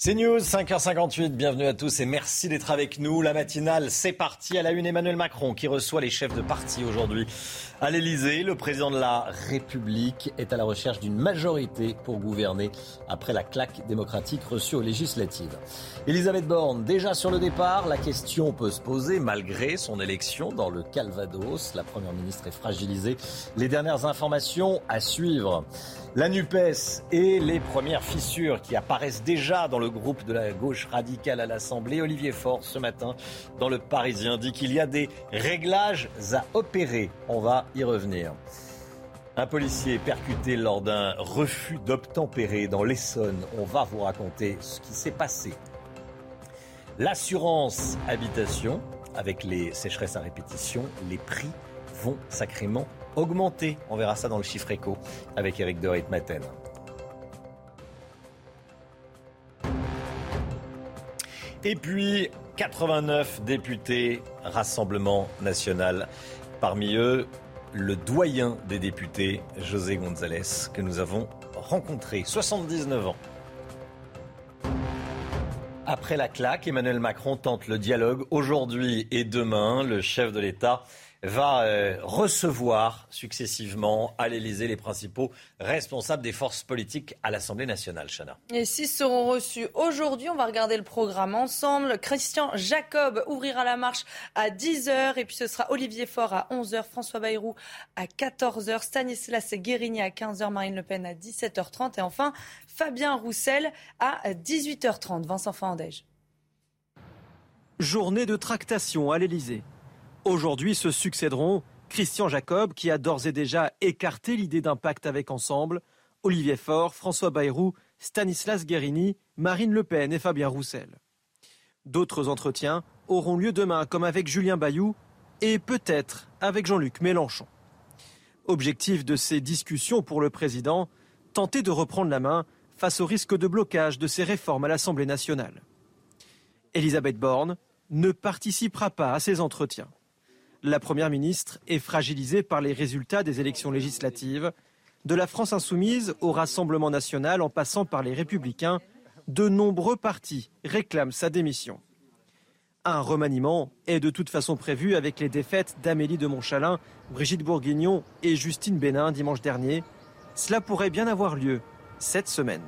C'est News, 5h58, bienvenue à tous et merci d'être avec nous. La matinale, c'est parti à la une Emmanuel Macron qui reçoit les chefs de parti aujourd'hui à l'Elysée. Le président de la République est à la recherche d'une majorité pour gouverner après la claque démocratique reçue aux législatives. Elisabeth Borne, déjà sur le départ, la question peut se poser malgré son élection dans le Calvados. La première ministre est fragilisée. Les dernières informations à suivre. La NUPES et les premières fissures qui apparaissent déjà dans le groupe de la gauche radicale à l'Assemblée. Olivier Faure, ce matin, dans le Parisien, dit qu'il y a des réglages à opérer. On va y revenir. Un policier percuté lors d'un refus d'obtempérer dans l'Essonne. On va vous raconter ce qui s'est passé. L'assurance habitation, avec les sécheresses à répétition, les prix vont sacrément augmenter. On verra ça dans le chiffre éco avec Eric de Maten. Et puis, 89 députés, Rassemblement national. Parmi eux, le doyen des députés, José González, que nous avons rencontré, 79 ans. Après la claque, Emmanuel Macron tente le dialogue aujourd'hui et demain. Le chef de l'État va euh, recevoir successivement à l'Élysée les principaux responsables des forces politiques à l'Assemblée nationale. Chana. Et six seront reçus aujourd'hui. On va regarder le programme ensemble. Christian Jacob ouvrira la marche à 10h et puis ce sera Olivier Faure à 11h, François Bayrou à 14h, Stanislas Guérini à 15h, Marine Le Pen à 17h30 et enfin Fabien Roussel à 18h30. Vincent Fandège. Journée de tractation à l'Élysée. Aujourd'hui se succéderont Christian Jacob, qui a d'ores et déjà écarté l'idée d'un pacte avec Ensemble, Olivier Faure, François Bayrou, Stanislas Guérini, Marine Le Pen et Fabien Roussel. D'autres entretiens auront lieu demain, comme avec Julien Bayou et peut-être avec Jean-Luc Mélenchon. Objectif de ces discussions pour le président, tenter de reprendre la main face au risque de blocage de ces réformes à l'Assemblée nationale. Elisabeth Borne ne participera pas à ces entretiens la Première ministre est fragilisée par les résultats des élections législatives. De la France insoumise au Rassemblement national en passant par les républicains, de nombreux partis réclament sa démission. Un remaniement est de toute façon prévu avec les défaites d'Amélie de Montchalin, Brigitte Bourguignon et Justine Bénin dimanche dernier. Cela pourrait bien avoir lieu cette semaine.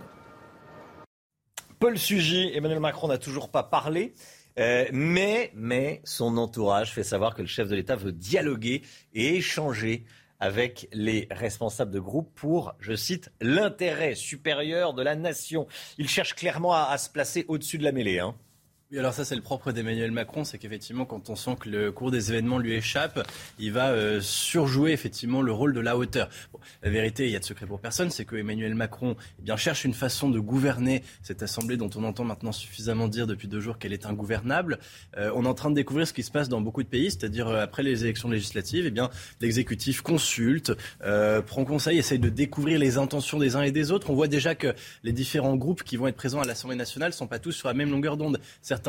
Paul Sugy, Emmanuel Macron n'a toujours pas parlé. Euh, mais, mais son entourage fait savoir que le chef de l'État veut dialoguer et échanger avec les responsables de groupe pour, je cite, l'intérêt supérieur de la nation. Il cherche clairement à, se placer au-dessus de la mêlée. Hein. Oui, alors ça c'est le propre d'Emmanuel Macron, c'est qu'effectivement quand on sent que le cours des événements lui échappe, il va euh, surjouer effectivement le rôle de la hauteur. la vérité, il y a de secret pour personne, c'est que Emmanuel Macron eh bien, cherche une façon de gouverner cette assemblée dont on entend maintenant suffisamment dire depuis deux jours qu'elle est ingouvernable. Euh, on est en train de découvrir ce qui se passe dans beaucoup de pays, c'est-à-dire euh, après les élections législatives, eh bien l'exécutif consulte, prend conseil, essaye de découvrir les intentions des uns et des autres. On voit déjà que les différents groupes qui vont être présents à l'Assemblée nationale sont pas tous sur la même longueur d'onde.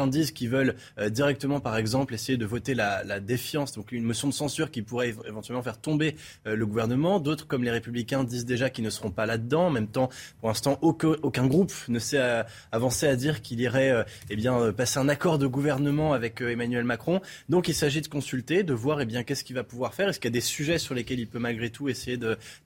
Disent qu'ils veulent euh, directement, par exemple, essayer de voter la, défiance, donc une motion de censure qui pourrait éventuellement faire tomber euh, le gouvernement. D'autres, comme les Républicains, disent déjà qu'ils ne seront pas là-dedans. En même temps, pour l'instant, aucun, groupe ne s'est euh, avancé à dire qu'il irait eh passer un accord de gouvernement avec Emmanuel Macron. Donc il s'agit de consulter, de voir eh bien, qu'est-ce qu'il va pouvoir faire. Est-ce qu'il y a des sujets sur lesquels il peut malgré tout essayer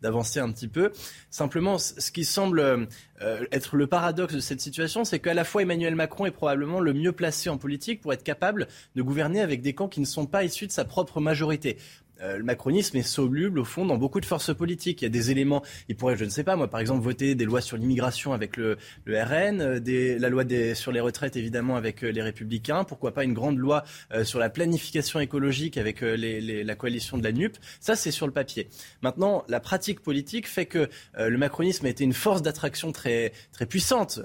d'avancer un petit peu? Simplement, ce qui semble être le paradoxe de cette situation, c'est qu'à la fois Emmanuel Macron est probablement le mieux placé en politique pour être capable de gouverner avec des camps qui ne sont pas issus de sa propre majorité. Euh, le macronisme est soluble au fond dans beaucoup de forces politiques. Il y a des éléments, il pourrait, je ne sais pas, moi par exemple, voter des lois sur l'immigration avec le, RN, euh, des, la loi des, sur les retraites évidemment avec euh, les Républicains, pourquoi pas une grande loi sur la planification écologique avec les, la coalition de la NUP. Ça, c'est sur le papier. Maintenant, la pratique politique fait que le macronisme a été une force d'attraction très, très puissante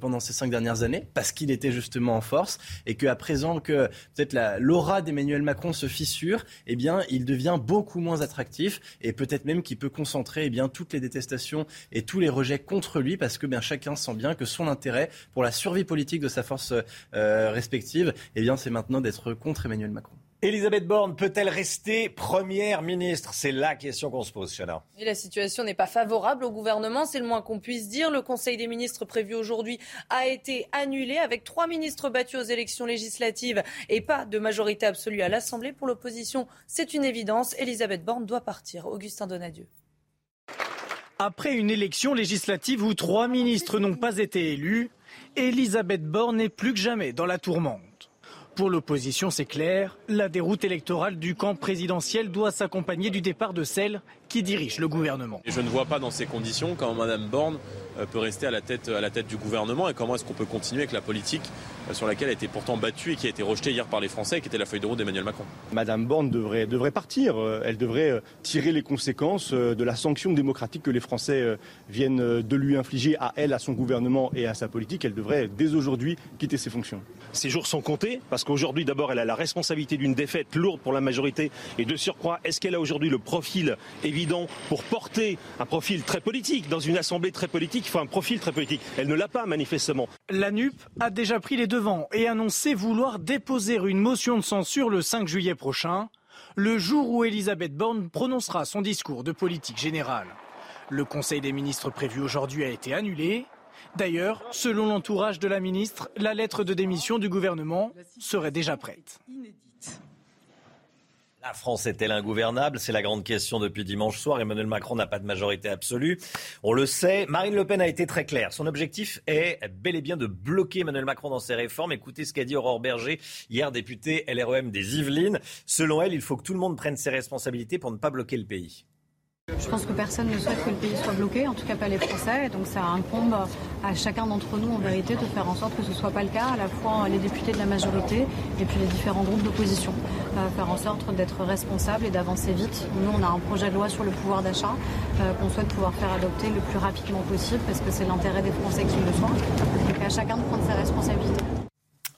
pendant ces cinq dernières années, parce qu'il était justement en force, et qu'à présent que peut-être l'aura d'Emmanuel Macron se fissure, eh bien, il devient beaucoup moins attractif et peut-être même qu'il peut concentrer eh bien, toutes les détestations et tous les rejets contre lui parce que bien, chacun sent bien que son intérêt pour la survie politique de sa force euh, respective, eh bien, c'est maintenant d'être contre Emmanuel Macron. Elisabeth Borne peut-elle rester première ministre? C'est la question qu'on se pose, Chana. Et la situation n'est pas favorable au gouvernement, c'est le moins qu'on puisse dire. Le Conseil des ministres prévu aujourd'hui a été annulé avec trois ministres battus aux élections législatives et pas de majorité absolue à l'Assemblée. Pour l'opposition, c'est une évidence. Elisabeth Borne doit partir. Augustin Donadieu. Après une élection législative où trois ministres n'ont pas été élus, Elisabeth Borne est plus que jamais dans la tourmente. Pour l'opposition, c'est clair, la déroute électorale du camp présidentiel doit s'accompagner du départ de celle qui dirige le gouvernement. je ne vois pas dans ces conditions comment Mme Borne euh, peut rester à la tête, à la tête du gouvernement et comment est-ce qu'on peut continuer avec la politique euh, sur laquelle elle a été pourtant battue et qui a été rejetée hier par les Français et qui était la feuille de route d'Emmanuel Macron. Madame Borne devrait, devrait partir. Euh, elle devrait tirer les conséquences de la sanction démocratique que les Français viennent de lui infliger à elle, à son gouvernement et à sa politique. Elle devrait dès aujourd'hui quitter ses fonctions. Ces jours sont comptés parce qu'aujourd'hui, d'abord, elle a la responsabilité d'une défaite lourde pour la majorité et de surcroît, est-ce qu'elle a aujourd'hui le profil évident pour porter un profil très politique dans une assemblée très politique il faut un profil très politique. Elle ne l'a pas, manifestement. La NUP a déjà pris les devants et annoncé vouloir déposer une motion de censure le 5 juillet prochain, le jour où Elisabeth Borne prononcera son discours de politique générale. Le Conseil des ministres prévu aujourd'hui a été annulé. D'ailleurs, selon l'entourage de la ministre, la lettre de démission du gouvernement serait déjà prête. La France est-elle ingouvernable? C'est la grande question depuis dimanche soir. Emmanuel Macron n'a pas de majorité absolue. On le sait. Marine Le Pen a été très claire. Son objectif est bel et bien de bloquer Emmanuel Macron dans ses réformes. Écoutez ce qu'a dit Aurore Berger, hier députée LREM des Yvelines. Selon elle, il faut que tout le monde prenne ses responsabilités pour ne pas bloquer le pays. Je pense que personne ne souhaite que le pays soit bloqué, en tout cas pas les Français. Donc ça incombe à chacun d'entre nous en vérité de faire en sorte que ce ne soit pas le cas, à la fois les députés de la majorité et puis les différents groupes d'opposition. Euh, faire en sorte d'être responsable et d'avancer vite. Nous, on a un projet de loi sur le pouvoir d'achat euh, qu'on souhaite pouvoir faire adopter le plus rapidement possible parce que c'est l'intérêt des Français qui le sont. Donc à chacun de prendre ses responsabilités.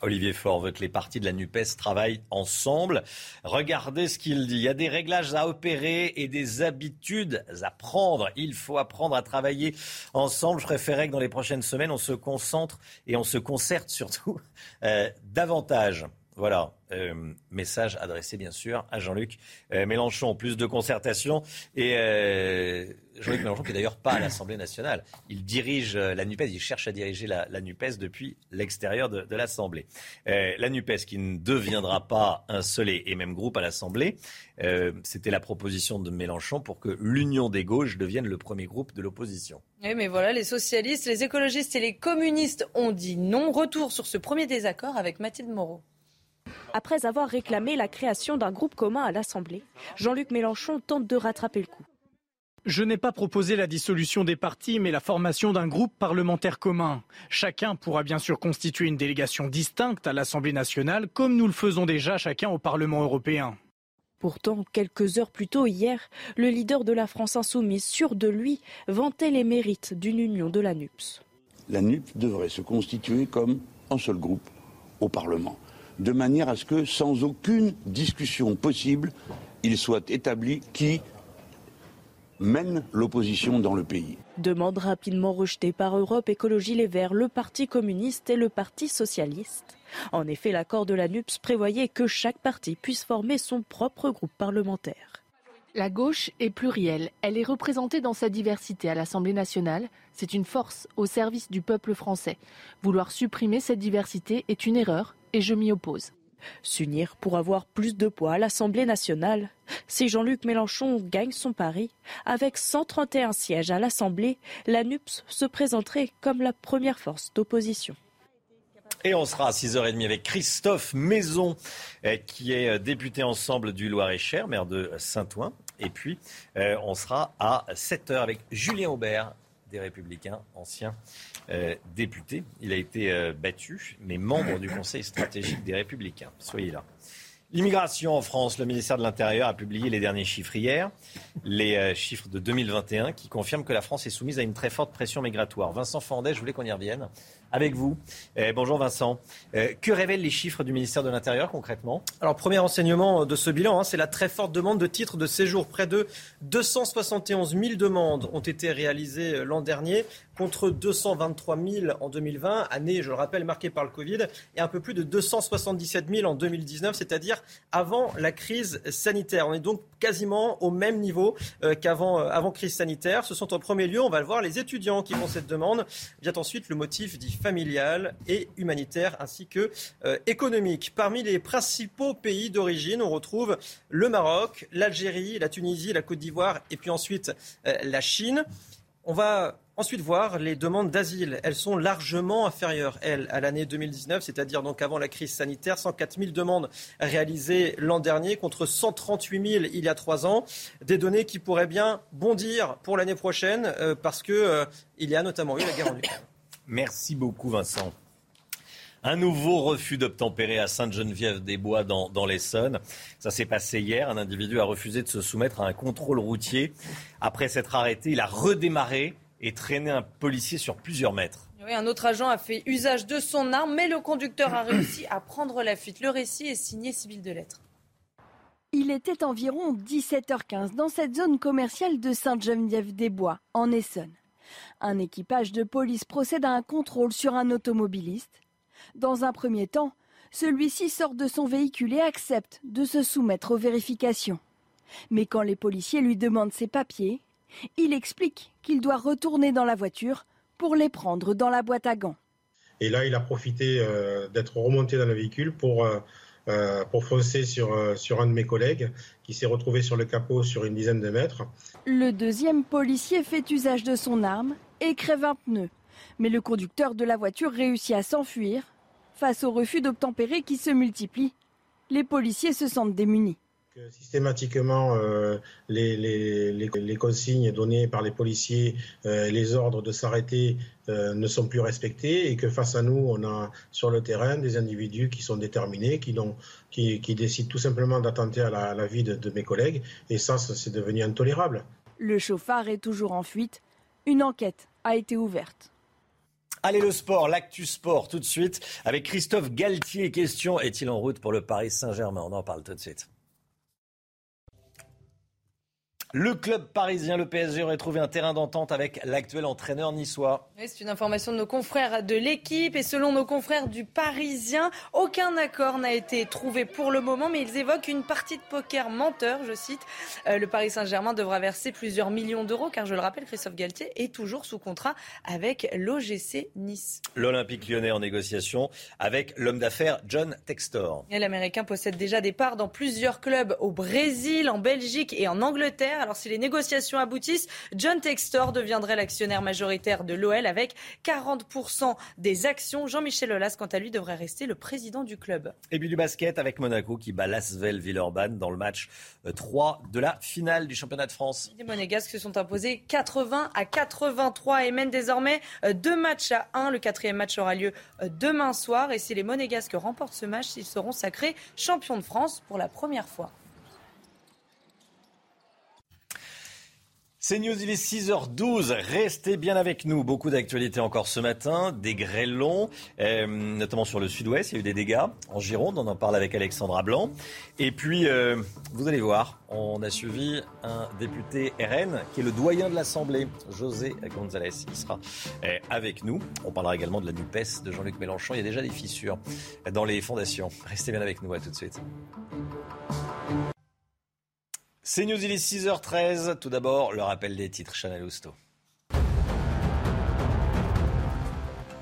Olivier Faure veut que les partis de la NUPES travaillent ensemble. Regardez ce qu'il dit. Il y a des réglages à opérer et des habitudes à prendre. Il faut apprendre à travailler ensemble. Je préférerais que dans les prochaines semaines, on se concentre et on se concerte surtout euh, davantage. Voilà, euh, message adressé bien sûr à Jean-Luc euh, Mélenchon. Plus de concertation et euh, Jean-Luc Mélenchon qui n'est d'ailleurs pas à l'Assemblée nationale. Il dirige la NUPES, il cherche à diriger la, NUPES depuis l'extérieur de, l'Assemblée. la NUPES qui ne deviendra pas un seul et, même groupe à l'Assemblée. C'était la proposition de Mélenchon pour que l'union des gauches devienne le premier groupe de l'opposition. Oui, mais voilà, les socialistes, les écologistes et les communistes ont dit non. Retour sur ce premier désaccord avec Mathilde Moreau. Après avoir réclamé la création d'un groupe commun à l'Assemblée, Jean-Luc Mélenchon tente de rattraper le coup. Je n'ai pas proposé la dissolution des partis, mais la formation d'un groupe parlementaire commun. Chacun pourra bien sûr constituer une délégation distincte à l'Assemblée nationale, comme nous le faisons déjà chacun au Parlement européen. Pourtant, quelques heures plus tôt hier, le leader de la France insoumise, sûr de lui, vantait les mérites d'une union de la NUPS. La NUPS devrait se constituer comme un seul groupe au Parlement de manière à ce que, sans aucune discussion possible, il soit établi qui mène l'opposition dans le pays. Demande rapidement rejetée par Europe Écologie Les Verts, le Parti communiste et le Parti socialiste. En effet, l'accord de la NUPS prévoyait que chaque parti puisse former son propre groupe parlementaire. La gauche est plurielle. Elle est représentée dans sa diversité à l'Assemblée nationale. C'est une force au service du peuple français. Vouloir supprimer cette diversité est une erreur et je m'y oppose. S'unir pour avoir plus de poids à l'Assemblée nationale. Si Jean-Luc Mélenchon gagne son pari, avec 131 sièges à l'Assemblée, la NUPS se présenterait comme la première force d'opposition. Et on sera à 6h30 avec Christophe Maison, euh, qui est euh, député ensemble du Loir-et-Cher, maire de Saint-Ouen. Et puis, euh, on sera à 7h avec Julien Aubert, des Républicains, ancien euh, député. Il a été euh, battu, mais membre du Conseil stratégique des Républicains. Soyez là. L'immigration en France, le ministère de l'Intérieur a publié les derniers chiffres hier, les chiffres de 2021 qui confirment que la France est soumise à une très forte pression migratoire. Vincent Fandès, je voulais qu'on y revienne avec vous. Eh, bonjour Vincent. Eh, que révèlent les chiffres du ministère de l'Intérieur concrètement? Alors, premier enseignement de ce bilan, hein, c'est la très forte demande de titres de séjour. Près de 271 000 demandes ont été réalisées euh, l'an dernier. Contre 223 000 en 2020, année, je le rappelle, marquée par le Covid, et un peu plus de 277 000 en 2019, c'est-à-dire avant la crise sanitaire. On est donc quasiment au même niveau euh, qu'avant euh, avant crise sanitaire. Ce sont en premier lieu, on va le voir, les étudiants qui font cette demande. Vient ensuite le motif dit familial et humanitaire ainsi que euh, économique. Parmi les principaux pays d'origine, on retrouve le Maroc, l'Algérie, la Tunisie, la Côte d'Ivoire et puis ensuite la Chine. On va ensuite voir les demandes d'asile. Elles sont largement inférieures, elles, à l'année 2019, c'est-à-dire donc avant la crise sanitaire. 104 000 demandes réalisées l'an dernier contre 138 000 il y a trois ans. Des données qui pourraient bien bondir pour l'année prochaine euh, parce qu'il euh, y a notamment eu la guerre en Ukraine. Merci beaucoup, Vincent. Un nouveau refus d'obtempérer à Sainte-Geneviève-des-Bois dans, dans l'Essonne. Ça s'est passé hier. Un individu a refusé de se soumettre à un contrôle routier. Après s'être arrêté, il a redémarré et traîné un policier sur plusieurs mètres. Oui, un autre agent a fait usage de son arme, mais le conducteur a réussi à prendre la fuite. Le récit est signé civil de lettres. Il était environ 17h15 dans cette zone commerciale de Sainte-Geneviève-des-Bois, en Essonne. Un équipage de police procède à un contrôle sur un automobiliste. Dans un premier temps, celui-ci sort de son véhicule et accepte de se soumettre aux vérifications. Mais quand les policiers lui demandent ses papiers, il explique qu'il doit retourner dans la voiture pour les prendre dans la boîte à gants. Et là, il a profité euh, d'être remonté dans le véhicule pour, euh, euh, pour foncer sur, sur un de mes collègues qui s'est retrouvé sur le capot sur une dizaine de mètres. Le deuxième policier fait usage de son arme et crève un pneu. Mais le conducteur de la voiture réussit à s'enfuir Face au refus d'obtempérer qui se multiplient, les policiers se sentent démunis. Systématiquement, euh, les, consignes données par les policiers, euh, les ordres de s'arrêter euh, ne sont plus respectés et que face à nous, on a sur le terrain des individus qui sont déterminés, qui, qui, décident tout simplement d'attenter à la, vie de, de mes collègues. Et ça, c'est devenu intolérable. Le chauffard est toujours en fuite. Une enquête a été ouverte. Allez, le sport, l'actu sport, tout de suite, avec Christophe Galtier. Question, est-il en route pour le Paris Saint-Germain? On en parle tout de suite. Le club parisien, le PSG, aurait trouvé un terrain d'entente avec l'actuel entraîneur niçois. c'est une information de nos confrères de l'équipe et selon nos confrères du Parisien, aucun accord n'a été trouvé pour le moment, mais ils évoquent une partie de poker menteur, je cite. Euh, le Paris Saint-Germain devra verser plusieurs millions d'euros car je le rappelle, Christophe Galtier est toujours sous contrat avec l'OGC Nice. L'Olympique lyonnais en négociation avec l'homme d'affaires John Textor. L'Américain possède déjà des parts dans plusieurs clubs au Brésil, en Belgique et en Angleterre. Alors si les négociations aboutissent, John Textor deviendrait l'actionnaire majoritaire de l'OL avec 40% des actions. Jean-Michel Aulas, quant à lui, devrait rester le président du club. Et puis du basket avec Monaco qui bat Lasvel Villeurbanne dans le match 3 euh, de la finale du championnat de France. Les Monégasques se sont imposés 80 à 83 et mènent désormais euh, deux matchs à 1. Le quatrième match aura lieu euh, demain soir. Et si les Monégasques remportent ce match, ils seront sacrés champions de France pour la première fois. C'est News, il est 6h12. Restez bien avec nous. Beaucoup d'actualités encore ce matin. Des grêlons, euh, notamment sur le sud-ouest. Il y a eu des dégâts en Gironde. On en parle avec Alexandra Blanc. Et puis, euh, vous allez voir, on a suivi un député RN qui est le doyen de l'Assemblée, José González. Il sera euh, avec nous. On parlera également de la NUPES de Jean-Luc Mélenchon. Il y a déjà des fissures dans les fondations. Restez bien avec nous. À tout de suite. C'est News, il est 6h13. Tout d'abord, le rappel des titres. Chanel Housteau.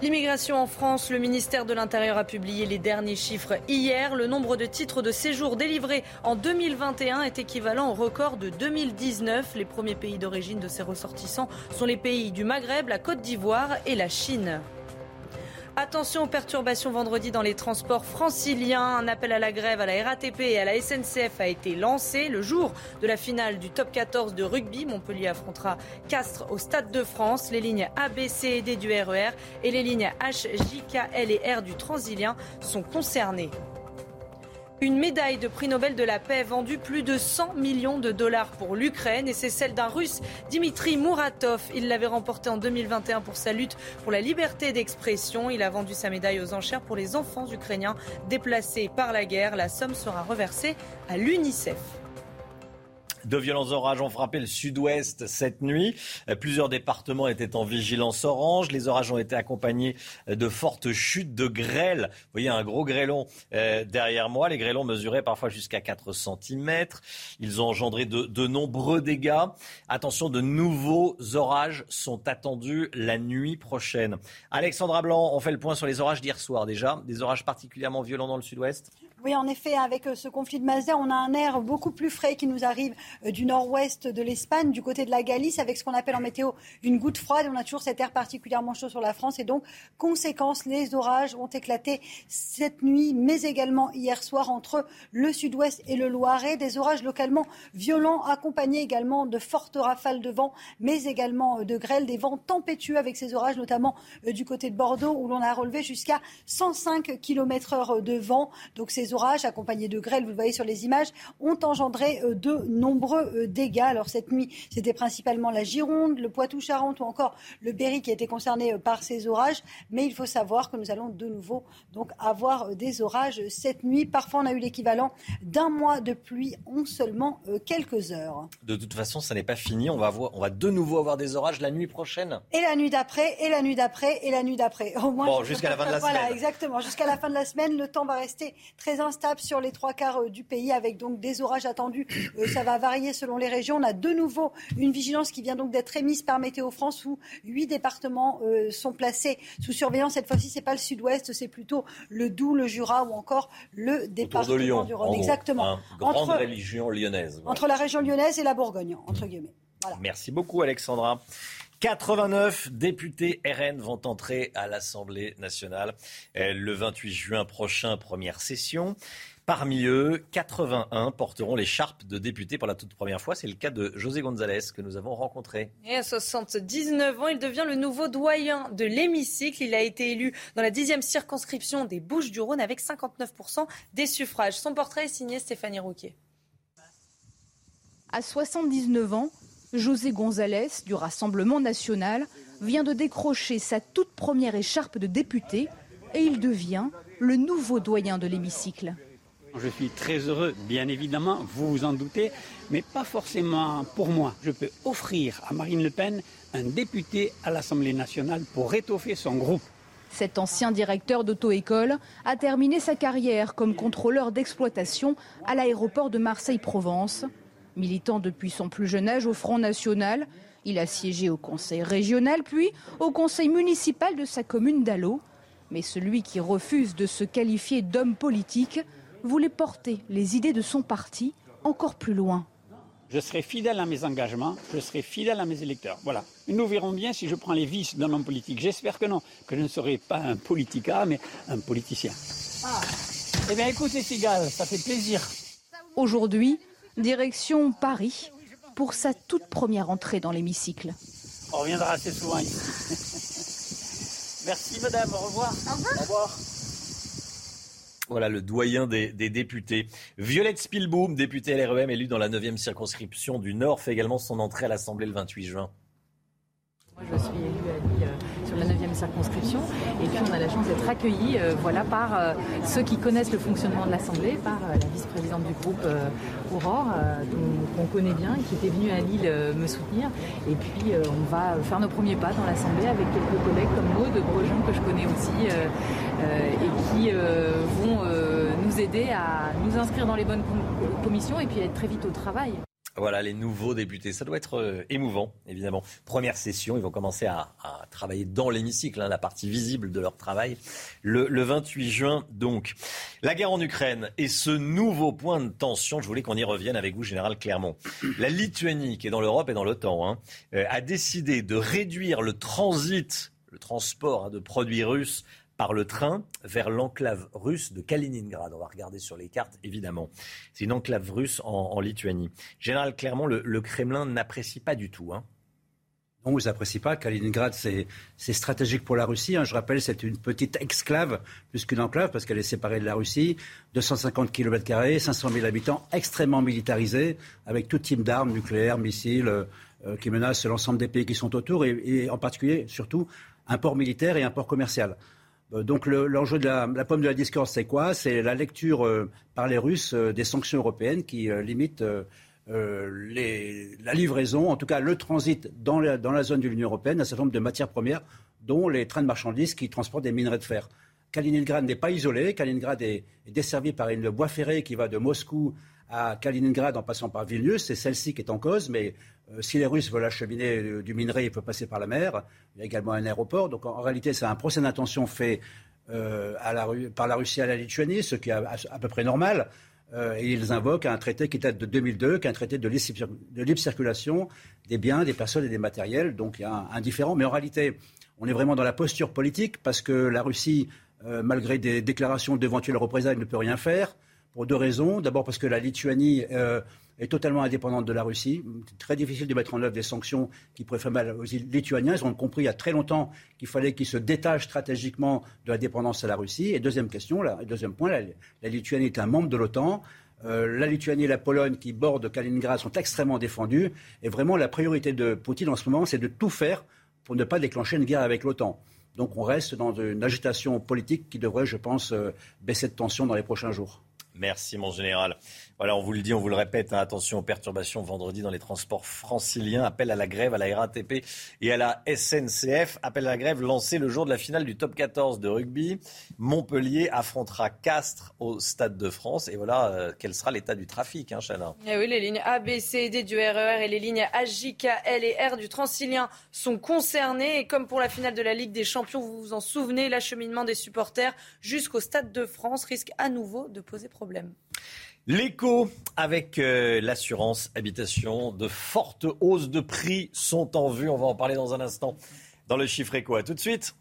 L'immigration en France, le ministère de l'Intérieur a publié les derniers chiffres hier. Le nombre de titres de séjour délivrés en 2021 est équivalent au record de 2019. Les premiers pays d'origine de ces ressortissants sont les pays du Maghreb, la Côte d'Ivoire et la Chine. Attention aux perturbations vendredi dans les transports franciliens. Un appel à la grève à la RATP et à la SNCF a été lancé le jour de la finale du top 14 de rugby. Montpellier affrontera Castres au Stade de France. Les lignes A, C et D du RER e et les lignes H, J, K, L et R du Transilien sont concernées. Une médaille de prix Nobel de la paix vendue plus de 100 millions de dollars pour l'Ukraine et c'est celle d'un russe, Dimitri Muratov. Il l'avait remportée en 2021 pour sa lutte pour la liberté d'expression. Il a vendu sa médaille aux enchères pour les enfants ukrainiens déplacés par la guerre. La somme sera reversée à l'UNICEF. De violents orages ont frappé le sud-ouest cette nuit. Euh, plusieurs départements étaient en vigilance orange. Les orages ont été accompagnés euh, de fortes chutes de grêle. Vous voyez un gros grêlon euh, derrière moi. Les grêlons mesuraient parfois jusqu'à 4 cm. Ils ont engendré de, de, nombreux dégâts. Attention, de nouveaux orages sont attendus la nuit prochaine. Alexandra Blanc, on fait le point sur les orages d'hier soir déjà. Des orages particulièrement violents dans le sud-ouest oui, en effet, avec euh, ce conflit de Mazda, on a un air beaucoup plus frais qui nous arrive euh, du nord-ouest de l'Espagne, du côté de la Galice, avec ce qu'on appelle en météo une goutte froide. On a toujours cet air particulièrement chaud sur la France. Et donc, conséquence, les orages ont éclaté cette nuit, mais également hier soir entre le sud-ouest et le Loiret. Des orages localement violents, accompagnés également de fortes rafales de vent, mais également euh, de grêle, des vents tempétueux avec ces orages, notamment du côté de Bordeaux, où l'on a relevé jusqu'à 105 km heure de vent. Donc, ces orages accompagnés de grêle, vous le voyez sur les images, ont engendré euh, de nombreux euh, dégâts. Alors cette nuit, c'était principalement la Gironde, le Poitou-Charentes ou encore le Berry qui a été concerné euh, par ces orages. Mais il faut savoir que nous allons de nouveau donc avoir des orages cette nuit. Parfois, on a eu l'équivalent d'un mois de pluie en seulement quelques heures. De toute façon, ça n'est pas fini. On va, avoir, on va de nouveau avoir des orages la nuit prochaine. Et la nuit d'après, et la nuit d'après, et la nuit d'après. Au moins, bon, jusqu'à la fin de la semaine. Voilà, exactement. Jusqu'à la fin de la semaine, le temps va rester très instable sur les trois quarts euh, du pays avec donc des orages attendus. Euh, ça va varier selon les régions. On a de nouveau une vigilance qui vient donc d'être émise par Météo France où huit départements euh, sont placés sous surveillance. Cette fois-ci, c'est pas le sud-ouest, c'est plutôt le Doubs, le Jura ou encore le département de Lyon, du Rhône. Exactement. Hein, grande entre, lyonnaise. Entre la région lyonnaise et la Bourgogne, entre guillemets. Voilà. Merci beaucoup, Alexandra. 89 députés RN vont entrer à l'Assemblée nationale le 28 juin prochain, première session. Parmi eux, 81 porteront l'écharpe de député pour la toute première fois. C'est le cas de José González que nous avons rencontré. Et à 79 ans, il devient le nouveau doyen de l'hémicycle. Il a été élu dans la dixième circonscription des Bouches-du-Rhône avec 59% des suffrages. Son portrait est signé Stéphanie Rouquier. À 79 ans, José González du Rassemblement national vient de décrocher sa toute première écharpe de député et il devient le nouveau doyen de l'hémicycle. Je suis très heureux, bien évidemment, vous vous en doutez, mais pas forcément pour moi. Je peux offrir à Marine Le Pen un député à l'Assemblée nationale pour étoffer son groupe. Cet ancien directeur d'auto-école a terminé sa carrière comme contrôleur d'exploitation à l'aéroport de Marseille-Provence. Militant depuis son plus jeune âge au Front National, il a siégé au conseil régional puis au conseil municipal de sa commune d'Allo. Mais celui qui refuse de se qualifier d'homme politique voulait porter les idées de son parti encore plus loin. Je serai fidèle à mes engagements, je serai fidèle à mes électeurs. Voilà. Nous verrons bien si je prends les vices d'un homme politique. J'espère que non, que je ne serai pas un politica, mais un politicien. Ah. Eh bien écoutez, Sigal, ça fait plaisir. Aujourd'hui, direction Paris pour sa toute première entrée dans l'hémicycle. On reviendra assez souvent ici. Merci madame, au revoir. Au revoir. Au revoir. Voilà le doyen des, des, députés. Violette Spielbaum, députée LREM élue dans la 9e circonscription du Nord, fait également son entrée à l'Assemblée le 28 juin. Moi, je suis élue à Lille euh, sur la 9e circonscription. Et puis, on a la chance d'être accueillis euh, voilà, par euh, ceux qui connaissent le fonctionnement de l'Assemblée, par la vice-présidente du groupe Aurore, qu'on connaît bien, qui était venue à Lille me soutenir. Et puis, on va faire nos premiers pas dans l'Assemblée avec quelques collègues comme Maud Grosjean, que je connais aussi, et qui vont nous aider à nous inscrire dans les bonnes commissions et puis être très vite au travail. Voilà, les nouveaux députés. Ça doit être euh, émouvant, évidemment. Première session, ils vont commencer à, travailler dans l'hémicycle, hein, la partie visible de leur travail, le, le, 28 juin. Donc, la guerre en Ukraine et ce nouveau point de tension, je voulais qu'on y revienne avec vous, Général Clermont. La Lituanie, qui est dans l'Europe et dans l'OTAN, hein, euh, a décidé de réduire le transit, le transport hein, de produits russes par le train vers l'enclave russe de Kaliningrad. On va regarder sur les cartes, évidemment. C'est une enclave russe en, Lituanie. Général Clermont, le, Kremlin n'apprécie pas du tout. Hein. Non, ils n'apprécient pas. Kaliningrad, c'est stratégique pour la Russie. Hein. Je rappelle, c'est une petite exclave, plus qu'une enclave, parce qu'elle est séparée de la Russie. 250 km, 500 000 habitants, extrêmement militarisés, avec tout type d'armes nucléaires, missiles, euh, euh, qui menacent l'ensemble des pays qui sont autour, et, en particulier, surtout, un port militaire et un port commercial. Euh, donc l'enjeu de la, pomme de la discorde, c'est quoi? C'est la lecture euh, par les Russes euh, des sanctions européennes qui limitent la livraison, en tout cas le transit dans la, zone de l'Union européenne, un certain nombre de matières premières, dont les trains de marchandises qui transportent des minerais de fer. Kaliningrad n'est pas isolé. Kaliningrad est, desservi par une voie ferrée qui va de Moscou à Kaliningrad en passant par Vilnius. C'est celle-ci qui est en cause, mais si les Russes veulent acheminer euh, du minerai, il peut passer par la mer. Il y a également un aéroport. Donc en, réalité, c'est un procès d'intention fait euh, par la Russie à la Lituanie, ce qui est à, peu près normal. et ils invoquent un traité qui date de 2002, qui est un traité de libre circulation des biens, des personnes et des matériels. Donc il y a un, différent. Mais en réalité, on est vraiment dans la posture politique parce que la Russie euh, malgré des déclarations d'éventuelles représailles, ne peut rien faire, pour deux raisons. D'abord parce que la Lituanie euh, est totalement indépendante de la Russie. Très difficile de mettre en œuvre des sanctions qui pourraient faire mal aux Lituaniens. Ils ont compris il y a très longtemps qu'il fallait qu'ils se détachent stratégiquement de la dépendance à la Russie. Et deuxième question, deuxième point, la, Lituanie est un membre de l'OTAN. Euh, la Lituanie et la Pologne qui bordent Kaliningrad sont extrêmement défendues. Et vraiment, la priorité de Poutine en ce moment, c'est de tout faire pour ne pas déclencher une guerre avec l'OTAN. Donc on reste dans une agitation politique qui devrait, je pense, euh, baisser de tension dans les prochains jours. Merci, mon général. Voilà, on vous le dit, on vous le répète, hein, attention aux perturbations vendredi dans les transports franciliens. Appel à la grève à la RATP et à la SNCF. Appel à la grève lancé le jour de la finale du top 14 de rugby. Montpellier affrontera Castres au Stade de France. Et voilà, euh, quel sera l'état du trafic, hein, eh Oui, les lignes A, B, C D du RER e et les lignes A, J, K, L et R du Transilien sont concernées. Et comme pour la finale de la Ligue des Champions, vous vous en souvenez, l'acheminement des supporters jusqu'au Stade de France risque à nouveau de poser problème. L'écho avec euh, l'assurance habitation, de fortes hausses de prix sont en vue. On va en parler dans un instant dans le chiffre écho. À tout de suite.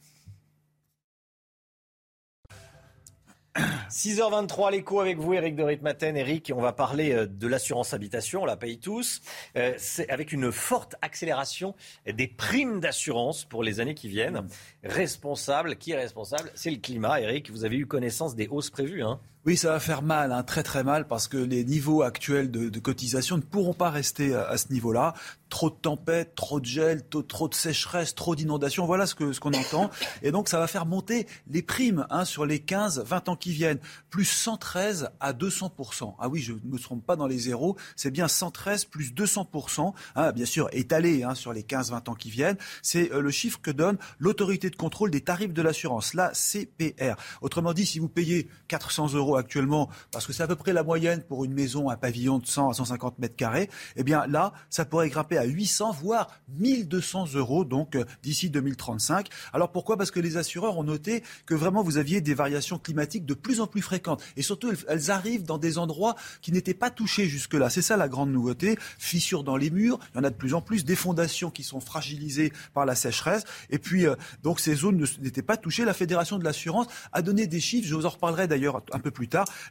6h23, l'écho avec vous, Eric de Ritmaten. Eric, on va parler euh, de l'assurance habitation, on la paye tous. Euh, c'est avec une forte accélération des primes d'assurance pour les années qui viennent. Responsable, qui est responsable? C'est le climat. Eric, vous avez eu connaissance des hausses prévues. Hein? Oui, ça va faire mal, hein, très très mal, parce que les niveaux actuels de, cotisation ne pourront pas rester à, ce niveau-là. Trop de tempêtes, trop de gel, trop, de sécheresse, trop d'inondations, voilà ce qu'on ce entend. Et donc ça va faire monter les primes hein, sur les 15-20 ans qui viennent, plus 113 à 200%. Ah oui, je ne me trompe pas dans les zéros, c'est bien 113 plus 200%, hein, bien sûr étalé hein, sur les 15-20 ans qui viennent. C'est euh, le chiffre que donne l'autorité de contrôle des tarifs de l'assurance, la CPR. Autrement dit, si vous payez 400 euros actuellement, parce que c'est à peu près la moyenne pour une maison, un pavillon de 100 à 150 mètres carrés, eh bien là, ça pourrait grimper à 800, voire 1200 euros, donc euh, d'ici 2035. Alors pourquoi? Parce que les assureurs ont noté que vraiment vous aviez des variations climatiques de plus en plus fréquentes. Et surtout, elles arrivent dans des endroits qui n'étaient pas touchés jusque-là. C'est ça la grande nouveauté. Fissures dans les murs, il y en a de plus en plus. Des fondations qui sont fragilisées par la sécheresse. Et puis, euh, donc ces zones n'étaient pas touchées. La Fédération de l'assurance a donné des chiffres. Je vous en reparlerai d'ailleurs un peu plus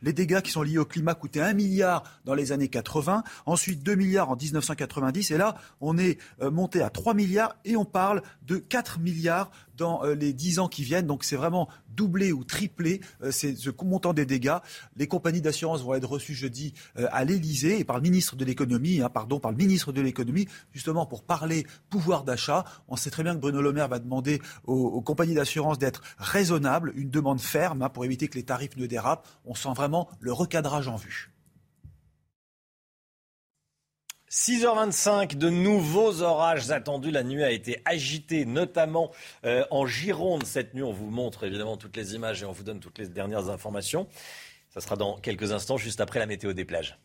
Les dégâts qui sont liés au climat coûtaient 1 milliard dans les années 80, ensuite 2 milliards en 1990, et là, on est euh, monté à 3 milliards et on parle de 4 milliards dans euh, les 10 ans qui viennent. Donc c'est vraiment doublé ou triplé euh, ce montant des dégâts. Les compagnies d'assurance vont être reçues jeudi à l'Elysée et par le ministre de l'économie, hein, pardon, par le ministre de l'économie, justement pour parler pouvoir d'achat. On sait très bien que Bruno Le Maire va demander aux, compagnies d'assurance d'être raisonnables, une demande ferme hein, pour éviter que les tarifs ne dérapent on sent vraiment le recadrage en vue. 6h25, de nouveaux orages attendus. La nuit a été agitée, notamment euh, en Gironde cette nuit. On vous montre évidemment toutes les images et on vous donne toutes les dernières informations. Ça sera dans quelques instants, juste après la météo des plages.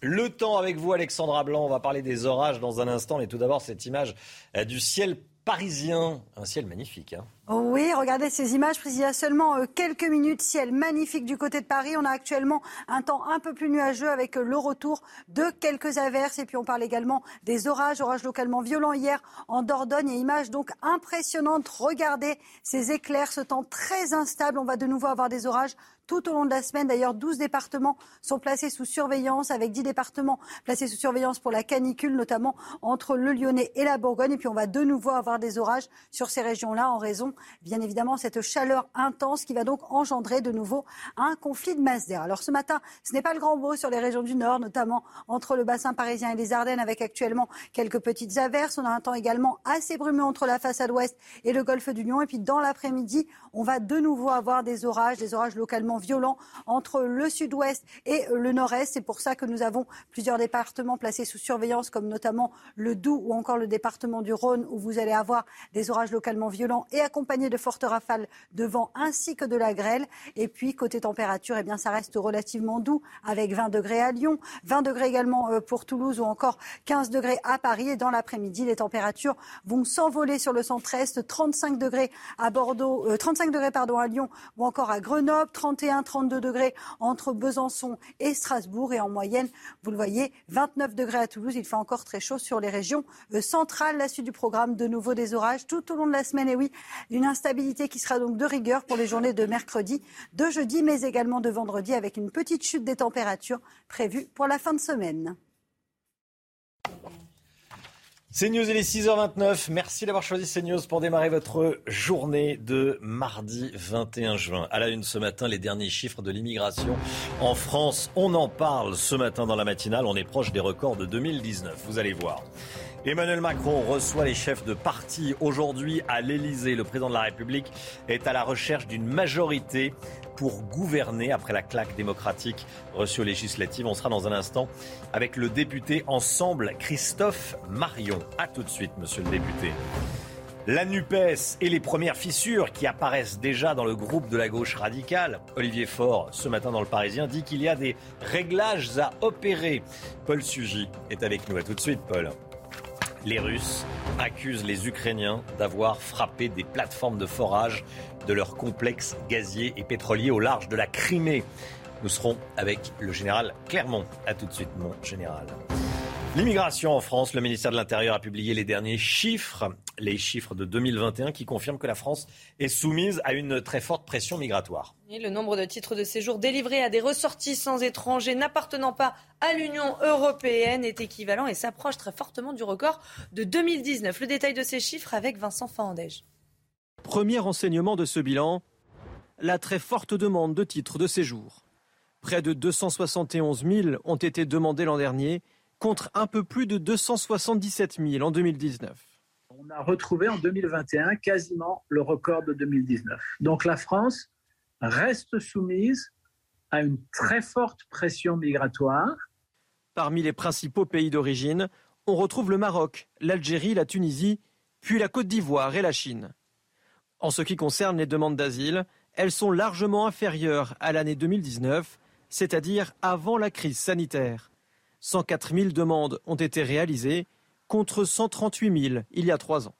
Le temps avec vous, Alexandra Blanc. On va parler des orages dans un instant. Mais tout d'abord, cette image euh, du ciel parisien. Un ciel magnifique. Hein. Oui, regardez ces images il y a seulement euh, quelques minutes. Ciel magnifique du côté de Paris. On a actuellement un temps un peu plus nuageux avec euh, le retour de quelques averses. Et puis on parle également des orages, orages localement violents hier en Dordogne. Et images donc impressionnantes. Regardez ces éclairs, ce temps très instable. On va de nouveau avoir des orages tout au long de la semaine. D'ailleurs, 12 départements sont placés sous surveillance, avec 10 départements placés sous surveillance pour la canicule, notamment entre le Lyonnais et la Bourgogne. Et puis, on va de nouveau avoir des orages sur ces régions-là en raison, bien évidemment, cette chaleur intense qui va donc engendrer de nouveau un conflit de masse d'air. Alors, ce matin, ce n'est pas le grand beau sur les régions du Nord, notamment entre le bassin parisien et les Ardennes, avec actuellement quelques petites averses. On a un temps également assez brumeux entre la façade ouest et le golfe du Lion. Et puis, dans l'après-midi, on va de nouveau avoir des orages, des orages localement localement violents entre le sud-ouest et le nord-est. C'est pour ça que nous avons plusieurs départements placés sous surveillance, comme notamment le Doubs ou encore le département du Rhône, où vous allez avoir des orages localement violents et accompagnés de fortes rafales de vent ainsi que de la grêle. Et puis, côté température, eh bien, ça reste relativement doux avec 20 degrés à Lyon, 20 degrés également euh, pour Toulouse ou encore 15 degrés à Paris. Et dans l'après-midi, les températures vont s'envoler sur le centre-est, 35 degrés à Bordeaux, 35 euh, degrés pardon à Lyon ou encore à Grenoble, 31, 32 degrés entre Besançon et Strasbourg et en moyenne, vous le voyez, 29 degrés à Toulouse. Il fait encore très chaud sur les régions euh, centrales. La suite du programme, de nouveau des orages tout au long de la semaine. Et oui, une instabilité qui sera donc de rigueur pour les journées de mercredi, de jeudi, mais également de vendredi avec une petite chute des températures prévue pour la fin de semaine. CNews, il est 6h29. Merci d'avoir choisi CNews pour démarrer votre journée de mardi 21 juin. À la une ce matin, les derniers chiffres de l'immigration en France. On en parle ce matin dans la matinale. On est proche des records de 2019. Vous allez voir. Emmanuel Macron reçoit les chefs de parti aujourd'hui à l'Elysée. Le président de la République est à la recherche d'une majorité pour gouverner après la claque démocratique reçue aux législatives. On sera dans un instant avec le député Ensemble, Christophe Marion. A tout de suite, monsieur le député. La NUPES et les premières fissures qui apparaissent déjà dans le groupe de la gauche radicale. Olivier Faure, ce matin dans le Parisien, dit qu'il y a des réglages à opérer. Paul Sugy est avec nous. A tout de suite, Paul. Les Russes accusent les Ukrainiens d'avoir frappé des plateformes de forage de leur complexe gazier et pétrolier au large de la Crimée. Nous serons avec le général Clermont. A tout de suite, mon général. L'immigration en France, le ministère de l'Intérieur a publié les derniers chiffres, les chiffres de 2021 qui confirment que la France est soumise à une très forte pression migratoire. le nombre de titres de séjour délivrés à des ressortissants étrangers n'appartenant pas à l'Union européenne est équivalent et s'approche très fortement du record de 2019. Le détail de ces chiffres avec Vincent Fandège. Premier enseignement de ce bilan, la très forte demande de titres de séjour. Près de 271 000 ont été demandés l'an dernier contre un peu plus de 277 000 en 2019. On a retrouvé en 2021 quasiment le record de 2019. Donc la France reste soumise à une très forte pression migratoire. Parmi les principaux pays d'origine, on retrouve le Maroc, l'Algérie, la Tunisie, puis la Côte d'Ivoire et la Chine. En ce qui concerne les demandes d'asile, elles sont largement inférieures à l'année 2019, c'est-à-dire avant la crise sanitaire. 104 000 demandes ont été réalisées contre 138 000 il y a trois ans.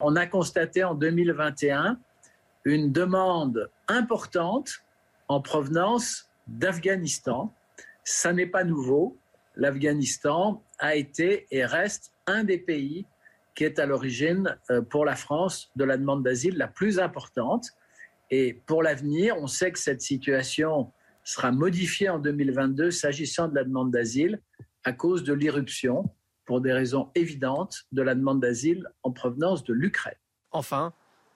On a constaté en 2021 une demande importante en provenance d'Afghanistan. Ça n'est pas nouveau. L'Afghanistan a été et reste un des pays qui est à l'origine euh, pour la France de la demande d'asile la plus importante. Et pour l'avenir, on sait que cette situation sera modifiée en 2022 s'agissant de la demande d'asile à cause de l'irruption, pour des raisons évidentes, de la demande d'asile en provenance de l'Ukraine. Enfin,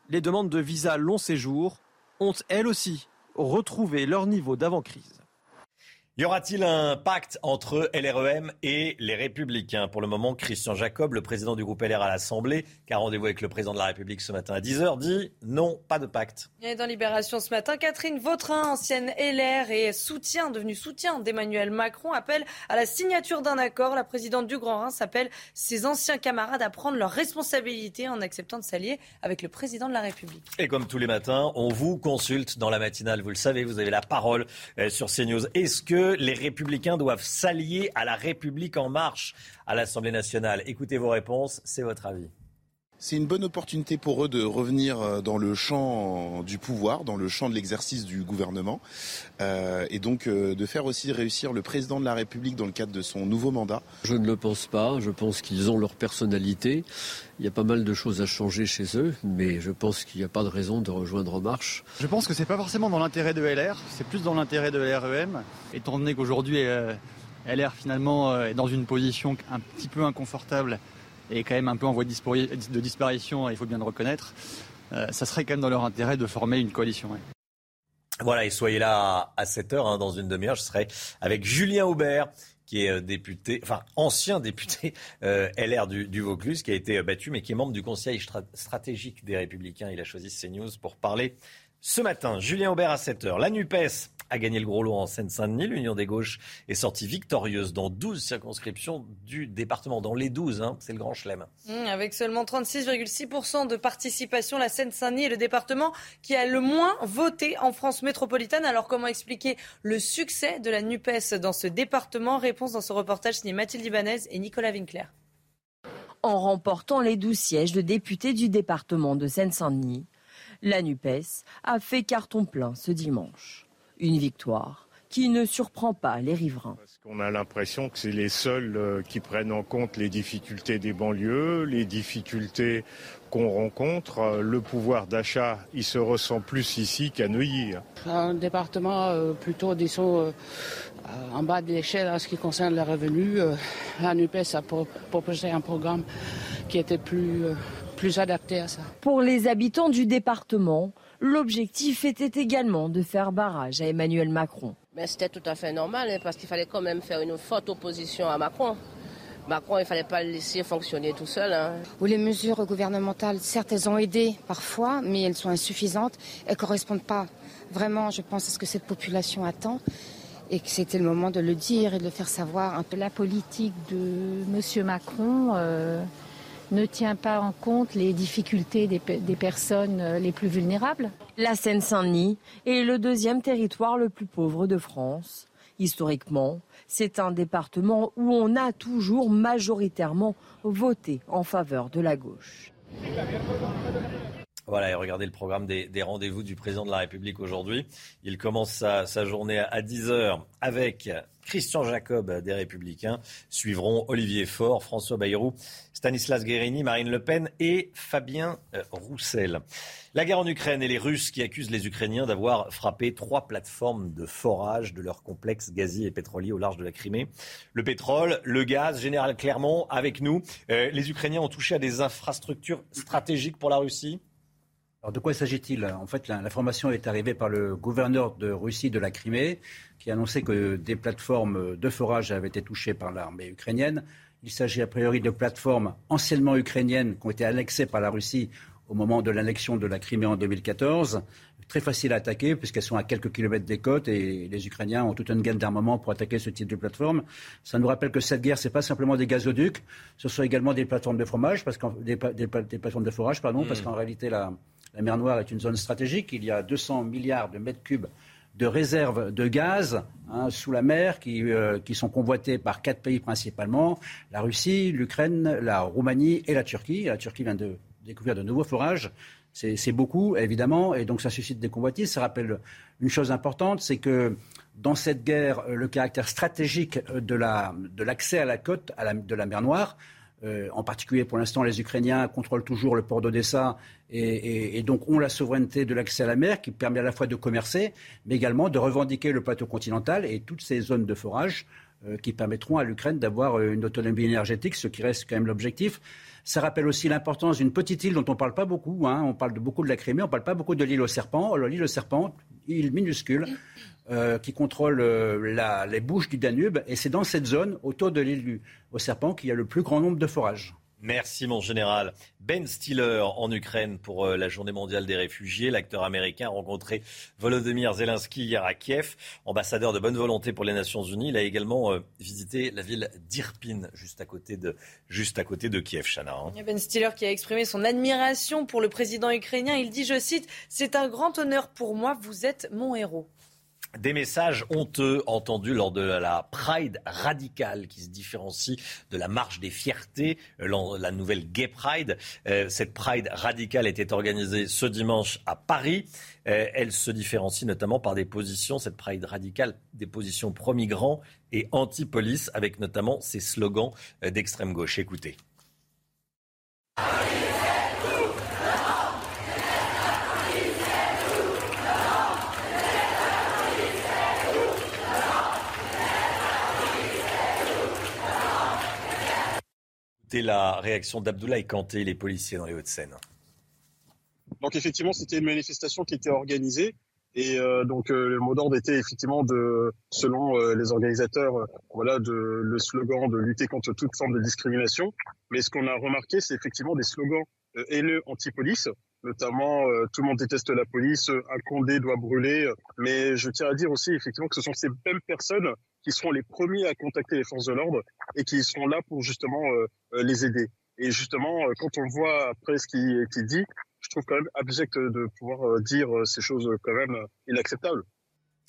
les demandes de visa long séjour ont elles aussi retrouvé leur niveau d'avant-crise. Y aura-t-il un pacte entre LREM et les Républicains? Pour le moment, Christian Jacob, le président du groupe LR à l'Assemblée, qui a rendez-vous avec le président de la République ce matin à 10h, dit non, pas de pacte. Et dans Libération ce matin, Catherine Vautrin, ancienne LR et soutien, devenue soutien d'Emmanuel Macron, appelle à la signature d'un accord. La présidente du Grand Rhin s'appelle ses anciens camarades à prendre leurs responsabilités en acceptant de s'allier avec le président de la République. Et comme tous les matins, on vous consulte dans la matinale. Vous le savez, vous avez la parole euh, sur CNews. Est-ce que les républicains doivent s'allier à la République en marche à l'Assemblée nationale Écoutez vos réponses, c'est votre avis. C'est une bonne opportunité pour eux de revenir euh, dans le champ du pouvoir, dans le champ de l'exercice du gouvernement, euh, et donc euh, de faire aussi réussir le président de la République dans le cadre de son nouveau mandat. Je ne le pense pas. Je pense qu'ils ont leur personnalité. Il y a pas mal de choses à changer chez eux, mais je pense qu'il n'y a pas de raison de rejoindre En Marche. Je pense que c'est pas forcément dans l'intérêt de LR, c'est plus dans l'intérêt de LREM, étant donné qu'aujourd'hui LR finalement est dans une position un petit peu inconfortable est quand même un peu en voie de disparition, il faut bien le reconnaître, euh, ça serait quand même dans leur intérêt de former une coalition. Voilà, et soyez là à 7 heures, hein, dans une demi-heure, je serai avec Julien Aubert qui est euh, député, enfin ancien député euh, LR du, Vaucluse, qui a été battu, mais qui est membre du Conseil stratégique des Républicains. Il a choisi CNews pour parler Ce matin, Julien Aubert à 7h. La NUPES a gagné le gros lot en Seine-Saint-Denis. L'Union des gauches est sortie victorieuse dans 12 circonscriptions du département. Dans les 12, hein, c'est le grand chelem. Mmh, avec seulement 36,6% de participation, la Seine-Saint-Denis est le département qui a le moins voté en France métropolitaine. Alors comment expliquer le succès de la NUPES dans ce département? Réponse dans ce reportage signé Mathilde Ibanez et Nicolas Winkler. En remportant les 12 sièges de députés du département de Seine-Saint-Denis, la NUPES a fait carton plein ce dimanche. Une victoire qui ne surprend pas les riverains. On a l'impression que c'est les seuls euh, qui prennent en compte les difficultés des banlieues, les difficultés qu'on rencontre. Euh, le pouvoir d'achat, il se ressent plus ici qu'à Neuilly. Un département euh, plutôt, disons, en bas de l'échelle en ce qui concerne les revenus. La NUPES a proposé un programme qui était plus plus adapté à ça. Pour les habitants du département, l'objectif était également de faire barrage à Emmanuel Macron. Mais c'était tout à fait normal hein, parce qu'il fallait quand même faire une forte opposition à Macron. Macron, il ne fallait pas le laisser fonctionner tout seul. Hein. les mesures gouvernementales, certes, elles ont aidé parfois, mais elles sont insuffisantes. Elles ne correspondent pas vraiment, je pense, à ce que cette population attend. Et que c'était le moment de le dire et de le faire savoir. Un peu la politique de M. Macron. Euh, ne tient pas en compte les difficultés des, personnes euh, les plus vulnérables. La Seine-Saint-Denis est le deuxième territoire le plus pauvre de France. Historiquement, c'est un département où on a toujours majoritairement voté en faveur de la gauche. Voilà, et regardez le programme des, rendez-vous du président de la République aujourd'hui. Il commence sa, journée à 10h avec Christian Jacob des Républicains. Suivront Olivier Faure, François Bayrou, Stanislas Guérini, Marine Le Pen et Fabien euh, Roussel. La guerre en Ukraine et les Russes qui accusent les Ukrainiens d'avoir frappé trois plateformes de forage de leur complexe gazier et pétrolier au large de la Crimée. Le pétrole, le gaz, Général Clermont, avec nous. Euh, les Ukrainiens ont touché à des infrastructures stratégiques pour la Russie alors de quoi s'agit-il? En fait, l'information est arrivée par le gouverneur de Russie de la Crimée, qui a annoncé que des plateformes de forage avaient été touchées par l'armée ukrainienne. Il s'agit a priori de plateformes anciennement ukrainiennes qui ont été annexées par la Russie au moment de l'annexion de la Crimée en 2014. Très facile à attaquer puisqu'elles sont à quelques kilomètres des côtes et les Ukrainiens ont toute une gamme d'armement pour attaquer ce type de plateforme. Ça nous rappelle que cette guerre, ce n'est pas simplement des gazoducs, ce sont également des plateformes de fromage, parce des, plateformes de forage, pardon, parce mmh. qu'en réalité la, la mer Noire est une zone stratégique. Il y a 200 milliards de mètres cubes de réserves de gaz hein, sous la mer euh, qui, sont convoitées par quatre pays principalement, la Russie, l'Ukraine, la Roumanie et la Turquie. La Turquie vient de découvrir de nouveaux forages. C'est beaucoup, évidemment, et donc ça suscite des convoitises. Ça rappelle une chose importante, c'est que dans cette guerre, le caractère stratégique de l'accès à la côte de la mer Noire euh, en particulier pour l'instant, les Ukrainiens contrôlent toujours le port d'Odessa et, donc ont la souveraineté de l'accès à la mer qui permet à la fois de commercer, mais également de revendiquer le plateau continental et toutes ces zones de forage euh, qui permettront à l'Ukraine d'avoir euh, une autonomie énergétique, ce qui reste quand même l'objectif. Ça rappelle aussi l'importance d'une petite île dont on ne parle pas beaucoup. Hein. On parle beaucoup de la Crimée, on ne parle pas beaucoup de l'île aux serpents. L'île aux serpents, île minuscule, euh, qui contrôle euh, les bouches du Danube. Et c'est dans cette zone, autour de l'île aux serpents, qu'il y a le plus grand nombre de forages. Merci mon général. Ben Stiller en Ukraine pour euh, la journée mondiale des réfugiés. L'acteur américain a rencontré Volodymyr Zelensky hier à Kiev, ambassadeur de bonne volonté pour les Nations Unies. Il a également visité la ville d'Irpin, juste à côté de, juste à côté de Kiev, Chana. Hein. Ben Stiller qui a exprimé son admiration pour le président ukrainien. Il dit, je cite, C'est un grand honneur pour moi, vous êtes mon héros. Des messages honteux entendus lors de la Pride radicale qui se différencie de la marche des fiertés, euh, la nouvelle Gay Pride. Euh, cette Pride radicale était organisée ce dimanche à Paris. Euh, elle se différencie notamment par des positions, cette Pride radicale, des positions pro-migrants et anti-police, avec notamment ces slogans d'extrême gauche. Écoutez. La réaction d'Abdoulaye Kanté, les policiers dans les Hauts-de-Seine. Donc effectivement, c'était une manifestation qui était organisée. Et euh, donc euh, le mot d'ordre était effectivement de, selon euh, les organisateurs, voilà, de, le slogan de lutter contre toute forme de discrimination. Mais ce qu'on a remarqué, c'est effectivement des slogans haineux anti-police. notamment tout le monde déteste la police, un Condé doit brûler. Mais je tiens à dire aussi effectivement que ce sont ces mêmes personnes qui seront les premiers à contacter les forces de l'ordre et qui seront là pour justement les aider. Et justement, quand on voit après ce qui est dit, je trouve quand même abject de pouvoir dire ces choses quand même inacceptables.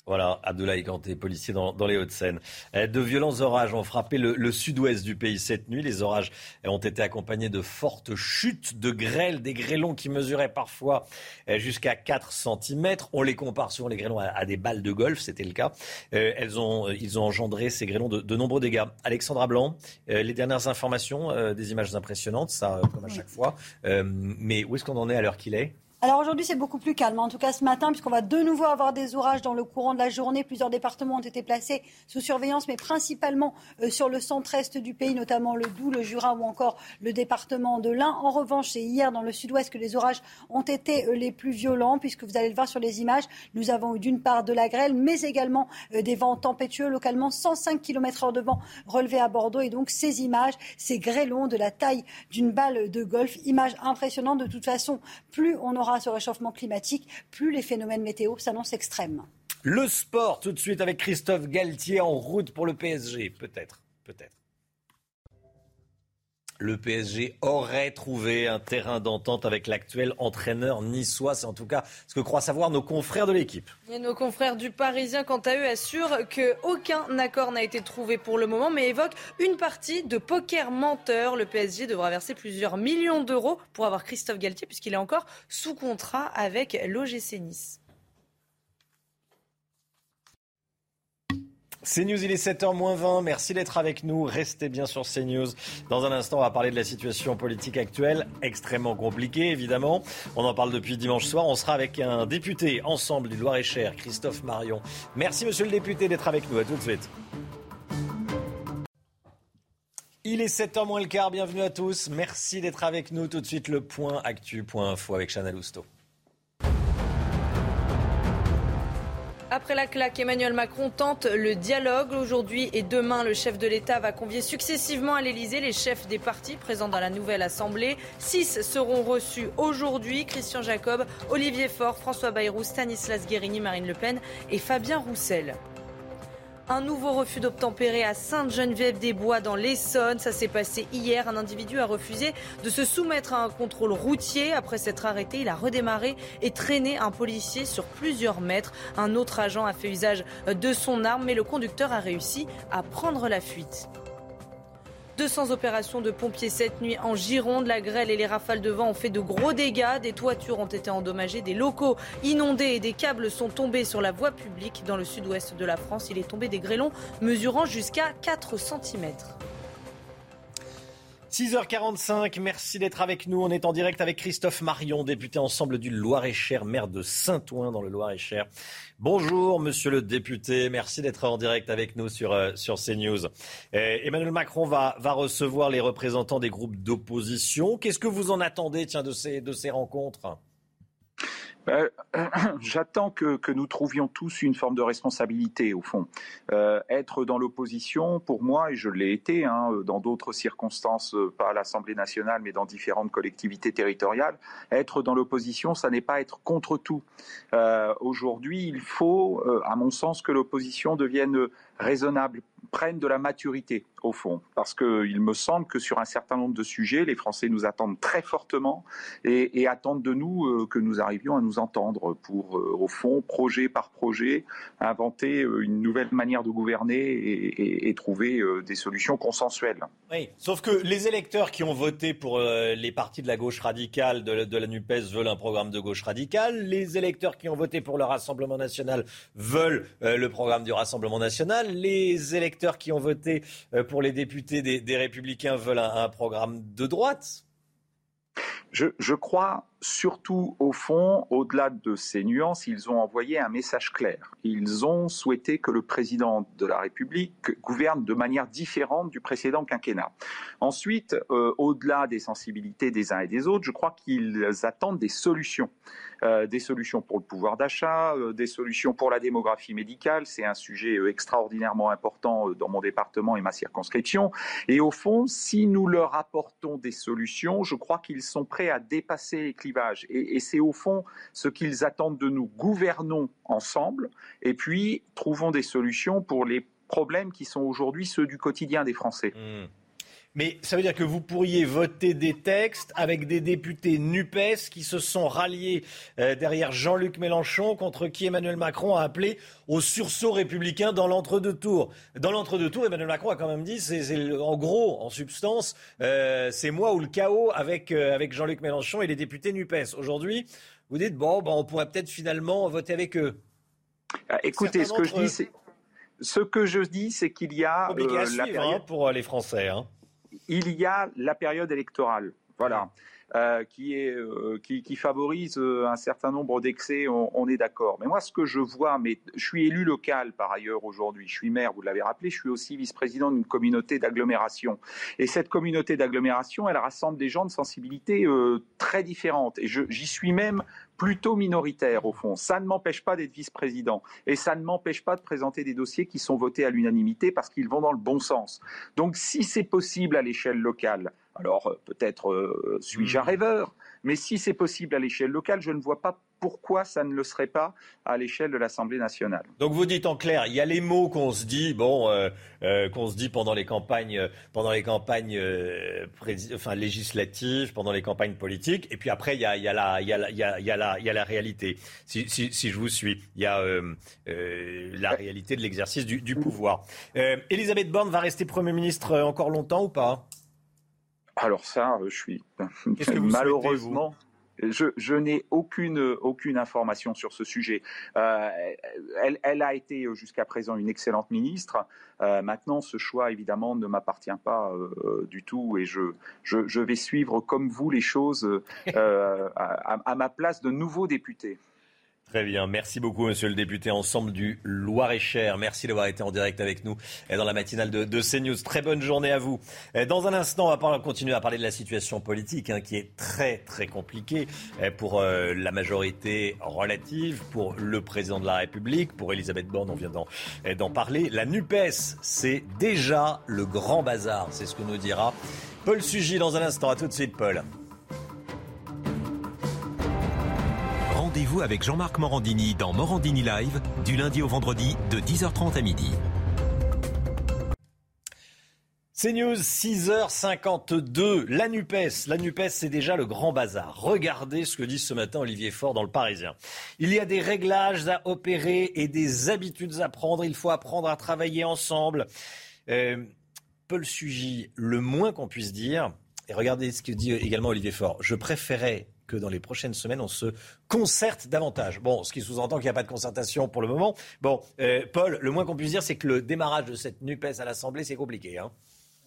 Voilà, Abdoulaye Kanté, policier dans, les Hauts-de-Seine. Euh, de violents orages ont frappé le, sud-ouest du pays cette nuit. Les orages ont été accompagnés de fortes chutes de grêle, des grêlons qui mesuraient parfois euh, jusqu'à 4 cm. On les compare souvent, les grêlons, à, des balles de golf, c'était le cas. Euh, elles ont, ils ont engendré, ces grêlons, de, nombreux dégâts. Alexandra Blanc, les dernières informations, des images impressionnantes, ça, comme à chaque fois. mais où est-ce qu'on en est à l'heure qu'il est? Alors aujourd'hui, c'est beaucoup plus calme, en tout cas ce matin, puisqu'on va de nouveau avoir des orages dans le courant de la journée. Plusieurs départements ont été placés sous surveillance, mais principalement euh, sur le centre-est du pays, notamment le Doubs, le Jura ou encore le département de l'Ain. En revanche, c'est hier dans le sud-ouest que les orages ont été euh, les plus violents, puisque vous allez le voir sur les images. Nous avons eu d'une part de la grêle, mais également euh, des vents tempétueux, localement 105 km heure de vent relevés à Bordeaux. Et donc ces images, ces grêlons de la taille d'une balle de golf, images impressionnantes. De toute façon, plus on aura ce réchauffement climatique, plus les phénomènes météo s'annoncent extrêmes. Le sport, tout de suite avec Christophe Galtier en route pour le PSG. Peut-être, peut-être le PSG aurait trouvé un terrain d'entente avec l'actuel entraîneur niçois. C'est en tout cas ce que croient savoir nos confrères de l'équipe. Et nos confrères du Parisien, quant à eux, assurent qu'aucun accord n'a été trouvé pour le moment, mais évoquent une partie de poker menteur. Le PSG devra verser plusieurs millions d'euros pour avoir Christophe Galtier, puisqu'il est encore sous contrat avec l'OGC Nice. CNews, il est 7h20. Merci d'être avec nous. Restez bien sur CNews. Dans un instant, on va parler de la situation politique actuelle, extrêmement compliquée, évidemment. On en parle depuis dimanche soir. On sera avec un député ensemble du Loir-et-Cher, Christophe Marion. Merci, monsieur le député, d'être avec nous. À tout de suite. Il est 7h moins le quart. Bienvenue à tous. Merci d'être avec nous. Tout de suite, le point actu, point info avec Chanel Housteau. Après la claque, Emmanuel Macron tente le dialogue. Aujourd'hui et demain, le chef de l'État va convier successivement à l'Elysée les chefs des partis présents dans la nouvelle Assemblée. Six seront reçus aujourd'hui. Christian Jacob, Olivier Faure, François Bayrou, Stanislas Guérini, Marine Le Pen et Fabien Roussel. Un nouveau refus d'obtempérer à Sainte-Geneviève-des-Bois dans l'Essonne. Ça s'est passé hier. Un individu a refusé de se soumettre à un contrôle routier. Après s'être arrêté, il a redémarré et traîné un policier sur plusieurs mètres. Un autre agent a fait usage de son arme, mais le conducteur a réussi à prendre la fuite. 200 opérations de pompiers cette nuit en Gironde. La grêle et les rafales de vent ont fait de gros dégâts. Des toitures ont été endommagées, des locaux inondés et des câbles sont tombés sur la voie publique dans le sud-ouest de la France. Il est tombé des grêlons mesurant jusqu'à 4 cm. 6h45, merci d'être avec nous. On est en direct avec Christophe Marion, député ensemble du Loir-et-Cher, maire de Saint-Ouen dans le Loir-et-Cher. Bonjour, monsieur le député. Merci d'être en direct avec nous sur, euh, sur CNews. Euh, Emmanuel Macron va, va recevoir les représentants des groupes d'opposition. Qu'est-ce que vous en attendez tiens, de, ces, de ces rencontres? Euh, j'attends que, nous trouvions tous une forme de responsabilité, au fond. Euh, être dans l'opposition, pour moi, et je l'ai été hein, dans d'autres circonstances, euh, pas à l'Assemblée nationale, mais dans différentes collectivités territoriales, être dans l'opposition, ça n'est pas être contre tout. Aujourd'hui, il faut, à mon sens, que l'opposition devienne raisonnable, prenne de la maturité au fond, parce qu'il me semble que sur un certain nombre de sujets, les Français nous attendent très fortement et, attendent de nous euh, que nous arrivions à nous entendre pour, euh, au fond, projet par projet, inventer euh, une nouvelle manière de gouverner et, trouver des solutions consensuelles. Oui, sauf que les électeurs qui ont voté pour les partis de la gauche radicale de, de la NUPES veulent un programme de gauche radicale, les électeurs qui ont voté pour le Rassemblement national veulent le programme du Rassemblement national, les électeurs qui ont voté pour pour les députés des, Républicains veulent un, programme de droite? Je, crois surtout, au fond, au-delà de ces nuances, ils ont envoyé un message clair. Ils ont souhaité que le président de la République gouverne de manière différente du précédent quinquennat. Ensuite, euh, au-delà des sensibilités des uns et des autres, je crois qu'ils attendent des solutions. Euh, des solutions pour le pouvoir d'achat, euh, des solutions pour la démographie médicale. C'est un sujet extraordinairement important dans mon département et ma circonscription. Et au fond, si nous leur apportons des solutions, je crois qu'ils sont prêts à dépasser les clivages et c'est au fond ce qu'ils attendent de nous. Gouvernons ensemble et puis trouvons des solutions pour les problèmes qui sont aujourd'hui ceux du quotidien des Français. Mmh. Mais ça veut dire que vous pourriez voter des textes avec des députés NUPES qui se sont ralliés euh, derrière Jean-Luc Mélenchon, contre qui Emmanuel Macron a appelé au sursaut républicain dans l'entre-deux tours. Dans l'entre-deux tours, Emmanuel Macron a quand même dit, c'est en gros, en substance, euh, c'est moi ou le chaos avec, euh, avec Jean-Luc Mélenchon et les députés NUPES. Aujourd'hui, vous dites, bon, ben, on pourrait peut-être finalement voter avec eux. Ah, écoutez, ce que je dis, c'est... Ce que je dis, c'est qu'il y a euh, la hein, période pour les Français. Hein il y a la période électorale. Voilà. Euh, qui, est, euh, qui, qui, favorise euh, un certain nombre d'excès, on, on, est d'accord. Mais moi, ce que je vois, mais je suis élu local par ailleurs aujourd'hui, je suis maire, vous l'avez rappelé, je suis aussi vice-président d'une communauté d'agglomération. Et cette communauté d'agglomération, elle rassemble des gens de sensibilités très différentes. Et j'y suis même plutôt minoritaire au fond. Ça ne m'empêche pas d'être vice-président et ça ne m'empêche pas de présenter des dossiers qui sont votés à l'unanimité parce qu'ils vont dans le bon sens. Donc si c'est possible à l'échelle locale, alors euh, peut-être euh, suis-je un mmh. rêveur, mais si c'est possible à l'échelle locale, je ne vois pas pourquoi ça ne le serait pas à l'échelle de l'Assemblée nationale. Donc vous dites en clair, il y a les mots qu'on se dit, bon, euh, euh, qu'on se dit pendant les campagnes, pendant les campagnes euh, législatives, pendant les campagnes politiques, et puis après il y a, la, réalité. Si, je vous suis, il y a euh, euh, la réalité de l'exercice du, du, pouvoir. Elisabeth Borne va rester Premier ministre encore longtemps ou pas? Alors ça, je suis malheureusement. Je, je n'ai aucune, aucune information sur ce sujet. Euh, elle, elle, a été jusqu'à présent une excellente ministre. Euh, maintenant, ce choix, évidemment, ne m'appartient pas euh, du tout et je, je, je, vais suivre comme vous les choses euh, à, à, ma place de nouveau député. Très bien. Merci beaucoup, monsieur le député Ensemble du Loir-et-Cher. Merci d'avoir été en direct avec nous dans la matinale de, de, CNews. Très bonne journée à vous. Dans un instant, on va continuer à parler de la situation politique hein, qui est très, très compliquée pour euh, la majorité relative, pour le président de la République, pour Elisabeth Borne, on vient d'en parler. La NUPES, c'est déjà le grand bazar. C'est ce que nous dira Paul Sugy dans un instant. À tout de suite, Paul. Rendez-vous avec Jean-Marc Morandini dans Morandini Live du lundi au vendredi de 10h30 à midi. C'est News, 6h52. La NUPES. La NUPES, c'est déjà le grand bazar. Regardez ce que dit ce matin Olivier Faure dans le Parisien. Il y a des réglages à opérer et des habitudes à prendre. Il faut apprendre à travailler ensemble. Euh, Paul Sugy, le moins qu'on puisse dire, et regardez ce que dit également Olivier Faure, je préférais que dans les prochaines semaines, on se concerte davantage. Bon, ce qui sous-entend qu'il n'y a pas de concertation pour le moment. Bon, euh, Paul, le moins qu'on puisse dire, c'est que le démarrage de cette NUPES à l'Assemblée, c'est compliqué. Hein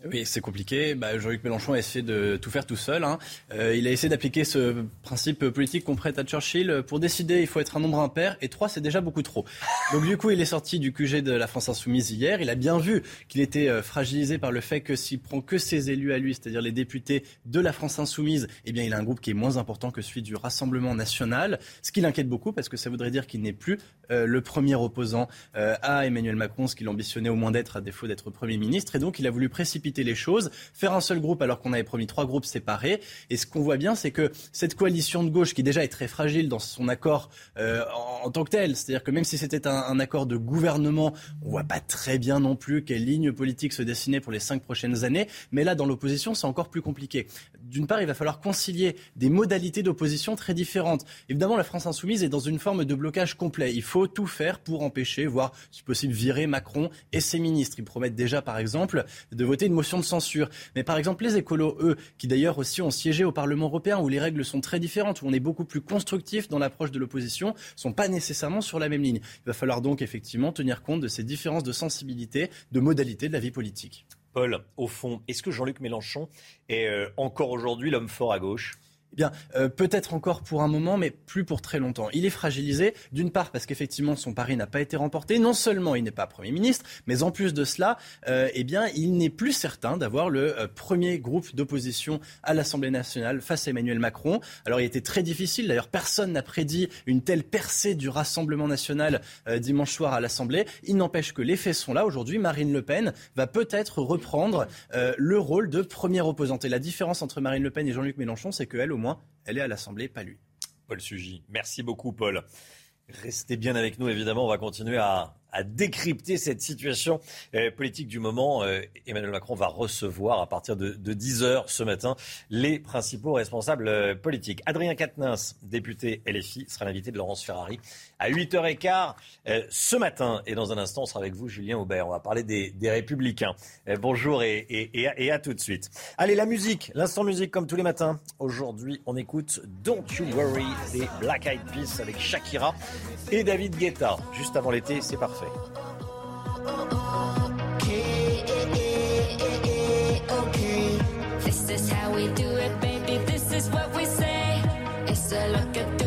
oui, c'est compliqué. Bah, Jean-Luc Mélenchon a essayé de tout faire tout seul. Hein. Euh, il a essayé d'appliquer ce principe politique qu'on prête à Churchill. Pour décider, il faut être un nombre impair, et trois, c'est déjà beaucoup trop. Donc du coup, il est sorti du QG de la France Insoumise hier. Il a bien vu qu'il était euh, fragilisé par le fait que s'il prend que ses élus à lui, c'est-à-dire les députés de la France Insoumise, eh bien, il a un groupe qui est moins important que celui du Rassemblement National. Ce qui l'inquiète beaucoup, parce que ça voudrait dire qu'il n'est plus euh, le premier opposant à Emmanuel Macron, ce qu'il ambitionnait au moins d'être, à défaut d'être Premier ministre. Et donc, il a voulu précipiter les choses, faire un seul groupe alors qu'on avait promis trois groupes séparés. Et ce qu'on voit bien, c'est que cette coalition de gauche, qui déjà est très fragile dans son accord euh, en, tant que tel, c'est-à-dire que même si c'était un, accord de gouvernement, on voit pas très bien non plus quelle ligne politique se dessiner pour les cinq prochaines années. Mais là, dans l'opposition, c'est encore plus compliqué. D'une part, il va falloir concilier des modalités d'opposition très différentes. Évidemment, la France insoumise est dans une forme de blocage complet. Il faut tout faire pour empêcher, voire si possible virer Macron et ses ministres. Ils promettent déjà, par exemple, de voter une motion de censure. Mais par exemple, les écolos, eux, qui d'ailleurs aussi ont siégé au Parlement européen, où les règles sont très différentes, où on est beaucoup plus constructif dans l'approche de l'opposition, sont pas nécessairement sur la même ligne. Il va falloir donc effectivement tenir compte de ces différences de sensibilité, de modalité de la vie politique. Paul, au fond, est-ce que Jean-Luc Mélenchon est euh, encore aujourd'hui l'homme fort à gauche? Eh bien, euh, peut-être encore pour un moment, mais plus pour très longtemps. Il est fragilisé, d'une part parce qu'effectivement son pari n'a pas été remporté. Non seulement il n'est pas Premier ministre, mais en plus de cela, euh, eh bien, il n'est plus certain d'avoir le euh, premier groupe d'opposition à l'Assemblée nationale face à Emmanuel Macron. Alors, il était très difficile. D'ailleurs, personne n'a prédit une telle percée du Rassemblement national dimanche soir à l'Assemblée. Il n'empêche que les faits sont là. Aujourd'hui, Marine Le Pen va peut-être reprendre le rôle de première opposante. Et la différence entre Marine Le Pen et Jean-Luc Mélenchon, c'est qu'elle, moins, elle est à l'Assemblée, pas lui. Paul Sugy, merci beaucoup Paul. Restez bien avec nous, évidemment. On va continuer à, à décrypter cette situation euh, politique du moment. Euh, Emmanuel Macron va recevoir à partir de, de 10 heures ce matin les principaux responsables euh, politiques. Adrien Quatennens, député LFI, sera l'invité de Laurence Ferrari à 8h15 ce matin. Et dans un instant, on sera avec vous, Julien Aubert. On va parler des, Républicains. bonjour et, à, et, à, tout de suite. Allez, la musique, l'instant musique comme tous les matins. Aujourd'hui, on écoute Don't You Worry des Black Eyed Peas avec Shakira et David Guetta. Juste avant l'été, c'est parfait. This is how we do it, baby. This is what we say. It's a look at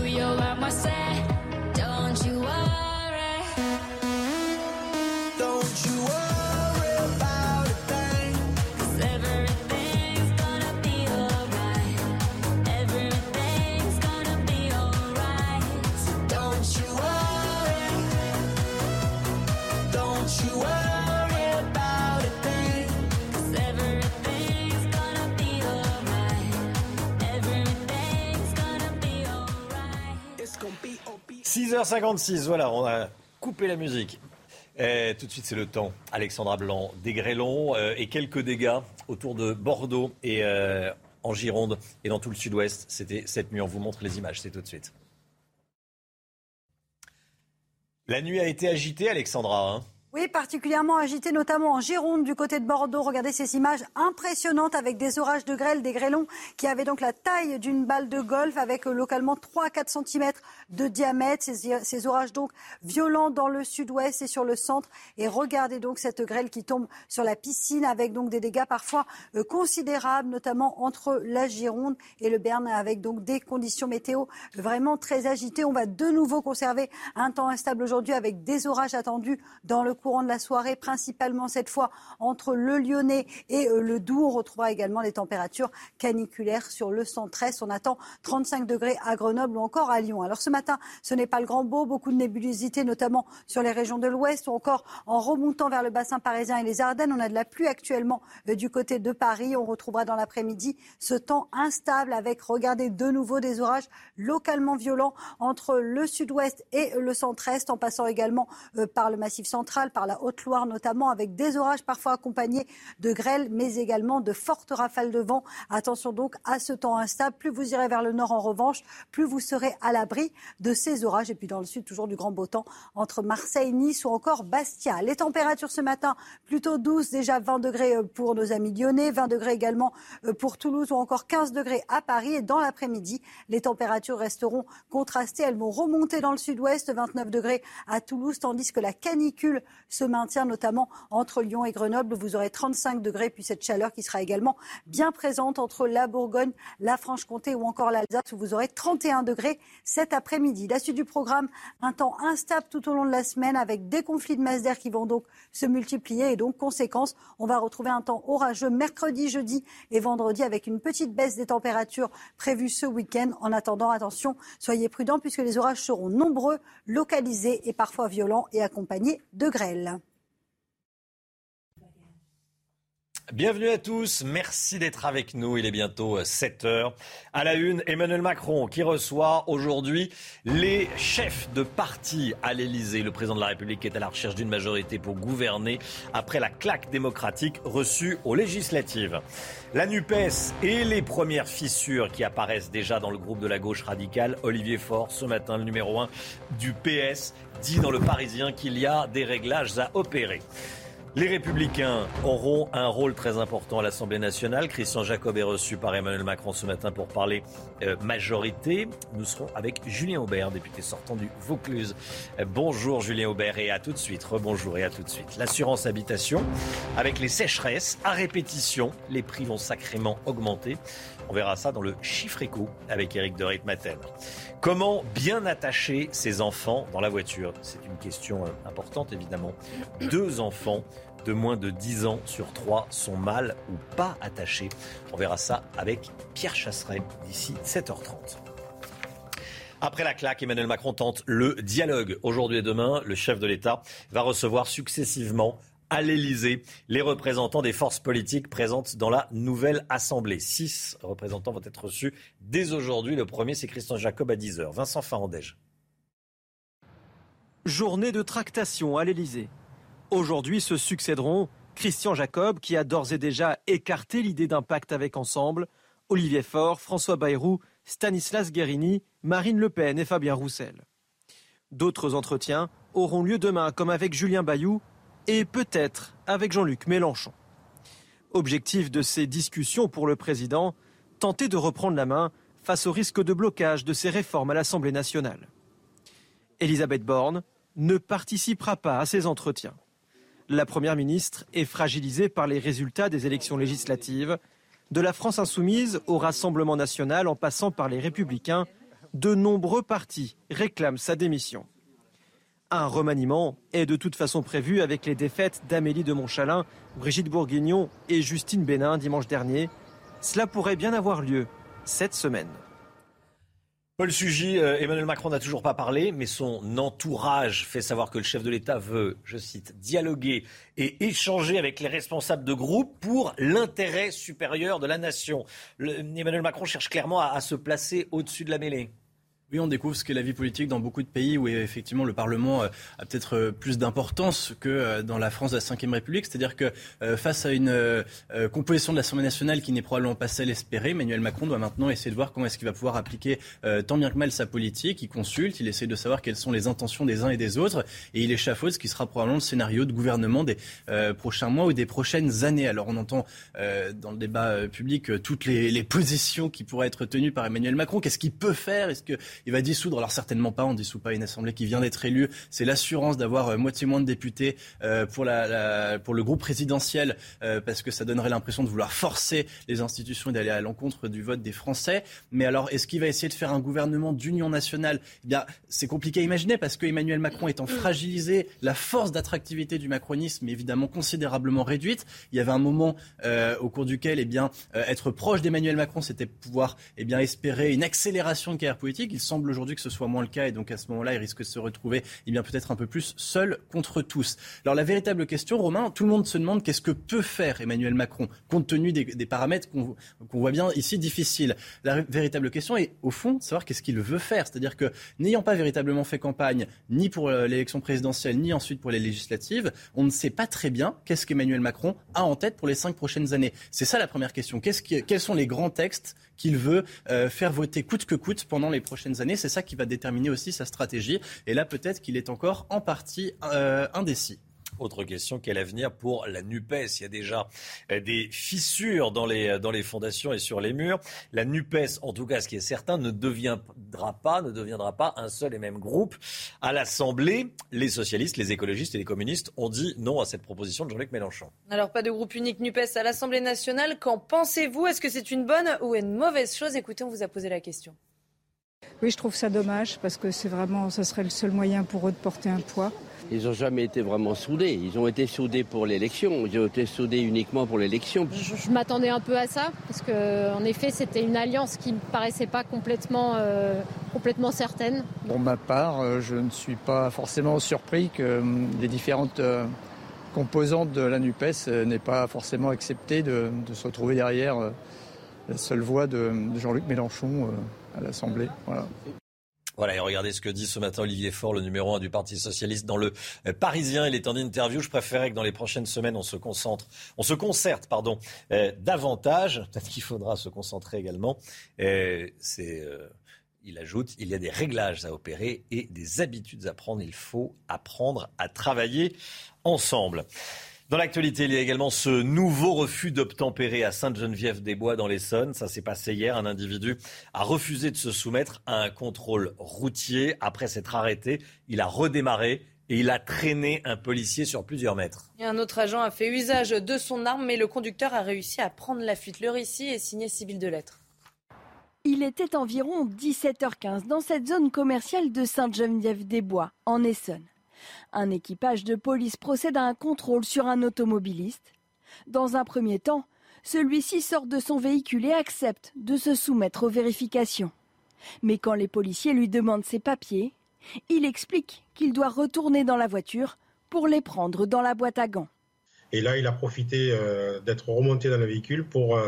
6h56, voilà, on a coupé la musique. Tout de suite, c'est le temps. Alexandra Blanc, des grêlons euh, et quelques dégâts autour de Bordeaux et euh, en Gironde et dans tout le sud-ouest. C'était cette nuit. On vous montre les images. C'est tout de suite. La nuit a été agitée, Alexandra. Hein oui, particulièrement agité, notamment en Gironde, du côté de Bordeaux. Regardez ces images impressionnantes avec des orages de grêle, des grêlons qui avaient donc la taille d'une balle de golf avec euh, localement 3 à 4 cm de diamètre. Ces, orages donc violents dans le sud-ouest et sur le centre. Et regardez donc cette grêle qui tombe sur la piscine avec donc des dégâts parfois euh, considérables, notamment entre la Gironde et le Berne avec donc des conditions météo vraiment très agitées. On va de nouveau conserver un temps instable aujourd'hui avec des orages attendus dans le courant de la soirée, principalement cette fois entre le Lyonnais et euh, le Doubs. On retrouvera également les températures caniculaires sur le centre-est. On attend 35 degrés à Grenoble ou encore à Lyon. Alors ce matin, ce n'est pas le grand beau, beaucoup de nébulosité, notamment sur les régions de l'Ouest ou encore en remontant vers le bassin parisien et les Ardennes. On a de la pluie actuellement euh, du côté de Paris. On retrouvera dans l'après-midi ce temps instable avec, regardez, de nouveau des orages localement violents entre le sud-ouest et le centre-est, en passant également euh, par le massif central, par la Haute-Loire notamment, avec des orages parfois accompagnés de grêle, mais également de fortes rafales de vent. Attention donc à ce temps instable. Plus vous irez vers le nord en revanche, plus vous serez à l'abri de ces orages. Et puis dans le sud, toujours du grand beau temps entre Marseille, Nice ou encore Bastia. Les températures ce matin, plutôt douces, déjà 20 degrés euh, pour nos amis lyonnais, 20 degrés également euh, pour Toulouse ou encore 15 degrés à Paris. Et dans l'après-midi, les températures resteront contrastées. Elles vont remonter dans le sud-ouest, 29 degrés à Toulouse, tandis que la canicule se maintient notamment entre Lyon et Grenoble. Vous aurez 35 degrés, puis cette chaleur qui sera également bien présente entre la Bourgogne, la Franche-Comté ou encore l'Alsace, où vous aurez 31 degrés cet après-midi. La suite du programme, un temps instable tout au long de la semaine avec des conflits de masse d'air qui vont donc se multiplier et donc conséquence, on va retrouver un temps orageux mercredi, jeudi et vendredi avec une petite baisse des températures prévues ce week-end. En attendant, attention, soyez prudents puisque les orages seront nombreux, localisés et parfois violents et accompagnés de grêle. sorella Bienvenue à tous, merci d'être avec nous. Il est bientôt 7 heures. À la une, Emmanuel Macron qui reçoit aujourd'hui les chefs de parti à l'Elysée. Le président de la République est à la recherche d'une majorité pour gouverner après la claque démocratique reçue aux législatives. La NUPES et les premières fissures qui apparaissent déjà dans le groupe de la gauche radicale. Olivier Faure, ce matin, le numéro 1 du PS, dit dans le Parisien qu'il y a des réglages à opérer. Les Républicains auront un rôle très important à l'Assemblée nationale. Christian Jacob est reçu par Emmanuel Macron ce matin pour parler euh, majorité. Nous serons avec Julien Aubert, député sortant du Vaucluse. Euh, bonjour Julien Aubert et à tout de suite. Rebonjour et à tout de suite. L'assurance habitation, avec les sécheresses à répétition, les prix vont sacrément augmenter. On verra ça dans le chiffre éco avec Eric de Ritmaten. Comment bien attacher ses enfants dans la voiture? C'est une question euh, importante évidemment. Deux enfants de moins de 10 ans sur 3 sont mal ou pas attachés. On verra ça avec Pierre Chasseret d'ici 7h30. Après la claque, Emmanuel Macron tente le dialogue. Aujourd'hui et demain, le chef de l'État va recevoir successivement à l'Elysée les représentants des forces politiques présentes dans la nouvelle Assemblée. Six représentants vont être reçus dès aujourd'hui. Le premier, c'est Christian Jacob à 10h. Vincent Farandège. Journée de tractation à l'Elysée. Aujourd'hui se succéderont Christian Jacob, qui a d'ores et déjà écarté l'idée d'un pacte avec Ensemble, Olivier Faure, François Bayrou, Stanislas Guérini, Marine Le Pen et Fabien Roussel. D'autres entretiens auront lieu demain, comme avec Julien Bayou et peut-être avec Jean-Luc Mélenchon. Objectif de ces discussions pour le président, tenter de reprendre la main face au risque de blocage de ces réformes à l'Assemblée nationale. Elisabeth Borne ne participera pas à ces entretiens. La Première ministre est fragilisée par les résultats des élections législatives. De la France insoumise au Rassemblement national en passant par les Républicains, de nombreux partis réclament sa démission. Un remaniement est de toute façon prévu avec les défaites d'Amélie de Montchalin, Brigitte Bourguignon et Justine Bénin dimanche dernier. Cela pourrait bien avoir lieu cette semaine. Paul Sugy, euh, Emmanuel Macron n'a toujours pas parlé, mais son entourage fait savoir que le chef de l'État veut, je cite, dialoguer et échanger avec les responsables de groupe pour l'intérêt supérieur de la nation. Emmanuel Macron cherche clairement à se placer au-dessus de la mêlée. Oui, on découvre ce qu'est la vie politique dans beaucoup de pays où effectivement le Parlement euh, a peut-être euh, plus d'importance que euh, dans la France de la Ve République. C'est-à-dire que face à une composition de l'Assemblée nationale qui n'est probablement pas celle espérée, Emmanuel Macron doit maintenant essayer de voir comment est-ce qu'il va pouvoir appliquer tant bien que mal sa politique. Il consulte, il essaie de savoir quelles sont les intentions des uns et des autres et il échafaude ce qui sera probablement le scénario de gouvernement des prochains mois ou des prochaines années. Alors on entend dans le débat public toutes les, les positions qui pourraient être tenues par Emmanuel Macron. Qu'est-ce qu'il peut faire? Est-ce que il va dissoudre. Alors certainement pas, on ne dissout pas une assemblée qui vient d'être élue. C'est l'assurance d'avoir euh, moitié moins de députés euh, pour, la, pour le groupe présidentiel, euh, parce que ça donnerait l'impression de vouloir forcer les institutions et d'aller à l'encontre du vote des Français. Mais alors, est-ce qu'il va essayer de faire un gouvernement d'union nationale? Eh bien, c'est compliqué à imaginer, parce que Emmanuel Macron étant fragilisé, la force d'attractivité du macronisme est évidemment considérablement réduite. Il y avait un moment au cours duquel, eh bien, être proche d'Emmanuel Macron, c'était pouvoir, eh bien, espérer une accélération de carrière politique. Semble aujourd'hui que ce soit moins le cas et donc à ce moment-là, il risque de se retrouver eh bien peut-être un peu plus seul contre tous. Alors la véritable question, Romain, tout le monde se demande qu'est-ce que peut faire Emmanuel Macron compte tenu des, paramètres qu'on voit bien ici difficiles. La véritable question est au fond de savoir qu'est-ce qu'il veut faire, c'est-à-dire que n'ayant pas véritablement fait campagne ni pour euh, l'élection présidentielle ni ensuite pour les législatives, on ne sait pas très bien qu'est-ce qu'Emmanuel Macron a en tête pour les cinq prochaines années. C'est ça la première question. quels sont les grands textes qu'il veut euh, faire voter coûte que coûte pendant les prochaines années? C'est ça qui va déterminer aussi sa stratégie. Et là, peut-être qu'il est encore en partie euh, indécis. Autre question, quel avenir pour la NUPES? Il y a déjà euh, des fissures dans les, dans les fondations et sur les murs. La NUPES, en tout cas, ce qui est certain, ne deviendra pas, ne deviendra pas un seul et même groupe. À l'Assemblée, les socialistes, les écologistes et les communistes ont dit non à cette proposition de Jean-Luc Mélenchon. Alors, pas de groupe unique NUPES à l'Assemblée nationale. Qu'en pensez-vous? Est-ce que c'est une bonne ou une mauvaise chose? Écoutez, on vous a posé la question. Oui, je trouve ça dommage parce que c'est vraiment, ça serait le seul moyen pour eux de porter un poids. Ils n'ont jamais été vraiment soudés. Ils ont été soudés pour l'élection. Ils ont été soudés uniquement pour l'élection. Je, m'attendais un peu à ça parce que, en effet, c'était une alliance qui ne me paraissait pas complètement, euh, complètement certaine. Pour ma part, euh, je ne suis pas forcément surpris que euh, les différentes composantes de la NUPES n'aient pas forcément accepté de, se retrouver derrière la seule voix de Jean-Luc Mélenchon à l'Assemblée. Voilà. Voilà, et regardez ce que dit ce matin Olivier Faure, le numéro un du Parti Socialiste, dans le euh, Parisien. Il est en interview. Je préférais que dans les prochaines semaines, on se concentre, on se concerte, pardon, euh, davantage. Peut-être qu'il faudra se concentrer également. Euh, c'est, il ajoute, il y a des réglages à opérer et des habitudes à prendre. Il faut apprendre à travailler ensemble. Dans l'actualité, il y a également ce nouveau refus d'obtempérer à Sainte-Geneviève-des-Bois dans l'Essonne. Ça s'est passé hier. Un individu a refusé de se soumettre à un contrôle routier. Après s'être arrêté, il a redémarré et il a traîné un policier sur plusieurs mètres. un autre agent a fait usage de son arme, mais le conducteur a réussi à prendre la fuite. Le récit est signé Sibyl de Lettres. Il était environ 17h15 dans cette zone commerciale de Sainte-Geneviève-des-Bois, en Essonne. Un équipage de police procède à un contrôle sur un automobiliste. Dans un premier temps, celui-ci sort de son véhicule et accepte de se soumettre aux vérifications. Mais quand les policiers lui demandent ses papiers, il explique qu'il doit retourner dans la voiture pour les prendre dans la boîte à gants. Et là, il a profité d'être remonté dans le véhicule pour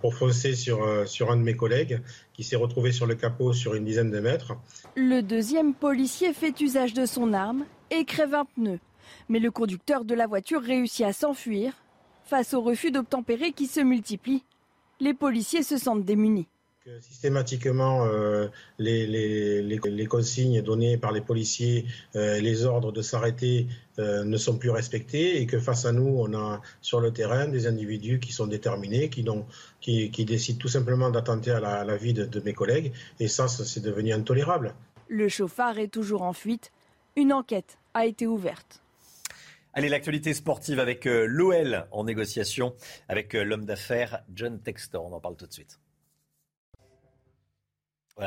pour foncer sur, sur un de mes collègues qui s'est retrouvé sur le capot sur une dizaine de mètres. Le deuxième policier fait usage de son arme et crève un pneu. Mais le conducteur de la voiture réussit à s'enfuir face au refus d'obtempérer qui se multiplie. Les policiers se sentent démunis. Systématiquement, euh, les, les, consignes données par les policiers, euh, les ordres de s'arrêter euh, ne sont plus respectés et que face à nous, on a sur le terrain des individus qui sont déterminés, qui, qui, qui décident tout simplement d'attenter à la, vie de, de mes collègues. Et ça, c'est devenu intolérable. Le chauffard est toujours en fuite. Une enquête a été ouverte. Allez, l'actualité sportive avec l'OL en négociation avec l'homme d'affaires John Textor. On en parle tout de suite.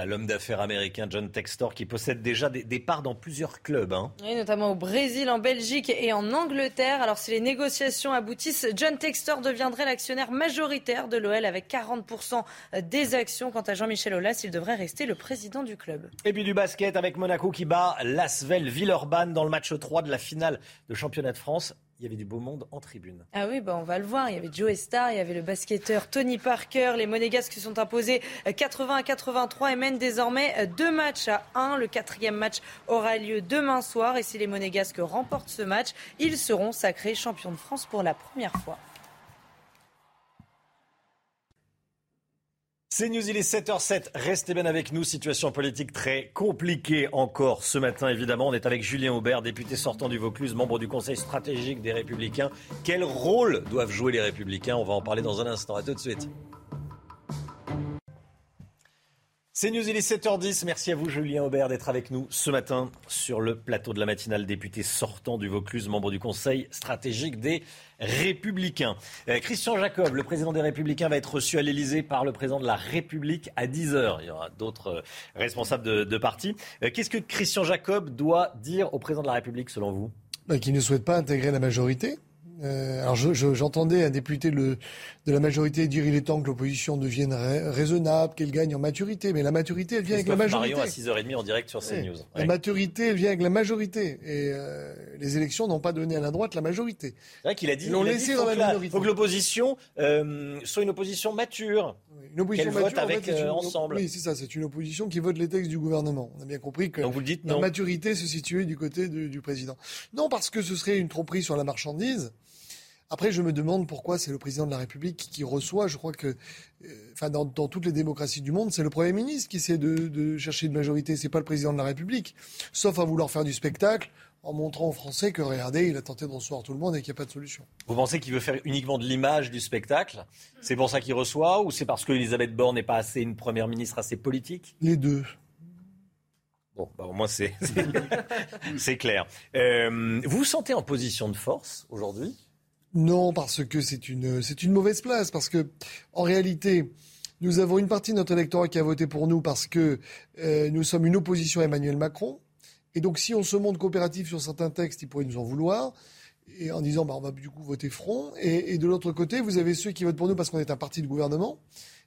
L'homme d'affaires américain John Textor qui possède déjà des, parts dans plusieurs clubs. Hein. Oui, notamment au Brésil, en Belgique et en Angleterre. Alors si les négociations aboutissent, John Textor deviendrait l'actionnaire majoritaire de l'OL avec 40% des actions. Quant à Jean-Michel Aulas, il devrait rester le président du club. Et puis du basket avec Monaco qui bat Lasvel Villeurbanne dans le match 3 de la finale de championnat de France il y avait du beau monde en tribune. Ah oui, bah on va le voir. Il y avait Joe Star, il y avait le basketteur Tony Parker. Les Monégasques sont imposés 80 à 83 et mènent désormais deux matchs à 1. Le quatrième match aura lieu demain soir. Et si les Monégasques remportent ce match, ils seront sacrés champions de France pour la première fois. C'est News, il est 7h07. Restez bien avec nous. Situation politique très compliquée encore ce matin, évidemment. On est avec Julien Aubert, député sortant du Vaucluse, membre du Conseil stratégique des Républicains. Quel rôle doivent jouer les Républicains? On va en parler dans un instant. À tout de suite. C'est News, il est 7h10. Merci à vous, Julien Aubert, d'être avec nous ce matin sur le plateau de la matinale. Député sortant du Vaucluse, membre du Conseil stratégique des Républicains. Euh, Christian Jacob, le président des Républicains, va être reçu à l'Elysée par le président de la République à 10h. Il y aura d'autres euh, responsables de, de partis. Euh, qu'est-ce que Christian Jacob doit dire au président de la République, selon vous? Bah, Qu'il ne souhaite pas intégrer la majorité. Euh, alors j'entendais un député de la majorité dire il est temps que l'opposition devienne raisonnable, qu'elle gagne en maturité. Mais la maturité, elle vient avec la majorité. Marion à 6h30 en direct sur CNews. La maturité, elle vient avec la majorité. Et euh, les élections n'ont pas donné à la droite la majorité. C'est vrai qu'il a dit, il laissé dans la majorité. faut que l'opposition euh, soit une opposition mature. Une opposition vote avec, ensemble. Oui, c'est ça, c'est une opposition qui vote les textes du gouvernement. On a bien compris que la maturité se situait du côté du président. Non, parce que ce serait une tromperie sur la marchandise. Après, je me demande pourquoi c'est le président de la République qui reçoit. Je crois que, euh, enfin, dans, toutes les démocraties du monde, c'est le Premier ministre qui essaie de, chercher une majorité. C'est pas le président de la République, sauf à vouloir faire du spectacle en montrant aux Français que regardez, il a tenté de recevoir tout le monde et qu'il n'y a pas de solution. Vous pensez qu'il veut faire uniquement de l'image du spectacle? C'est pour ça qu'il reçoit ou c'est parce qu'Elisabeth Borne n'est pas assez une première ministre assez politique? Les deux. Bon, bah au moins c'est c'est clair. Euh, vous vous sentez en position de force aujourd'hui? Non, parce que c'est une, c'est une mauvaise place. Parce que, en réalité, nous avons une partie de notre électorat qui a voté pour nous parce que euh, nous sommes une opposition à Emmanuel Macron. Et donc, si on se montre coopératif sur certains textes, ils pourraient nous en vouloir. Et en disant, bah, on va du coup voter front. Et, de l'autre côté, vous avez ceux qui votent pour nous parce qu'on est un parti de gouvernement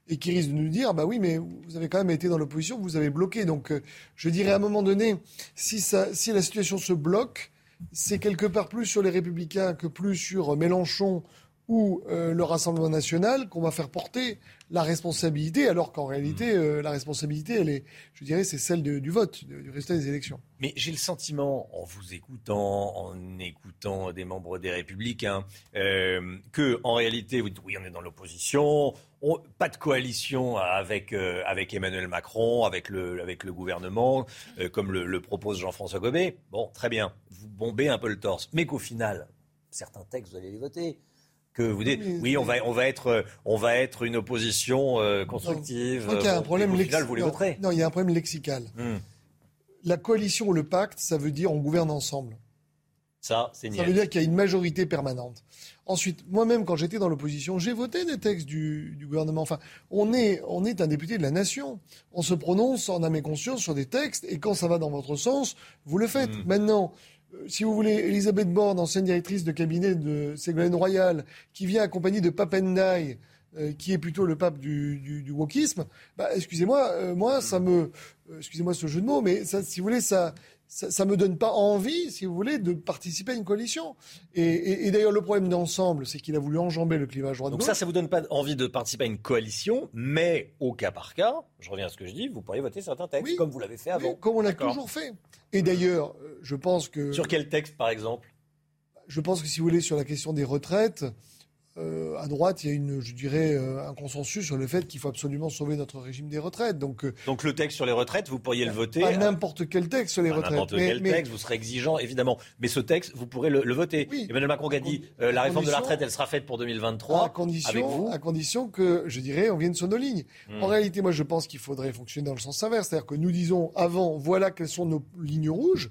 et qui risquent de nous dire, bah oui, mais vous avez quand même été dans l'opposition, vous avez bloqué. Donc, euh, je dirais à un moment donné, si, ça, si la situation se bloque, c'est quelque part plus sur les républicains que plus sur Mélenchon ou euh, le Rassemblement national qu'on va faire porter la responsabilité, alors qu'en réalité, hmm. euh, la responsabilité, elle est, je dirais, c'est celle du vote, du résultat des élections. Mais j'ai le sentiment, en vous écoutant, en écoutant des membres des Républicains, euh, que en réalité, oui, on est dans l'opposition, pas de coalition avec euh, avec Emmanuel Macron, avec le avec le gouvernement, comme le, le propose Jean-François Gobet. Bon, très bien, vous bombez un peu le torse, mais qu'au final, certains textes, vous allez les voter que vous dites oui, on va on va être on va être une opposition euh, constructive. il y a un problème lexical. Non, il y a un problème lexical. Hmm. La coalition ou le pacte, ça veut dire on gouverne ensemble. Ça, c'est Ça veut dire qu'il y a une majorité permanente. Ensuite, moi-même, quand j'étais dans l'opposition, j'ai voté des textes du, gouvernement. Enfin, on est, on est un député de la nation. On se prononce en âme et conscience sur des textes, et quand ça va dans votre sens, vous le faites. Hmm. Maintenant, euh, si vous voulez, Elisabeth Borne, ancienne directrice de cabinet de Ségolène Royal, qui vient accompagnée de Papendai, euh, qui est plutôt le pape du, du, wokisme, bah, excusez-moi, euh, moi, ça me, excusez-moi ce jeu de mots, mais si vous voulez, ça, ça ne me donne pas envie, si vous voulez, de participer à une coalition. Et, d'ailleurs, le problème d'ensemble, c'est qu'il a voulu enjamber le clivage droit Donc ça, ça vous donne pas envie de participer à une coalition, mais au cas par cas, je reviens à ce que je dis, vous pourriez voter certains textes, comme vous l'avez fait avant. comme on l'a toujours fait. Et d'ailleurs, euh, je pense que... Sur quel texte, par exemple? Je pense que si vous voulez, sur la question des retraites, euh, à droite, il y a une, je dirais, euh, un consensus sur le fait qu'il faut absolument sauver notre régime des retraites. Donc, euh, donc le texte sur les retraites, vous pourriez le voter. Pas n'importe quel texte sur les retraites. N'importe quel texte, vous serez exigeant, évidemment. Mais ce texte, vous pourrez le, voter. Emmanuel Macron a dit la réforme de la retraite, elle sera faite pour 2023. À condition, à condition que, je dirais, on vienne sur nos lignes. Hmm. En réalité, moi, je pense qu'il faudrait fonctionner dans le sens inverse, c'est-à-dire que nous disons avant, voilà quelles sont nos lignes rouges.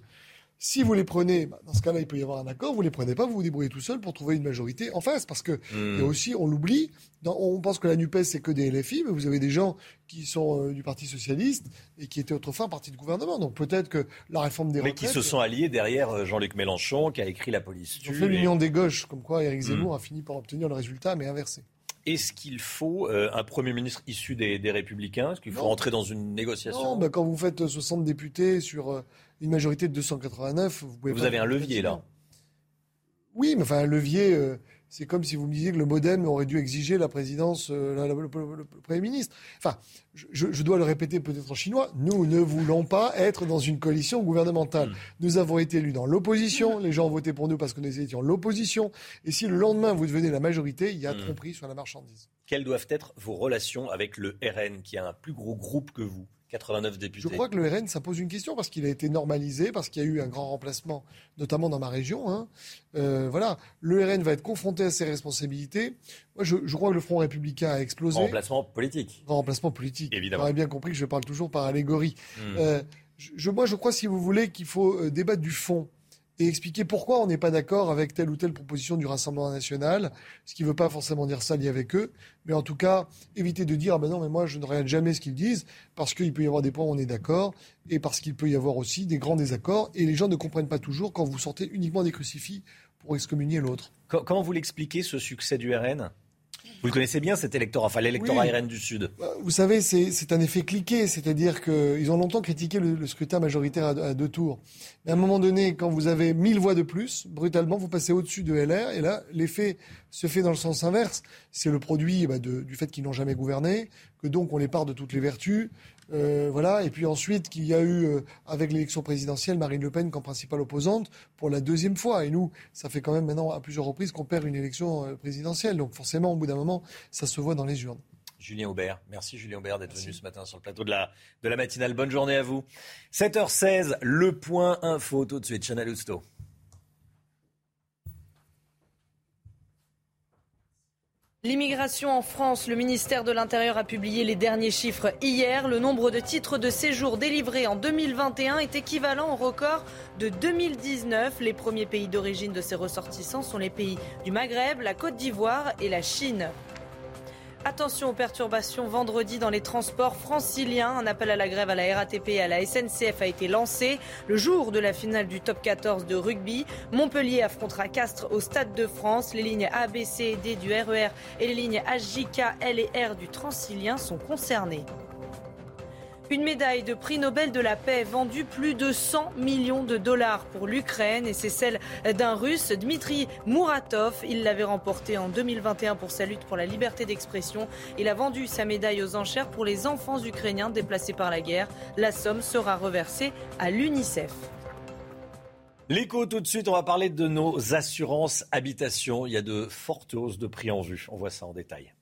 Si vous les prenez, bah, dans ce cas-là, il peut y avoir un accord. Vous les prenez pas, vous vous débrouillez tout seul pour trouver une majorité en face. Parce que hmm. a aussi, on l'oublie, on pense que la Nupes c'est que des LFI, mais vous avez des gens qui sont euh, du Parti socialiste et qui étaient autrefois un parti de gouvernement. Donc peut-être que la réforme des mais qui se sont alliés derrière euh, Jean-Luc Mélenchon, qui a écrit la police. Ils ont fait l'union des gauches, comme quoi Éric hmm. Zemmour a fini par obtenir le résultat, mais inversé. Est-ce qu'il faut euh, un Premier ministre issu des, Républicains Est-ce qu'il faut rentrer dans une négociation Non, bah, quand vous faites 60 députés sur une majorité de 289, vous pouvez. Vous avez un levier là. Oui, mais enfin un levier. Euh, c'est comme si vous me disiez que le MoDem aurait dû exiger la présidence, euh, le, Premier ministre. Enfin, je, dois le répéter peut-être en chinois, nous ne voulons pas être dans une coalition gouvernementale. Hmm. Nous avons été élus dans l'opposition, les gens ont voté pour nous parce que nous étions l'opposition, et si le lendemain vous devenez la majorité, il y a hmm. tromperie sur la marchandise. Quelles doivent être vos relations avec le RN, qui a un plus gros groupe que vous? 89 députés. Je crois que le RN, ça pose une question parce qu'il a été normalisé, parce qu'il y a eu un grand remplacement, notamment dans ma région. Hein. Euh, voilà, le RN va être confronté à ses responsabilités. Moi, je, crois que le Front républicain a explosé. remplacement politique. remplacement politique. Évidemment. Vous avez bien compris que je parle toujours par allégorie. Hmm. Euh, je, moi, je crois, si vous voulez, qu'il faut euh, débattre du fond et expliquer pourquoi on n'est pas d'accord avec telle ou telle proposition du Rassemblement national, ce qui ne veut pas forcément dire ça lié avec eux, mais en tout cas, éviter de dire ah ben non, mais moi je ne regarde jamais ce qu'ils disent, parce qu'il peut y avoir des points où on est d'accord, et parce qu'il peut y avoir aussi des grands désaccords, et les gens ne comprennent pas toujours quand vous sortez uniquement des crucifix pour excommunier l'autre. Comment vous l'expliquez ce succès du RN vous le connaissez bien cet électorat, enfin l'électorat RN du Sud. Bah, vous savez, c'est un effet cliqué, c'est-à-dire qu'ils ont longtemps critiqué le, scrutin majoritaire à, deux tours. Mais à un moment donné, quand vous avez 1000 voix de plus, brutalement, vous passez au-dessus de LR, et là, l'effet se fait dans le sens inverse. C'est le produit bah, du fait qu'ils n'ont jamais gouverné, que donc on les part de toutes les vertus, euh, voilà. Et puis ensuite, qu'il y a eu, euh, avec l'élection présidentielle, Marine Le Pen comme principale opposante pour la deuxième fois. Et nous, ça fait quand même maintenant à plusieurs reprises qu'on perd une élection euh, présidentielle. Donc forcément, au bout d'un moment, ça se voit dans les urnes. Julien Aubert. Merci Julien Aubert d'être venu ce matin sur le plateau de la, de la matinale. Bonne journée à vous. 7h16, le point info tout de suite. Chanel Housteau. L'immigration en France, le ministère de l'Intérieur a publié les derniers chiffres hier. Le nombre de titres de séjour délivrés en 2021 est équivalent au record de 2019. Les premiers pays d'origine de ces ressortissants sont les pays du Maghreb, la Côte d'Ivoire et la Chine. Attention aux perturbations vendredi dans les transports franciliens. Un appel à la grève à la RATP et à la SNCF a été lancé le jour de la finale du top 14 de rugby. Montpellier affrontera Castres au Stade de France. Les lignes A, B, C D du RER e et les lignes HJK, L et R du Transilien sont concernées. Une médaille de prix Nobel de la paix vendue plus de 100 millions de dollars pour l'Ukraine et c'est celle d'un Russe, Dmitri Muratov. Il l'avait remportée en 2021 pour sa lutte pour la liberté d'expression. Il a vendu sa médaille aux enchères pour les enfants ukrainiens déplacés par la guerre. La somme sera reversée à l'UNICEF. L'écho tout de suite, on va parler de nos assurances habitation. Il y a de fortes hausses de prix en vue. On voit ça en détail.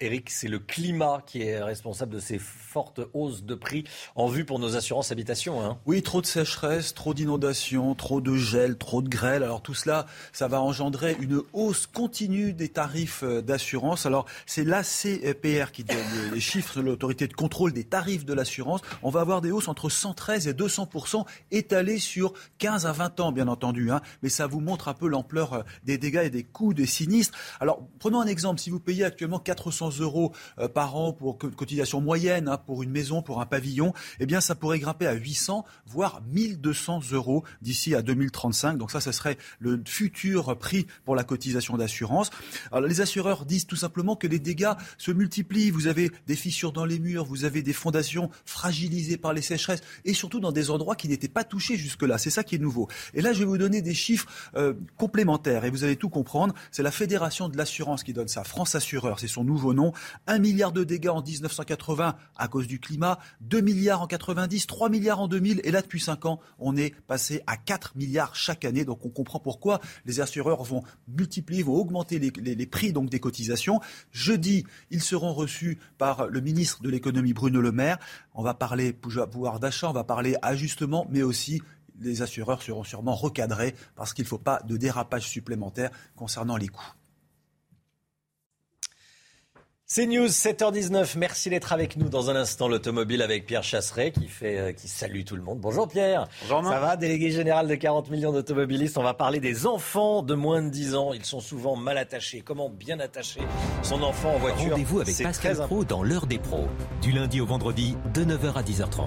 Eric, c'est le climat qui est responsable de ces fortes hausses de prix en vue pour nos assurances habitation. Hein. Oui, trop de sécheresse, trop d'inondations, trop de gel, trop de grêle. Alors tout cela, ça va engendrer une hausse continue des tarifs euh, d'assurance. Alors c'est l'ACPR qui donne les chiffres de l'autorité de contrôle des tarifs de l'assurance. On va avoir des hausses entre 113 et 200% étalées sur 15 à 20 ans, bien entendu. Hein. Mais ça vous montre un peu l'ampleur euh, des dégâts et des coûts des sinistres. Alors prenons un exemple. Si vous payez actuellement 400 euros euh, par an pour cotisation moyenne hein, pour une maison, pour un pavillon, eh bien ça pourrait grimper à 800, voire 1200 euros d'ici à 2035. Donc ça, ce serait le futur prix pour la cotisation d'assurance. Alors les assureurs disent tout simplement que les dégâts se multiplient. Vous avez des fissures dans les murs, vous avez des fondations fragilisées par les sécheresses et surtout dans des endroits qui n'étaient pas touchés jusque-là. C'est ça qui est nouveau. Et là, je vais vous donner des chiffres euh, complémentaires et vous allez tout comprendre. C'est la Fédération de l'assurance qui donne ça. France Assureur, c'est son nouveau nom. Un milliard de dégâts en 1980 à cause du climat, 2 milliards en 90, 3 milliards en 2000 et là, depuis 5 ans, on est passé à 4 milliards chaque année. Donc on comprend pourquoi les assureurs vont multiplier, vont augmenter les, les prix donc des cotisations. Jeudi, ils seront reçus par le ministre de l'économie Bruno Le Maire. On va parler pouvoir d'achat, on va parler ajustement, mais aussi les assureurs seront sûrement recadrés parce qu'il ne faut pas de dérapage supplémentaire concernant les coûts. C'est News 7h19. Merci d'être avec nous dans un instant. L'automobile avec Pierre Chasseret qui fait, euh, qui salue tout le monde. Bonjour Pierre. Bonjour Ça va, délégué général de 40 millions d'automobilistes? On va parler des enfants de moins de 10 ans. Ils sont souvent mal attachés. Comment bien attacher son enfant en voiture? Rendez-vous avec Pascal Pro dans l'heure des pros. Du lundi au vendredi de 9h à 10h30.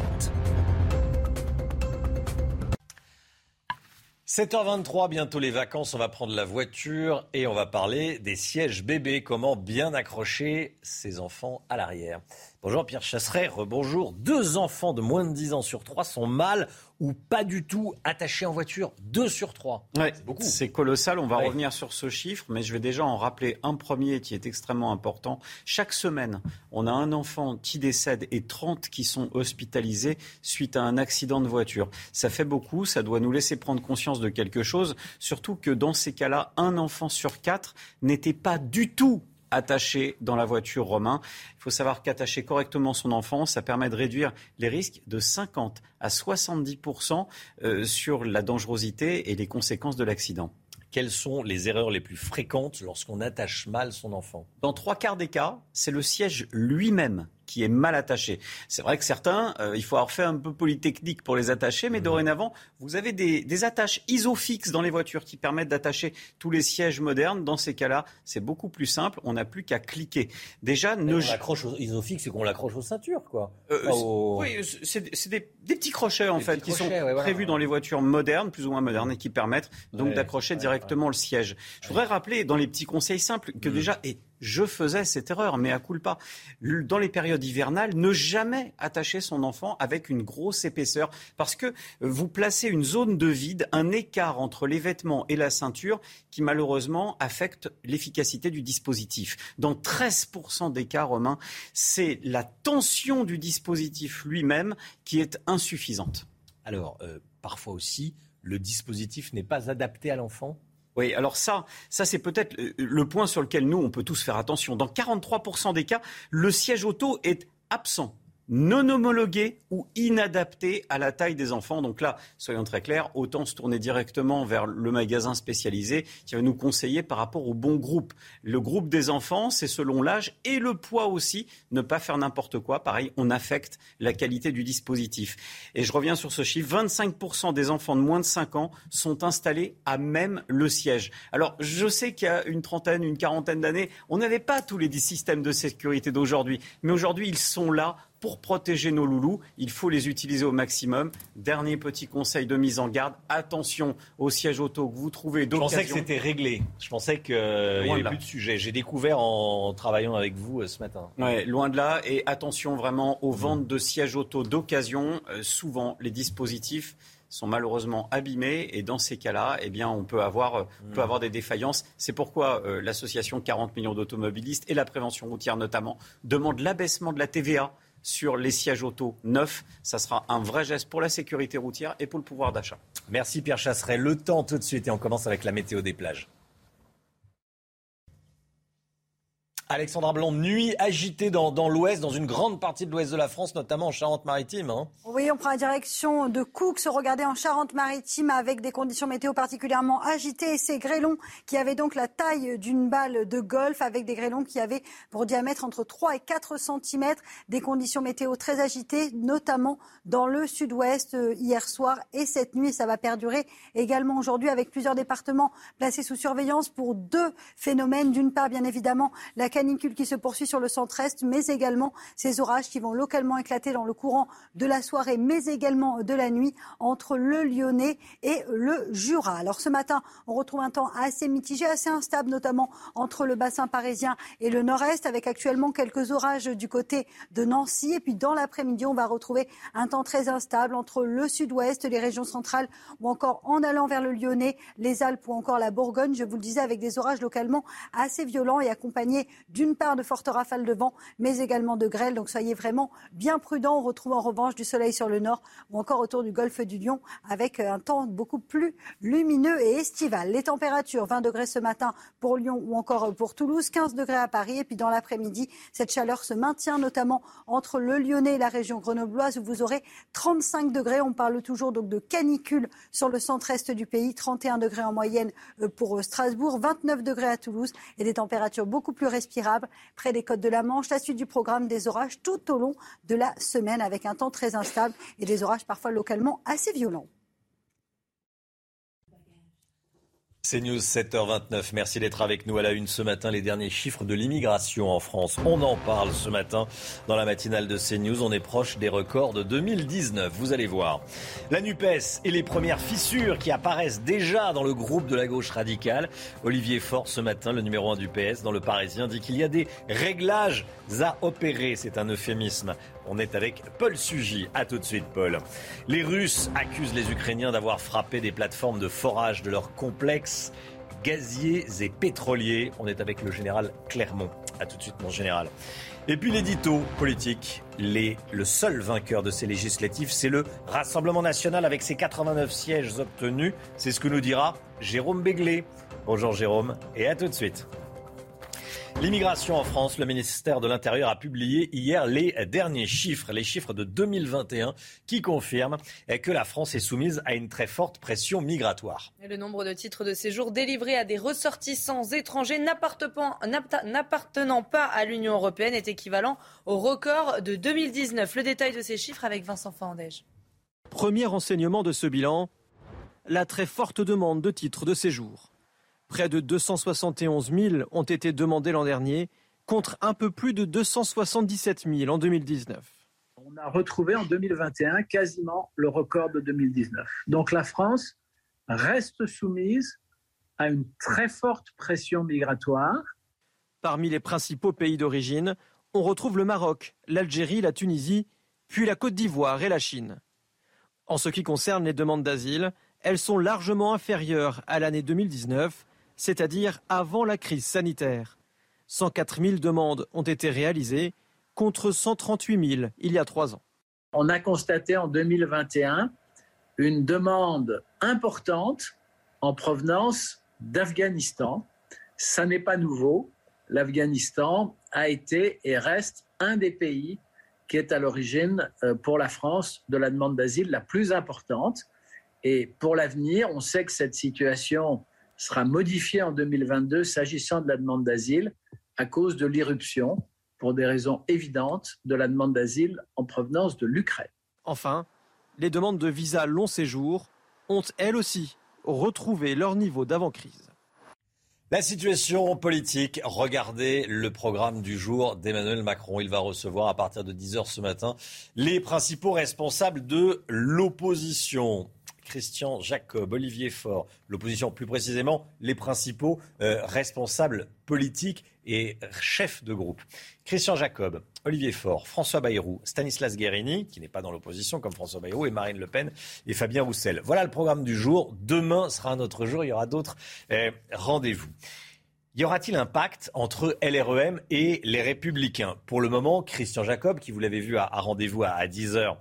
7h23, bientôt les vacances, on va prendre la voiture et on va parler des sièges bébés, comment bien accrocher ses enfants à l'arrière. Bonjour Pierre Chasseret, rebonjour. Deux enfants de moins de 10 ans sur trois sont mal ou pas du tout attachés en voiture. Deux sur trois. c'est beaucoup. C'est colossal, on va revenir sur ce chiffre, mais je vais déjà en rappeler un premier qui est extrêmement important. Chaque semaine, on a un enfant qui décède et 30 qui sont hospitalisés suite à un accident de voiture. Ça fait beaucoup, ça doit nous laisser prendre conscience de quelque chose, surtout que dans ces cas-là, un enfant sur quatre n'était pas du tout attaché dans la voiture romain. Il faut savoir qu'attacher correctement son enfant, ça permet de réduire les risques de 50 à 70% euh, sur la dangerosité et les conséquences de l'accident. Quelles sont les erreurs les plus fréquentes lorsqu'on attache mal son enfant? Dans trois quarts des cas, c'est le siège lui-même qui est mal attaché. C'est vrai que certains, euh, il faut avoir fait un peu polytechnique pour les attacher, mais mmh. dorénavant, vous avez des, des, attaches isofixes dans les voitures qui permettent d'attacher tous les sièges modernes. Dans ces cas-là, c'est beaucoup plus simple. On n'a plus qu'à cliquer. Déjà, ne... on l'accroche aux isofixes, c'est qu'on l'accroche aux ceintures, quoi. Euh, Oui, c'est des, des, petits crochets en fait qui sont prévus dans les voitures modernes, plus ou moins modernes, et qui permettent donc d'accrocher directement le siège. Je voudrais rappeler dans les petits conseils simples que mmh. déjà, et je faisais cette erreur, mais à coup pas. Dans les périodes hivernales, ne jamais attacher son enfant avec une grosse épaisseur, parce que vous placez une zone de vide, un écart entre les vêtements et la ceinture, qui malheureusement affecte l'efficacité du dispositif. Dans 13% des cas, Romain, c'est la tension du dispositif lui-même qui est insuffisante. Alors, euh, parfois aussi, le dispositif n'est pas adapté à l'enfant? Oui, alors ça, ça c'est peut-être le point sur lequel nous, on peut tous faire attention. Dans 43% des cas, le siège auto est absent non homologué ou inadapté à la taille des enfants. Donc là, soyons très clairs, autant se tourner directement vers le magasin spécialisé qui va nous conseiller par rapport au bon groupe. Le groupe des enfants, c'est selon l'âge et le poids aussi. Ne pas faire n'importe quoi. Pareil, on affecte la qualité du dispositif. Et je reviens sur ce chiffre. 25% des enfants de moins de 5 ans sont installés à même le siège. Alors, je sais qu'il y a une trentaine, une quarantaine d'années, on n'avait pas tous les systèmes de sécurité d'aujourd'hui. Mais aujourd'hui, ils sont là pour protéger nos loulous, il faut les utiliser au maximum. Dernier petit conseil de mise en garde, attention au siège auto que vous trouvez d'occasion. Je pensais que c'était réglé. Je pensais qu'il n'y avait plus de sujet. J'ai découvert en travaillant avec vous euh, ce matin. Ouais, loin de là. Et attention vraiment aux ventes de sièges auto d'occasion. Euh, souvent, les dispositifs sont malheureusement abîmés et dans ces cas-là, eh bien, on peut avoir, euh, peut avoir des défaillances. C'est pourquoi l'association 40 millions d'automobilistes et la prévention routière notamment demandent l'abaissement de la TVA sur les sièges auto neufs. Ça sera un vrai geste pour la sécurité routière et pour le pouvoir d'achat. Merci Pierre Chasseret. Le temps tout de suite et on commence avec la météo des plages. Alexandra Blanc, nuit agitée dans, l'ouest, dans une grande partie de l'ouest de la France, notamment en Charente-Maritime. Hein. Oui, on prend la direction de Coux, se regarder en Charente-Maritime avec des conditions météo particulièrement agitées. Et ces grêlons qui avaient donc la taille d'une balle de golf, avec des grêlons qui avaient pour diamètre entre 3 et 4 cm, des conditions météo très agitées, notamment dans le sud-ouest euh, hier soir et cette nuit. Ça va perdurer également aujourd'hui avec plusieurs départements placés sous surveillance pour deux phénomènes. D'une part, bien évidemment, la canicule qui se poursuit sur le centre-est, mais également ces orages qui vont localement éclater dans le courant de la soirée, mais également de la nuit entre le Lyonnais et le Jura. Alors ce matin, on retrouve un temps assez mitigé, assez instable, notamment entre le bassin parisien et le nord-est, avec actuellement quelques orages du côté de Nancy. Et puis dans l'après-midi, on va retrouver un temps très instable entre le sud-ouest, les régions centrales ou encore en allant vers le Lyonnais, les Alpes ou encore la Bourgogne. Je vous le disais, avec des orages localement assez violents et accompagnés d'une part de fortes rafales de vent, mais également de grêle. Donc soyez vraiment bien prudents. On retrouve en revanche du soleil sur le nord ou encore autour du golfe du Lion avec un temps beaucoup plus lumineux et estival. Les températures, 20 degrés ce matin pour Lyon ou encore pour Toulouse, 15 degrés à Paris. Et puis dans l'après-midi, cette chaleur se maintient notamment entre le Lyonnais et la région grenobloise où vous aurez 35 degrés. On parle toujours donc de canicule sur le centre-est du pays, 31 degrés en moyenne euh, pour euh, Strasbourg, 29 degrés à Toulouse et des températures beaucoup plus respirables près des côtes de la Manche. La suite du programme des orages tout au long de la semaine avec un temps très instable et des orages parfois localement assez violents. C'est News 7h29. Merci d'être avec nous à la une ce matin. Les derniers chiffres de l'immigration en France. On en parle ce matin dans la matinale de CNews. On est proche des records de 2019. Vous allez voir. La NUPES et les premières fissures qui apparaissent déjà dans le groupe de la gauche radicale. Olivier Faure, ce matin, le numéro 1 du PS dans le Parisien, dit qu'il y a des réglages à opérer. C'est un euphémisme on est avec Paul Sugy. A tout de suite, Paul. Les Russes accusent les Ukrainiens d'avoir frappé des plateformes de forage de leurs complexes gaziers et pétroliers. On est avec le général Clermont. A tout de suite, mon général. Et puis l'édito politique. Le seul vainqueur de ces législatives, c'est le Rassemblement national avec ses 89 sièges obtenus. C'est ce que nous dira Jérôme Béglé. Bonjour Jérôme et à tout de suite. L'immigration en France, le ministère de l'Intérieur a publié hier les derniers chiffres, les chiffres de 2021 qui confirment que la France est soumise à une très forte pression migratoire. Et le nombre de titres de séjour délivrés à des ressortissants étrangers n'appartenant pas à l'Union européenne est équivalent au record de 2019. Le détail de ces chiffres avec Vincent Fandège. Premier enseignement de ce bilan, la très forte demande de titres de séjour. Près de 271 000 ont été demandés l'an dernier, contre un peu plus de 277 000 en 2019. On a retrouvé en 2021 quasiment le record de 2019. Donc la France reste soumise à une très forte pression migratoire. Parmi les principaux pays d'origine, on retrouve le Maroc, l'Algérie, la Tunisie, puis la Côte d'Ivoire et la Chine. En ce qui concerne les demandes d'asile, elles sont largement inférieures à l'année 2019 c'est-à-dire avant la crise sanitaire. 104 000 demandes ont été réalisées contre 138 000 il y a trois ans. On a constaté en 2021 une demande importante en provenance d'Afghanistan. Ça n'est pas nouveau. L'Afghanistan a été et reste un des pays qui est à l'origine euh, pour la France de la demande d'asile la plus importante. Et pour l'avenir, on sait que cette situation sera modifié en 2022 s'agissant de la demande d'asile à cause de l'irruption, pour des raisons évidentes, de la demande d'asile en provenance de l'Ukraine. Enfin, les demandes de visa long séjour ont elles aussi retrouvé leur niveau d'avant-crise. La situation politique, regardez le programme du jour d'Emmanuel Macron. Il va recevoir à partir de 10h ce matin les principaux responsables de l'opposition. Christian Jacob, Olivier Faure, l'opposition plus précisément, les principaux euh, responsables politiques et chefs de groupe. Christian Jacob, Olivier Faure, François Bayrou, Stanislas Guérini, qui n'est pas dans l'opposition comme François Bayrou, et Marine Le Pen et Fabien Roussel. Voilà le programme du jour. Demain sera un autre jour, il y aura d'autres euh, rendez-vous. Y aura-t-il un pacte entre LREM et les Républicains? Pour le moment, Christian Jacob, qui vous l'avez vu à, rendez-vous à, 10h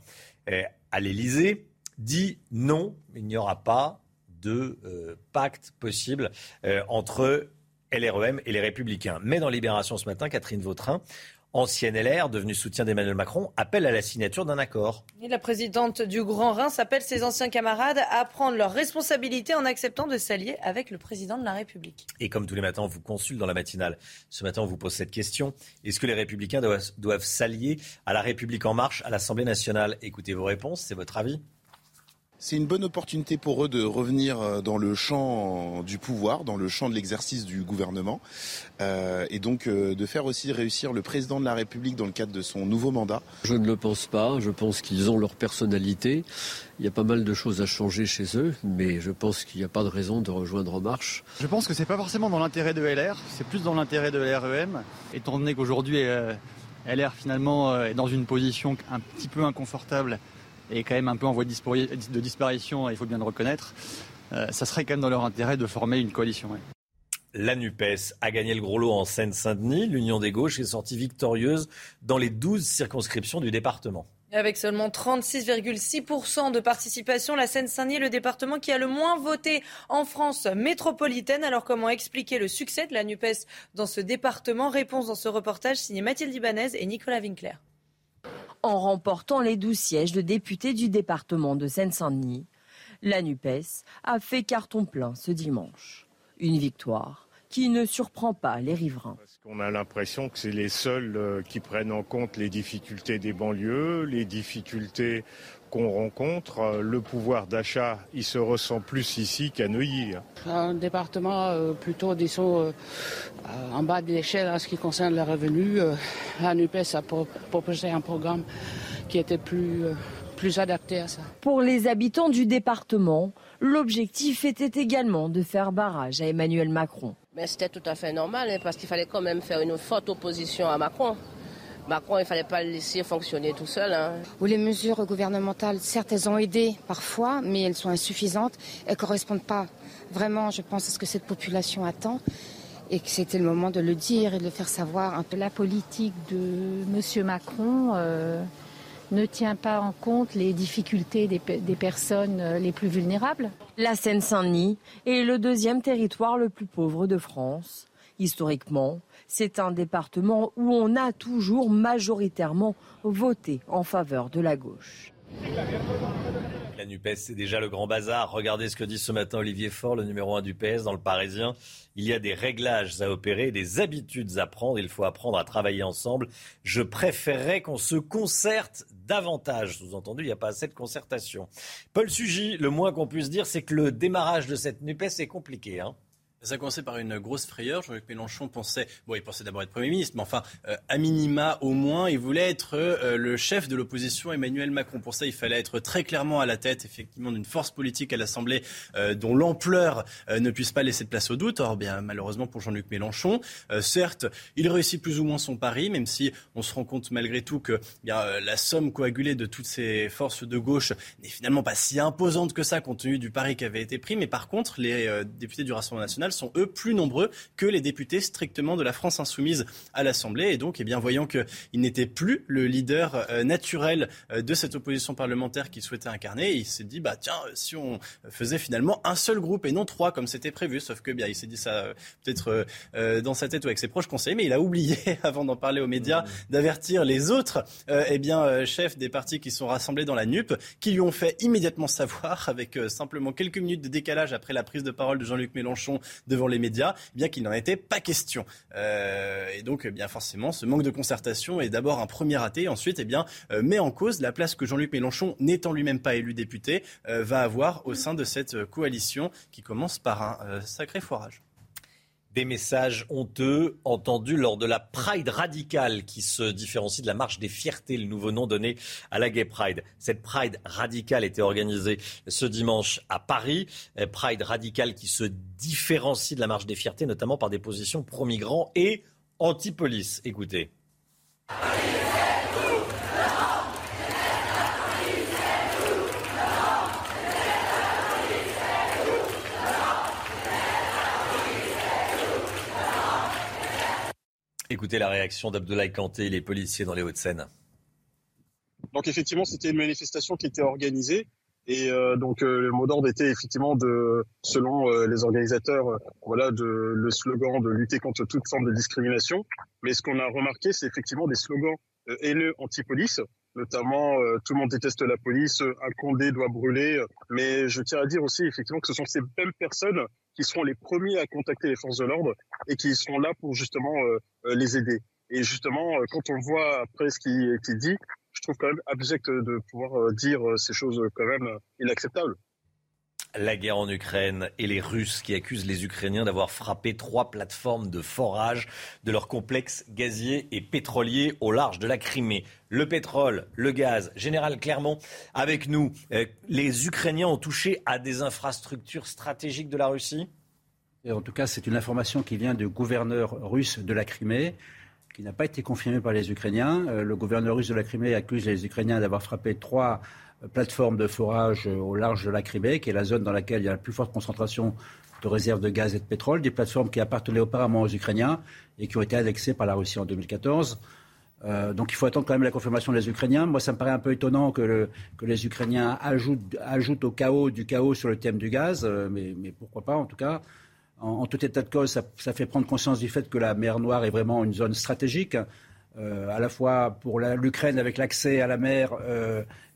euh, à l'Élysée, dit non, il n'y aura pas de euh, pacte possible euh, entre LREM et les Républicains. Mais dans Libération ce matin, Catherine Vautrin, ancienne LR, devenue soutien d'Emmanuel Macron, appelle à la signature d'un accord. la présidente du Grand Rhin s'appelle ses anciens camarades à prendre leurs responsabilités en acceptant de s'allier avec le président de la République. Et comme tous les matins, on vous consulte dans la matinale. Ce matin, on vous pose cette question. Est-ce que les Républicains doivent, doivent s'allier à la République en marche à l'Assemblée nationale? Écoutez vos réponses, c'est votre avis C'est une bonne opportunité pour eux de revenir euh, dans le champ du pouvoir, dans le champ de l'exercice du gouvernement, euh, et donc euh, de faire aussi réussir le président de la République dans le cadre de son nouveau mandat. Je ne le pense pas. Je pense qu'ils ont leur personnalité. Il y a pas mal de choses à changer chez eux, mais je pense qu'il n'y a pas de raison de rejoindre En Marche. Je pense que c'est pas forcément dans l'intérêt de LR, c'est plus dans l'intérêt de l'REM, étant donné qu'aujourd'hui LR finalement est dans une position un petit peu inconfortable est quand même un peu en voie de disparition, il faut bien le reconnaître, euh, ça serait quand même dans leur intérêt de former une coalition. La NUPES a gagné le gros lot en Seine-Saint-Denis. L'Union des gauches est sortie victorieuse dans les 12 circonscriptions du département. Avec seulement 36,6% de participation, la Seine-Saint-Denis est le département qui a le moins voté en France métropolitaine. Alors comment expliquer le succès de la NUPES dans ce département? Réponse dans ce reportage signé Mathilde Ibanez et Nicolas Winkler en remportant les douze sièges de députés du département de Seine-Saint-Denis. La NUPES a fait carton plein ce dimanche. Une victoire qui ne surprend pas les riverains. Parce qu'on a l'impression que c'est les seuls euh, qui prennent en compte les difficultés des banlieues, les difficultés qu'on rencontre. Euh, le pouvoir d'achat, il se ressent plus ici qu'à Neuilly. Hein. Un département euh, plutôt, disons, en bas de l'échelle en ce qui concerne les revenus. la NUPES a proposé un programme qui était plus, plus adapté à ça. Pour les habitants du département, l'objectif était également de faire barrage à Emmanuel Macron. Mais c'était tout à fait normal, hein, parce qu'il fallait quand même faire une forte opposition à Macron. Macron, il ne fallait pas le laisser fonctionner tout seul. Hein. les mesures gouvernementales, certes, elles ont aidé parfois, mais elles sont insuffisantes. Elles ne correspondent pas vraiment, je pense, à ce que cette population attend. Et que c'était le moment de le dire et de le faire savoir. Un peu la politique de M. Macron. Euh, ne tient pas en compte les difficultés des, personnes euh, les plus vulnérables. La Seine-Saint-Denis est le deuxième territoire le plus pauvre de France. Historiquement, c'est un département où on a toujours majoritairement voté en faveur de la gauche. La NUPES, c'est déjà le grand bazar. Regardez ce que dit ce matin Olivier Faure, le numéro 1 du PS dans le Parisien. Il y a des réglages à opérer, des habitudes à prendre. Il faut apprendre à travailler ensemble. Je préférerais qu'on se concerte davantage. Sous-entendu, il n'y a pas assez de concertation. Paul Sugy, le moins qu'on puisse dire, c'est que le démarrage de cette NUPES est compliqué. Hein ça a commencé par une grosse frayeur. Jean-Luc Mélenchon pensait, bon, il pensait d'abord être Premier ministre, mais enfin, euh, à minima au moins, il voulait être euh, le chef de l'opposition Emmanuel Macron. Pour ça, il fallait être très clairement à la tête, effectivement, d'une force politique à l'Assemblée euh, dont l'ampleur ne puisse pas laisser de place au doute. Or, bien, malheureusement pour Jean-Luc Mélenchon, certes, il réussit plus ou moins son pari, même si on se rend compte malgré tout que bien, la somme coagulée de toutes ces forces de gauche n'est finalement pas si imposante que ça, compte tenu du pari qui avait été pris. Mais par contre, les députés du Rassemblement national sont eux plus nombreux que les députés strictement de la France insoumise à l'Assemblée. Et donc, eh bien, voyant qu'il n'était plus le leader euh, naturel euh, de cette opposition parlementaire qu'il souhaitait incarner, il s'est dit, bah tiens, si on faisait finalement un seul groupe et non trois comme c'était prévu, sauf que bien, il s'est dit ça euh, peut-être dans sa tête ou avec ses proches conseillers, mais il a oublié, avant d'en parler aux médias, mmh. d'avertir les autres eh bien, chefs des partis qui sont rassemblés dans la NUP, qui lui ont fait immédiatement savoir, avec simplement quelques minutes de décalage après la prise de parole de Jean-Luc Mélenchon devant les médias, eh bien qu'il n'en était pas question. Euh, et donc, eh bien forcément, ce manque de concertation est d'abord un premier raté, ensuite, eh bien, euh, met en cause la place que Jean-Luc Mélenchon, n'étant lui-même pas élu député, euh, va avoir au sein de cette coalition qui commence par un sacré foirage des messages honteux entendus lors de la Pride radicale qui se différencie de la marche des fiertés, le nouveau nom donné à la Gay Pride. Cette Pride radicale était organisée ce dimanche à Paris. Euh, Pride radicale qui se différencie de la marche des fiertés, notamment par des positions pro-migrants et anti-police. Écoutez. Écoutez la réaction d'Abdoulaye Kanté, les policiers dans les Hauts-de-Seine. Donc effectivement, c'était une manifestation qui était organisée et euh, donc euh, le mot d'ordre était effectivement de, selon euh, les organisateurs, voilà, le slogan de lutter contre toute forme de discrimination. Mais ce qu'on a remarqué, c'est effectivement des slogans haineux anti-police, notamment tout le monde déteste la police, un Condé doit brûler. Mais je tiens à dire aussi effectivement que ce sont ces mêmes personnes qui seront les premiers à contacter les forces de l'ordre et qui seront là pour justement les aider. Et justement, quand on voit après ce qui est dit, je trouve quand même abject de pouvoir dire ces choses quand même inacceptables la guerre en Ukraine et les Russes qui accusent les Ukrainiens d'avoir frappé trois plateformes de forage de leur complexe gazier et pétrolier au large de la Crimée. Le pétrole, le gaz, Général Clermont, avec nous, euh, les Ukrainiens ont touché à des infrastructures stratégiques de la Russie? En tout cas, c'est une information qui vient du gouverneur russe de la Crimée qui n'a pas été confirmée par les Ukrainiens. Euh, le gouverneur russe de la Crimée accuse les Ukrainiens d'avoir frappé trois plateforme de forage au large de la Crimée, qui est la zone dans laquelle il y a la plus forte concentration de réserves de gaz et de pétrole, des plateformes qui appartenaient auparavant aux Ukrainiens et qui ont été annexées par la Russie en 2014. Euh, donc il faut attendre quand même la confirmation des Ukrainiens. Moi, ça me paraît un peu étonnant que, les Ukrainiens ajoutent, au chaos du chaos sur le thème du gaz, euh, mais, pourquoi pas en tout cas. En, tout état de cause, ça, fait prendre conscience du fait que la mer Noire est vraiment une zone stratégique, euh, à la fois pour l'Ukraine avec l'accès à la mer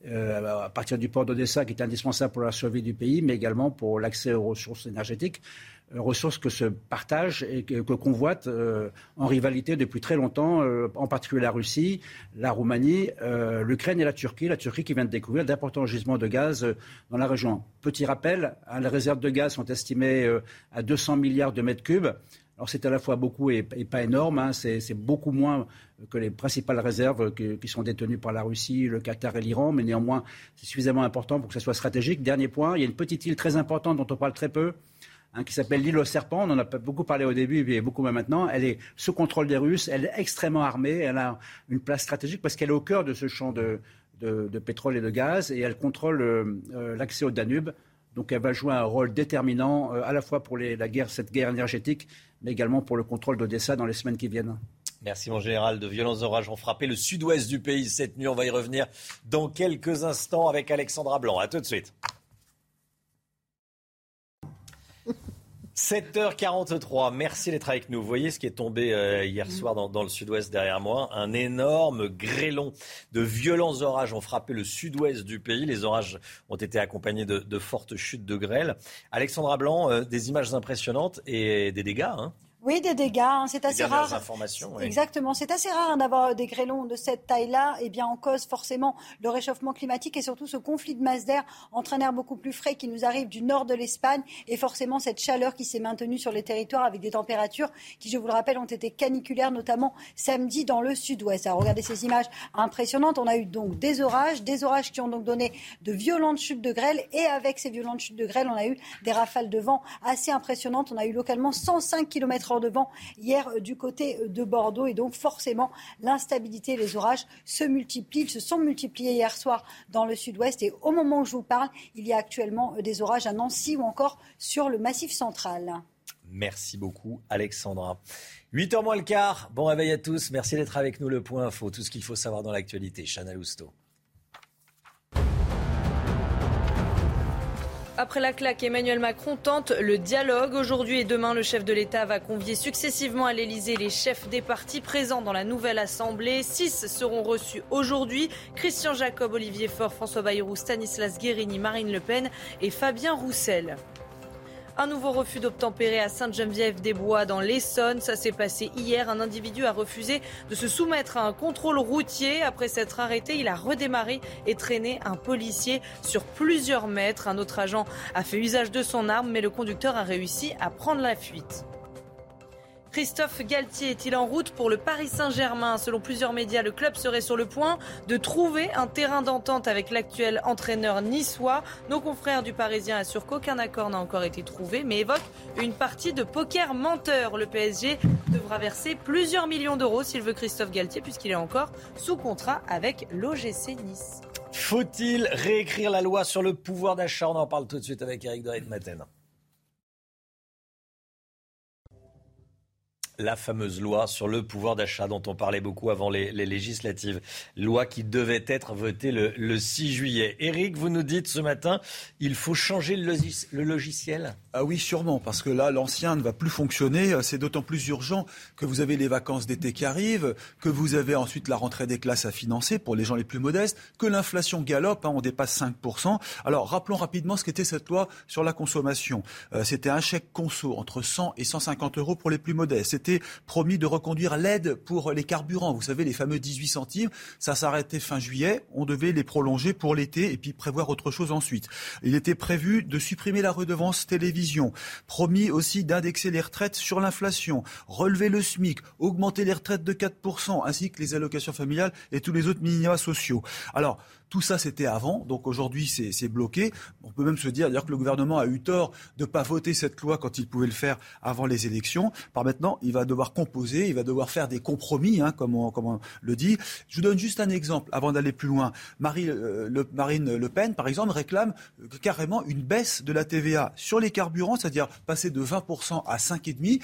euh, à partir du port d'Odessa, qui est indispensable pour la survie du pays, mais également pour l'accès aux ressources énergétiques, euh, ressources que se partagent et que, convoitent euh, en rivalité depuis très longtemps, en particulier la Russie, la Roumanie, l'Ukraine et la Turquie. La Turquie qui vient de découvrir d'importants gisements de gaz dans la région. Petit rappel, hein, les réserves de gaz sont estimées à 200 milliards de mètres cubes. Alors c'est à la fois beaucoup et, pas énorme, hein. c'est beaucoup moins que les principales réserves qui sont détenues par la Russie, le Qatar et l'Iran, mais néanmoins c'est suffisamment important pour que ce soit stratégique. Dernier point, il y a une petite île très importante dont on parle très peu, hein, qui s'appelle l'île aux serpents. On en a beaucoup parlé au début, et beaucoup maintenant. Elle est sous contrôle des Russes, elle est extrêmement armée, elle a une place stratégique parce qu'elle est au cœur de ce champ de, pétrole et de gaz et elle contrôle euh, euh, l'accès au Danube. Donc elle va jouer un rôle déterminant euh, à la fois pour la guerre, cette guerre énergétique, mais également pour le contrôle d'Odessa dans les semaines qui viennent. Merci mon général. De violents orages ont frappé le sud-ouest du pays cette nuit. On va y revenir dans quelques instants avec Alexandra Blanc. A tout de suite. 7h43, merci d'être avec nous. Vous voyez ce qui est tombé euh, hier soir dans, le sud-ouest derrière moi Un énorme grêlon. De violents orages ont frappé le sud-ouest du pays. Les orages ont été accompagnés de, fortes chutes de grêle. Alexandra Blanc, euh, des images impressionnantes et des dégâts. Hein oui, des dégâts. Hein, c'est assez rare. Informations, Exactement. C'est assez rare d'avoir des grêlons de cette taille-là. Et bien, en cause forcément le réchauffement climatique et surtout ce conflit de masse d'air entre un air beaucoup plus frais qui nous arrive du nord de l'Espagne et forcément cette chaleur qui s'est maintenue sur les territoires avec des températures qui, je vous le rappelle, ont été caniculaires, notamment samedi dans le sud-ouest. Alors, regardez ces images impressionnantes. On a eu donc des orages, des orages qui ont donc donné de violentes chutes de grêle et avec ces violentes chutes de grêle, on a eu des rafales de vent assez impressionnantes. On a eu localement 105 km de vent hier euh, du côté euh, de Bordeaux. Et donc, forcément, l'instabilité, les orages se multiplient. Ils se sont multipliés hier soir dans le sud-ouest. Et au moment où je vous parle, il y a actuellement euh, des orages à Nancy ou encore sur le massif central. Merci beaucoup, Alexandra. 8h moins le quart. Bon réveil à tous. Merci d'être avec nous. Le point info, tout ce qu'il faut savoir dans l'actualité. Chana Lousteau. Après la claque, Emmanuel Macron tente le dialogue. Aujourd'hui et demain, le chef de l'État va convier successivement à l'Elysée les chefs des partis présents dans la nouvelle Assemblée. Six seront reçus aujourd'hui. Christian Jacob, Olivier Faure, François Bayrou, Stanislas Guérini, Marine Le Pen et Fabien Roussel. Un nouveau refus d'obtempérer à Sainte-Geneviève-des-Bois dans l'Essonne. Ça s'est passé hier. Un individu a refusé de se soumettre à un contrôle routier. Après s'être arrêté, il a redémarré et traîné un policier sur plusieurs mètres. Un autre agent a fait usage de son arme, mais le conducteur a réussi à prendre la fuite. Christophe Galtier est-il en route pour le Paris Saint-Germain Selon plusieurs médias, le club serait sur le point de trouver un terrain d'entente avec l'actuel entraîneur niçois. Nos confrères du Parisien assurent qu'aucun accord n'a encore été trouvé, mais évoquent une partie de poker menteur. Le PSG devra verser plusieurs millions d'euros s'il veut Christophe Galtier, puisqu'il est encore sous contrat avec l'OGC Nice. Faut-il réécrire la loi sur le pouvoir d'achat? On en parle tout de suite avec Eric Maten. La fameuse loi sur le pouvoir d'achat dont on parlait beaucoup avant les, législatives. Loi qui devait être votée le, 6 juillet. Eric, vous nous dites ce matin, il faut changer le, logiciel? Ah oui, sûrement, parce que là, l'ancien ne va plus fonctionner. C'est d'autant plus urgent que vous avez les vacances d'été qui arrivent, que vous avez ensuite la rentrée des classes à financer pour les gens les plus modestes, que l'inflation galope, hein, on dépasse 5%. Alors, rappelons rapidement ce qu'était cette loi sur la consommation. Euh, c'était un chèque conso entre 100 et 150 euros pour les plus modestes été promis de reconduire l'aide pour les carburants. Vous savez, les fameux 18 centimes, ça s'arrêtait fin juillet. On devait les prolonger pour l'été et puis prévoir autre chose ensuite. Il était prévu de supprimer la redevance Promis aussi d'indexer les retraites sur l'inflation, relever le SMIC, augmenter les retraites de 4%, ainsi que les allocations familiales et tous les autres minima sociaux. Alors, tout ça, c'était avant, donc aujourd'hui, c'est bloqué. On peut même se dire d'ailleurs que le gouvernement a eu tort de ne pas voter cette loi quand il pouvait le faire avant les élections. Par maintenant, il va devoir composer, il va devoir faire des compromis, hein, comme, on, le dit. Je vous donne juste un exemple avant d'aller plus loin. Euh, Marine Le Pen, par exemple, réclame carrément une baisse de la TVA sur les carburants, c'est-à-dire passer de 20% à 5,5%.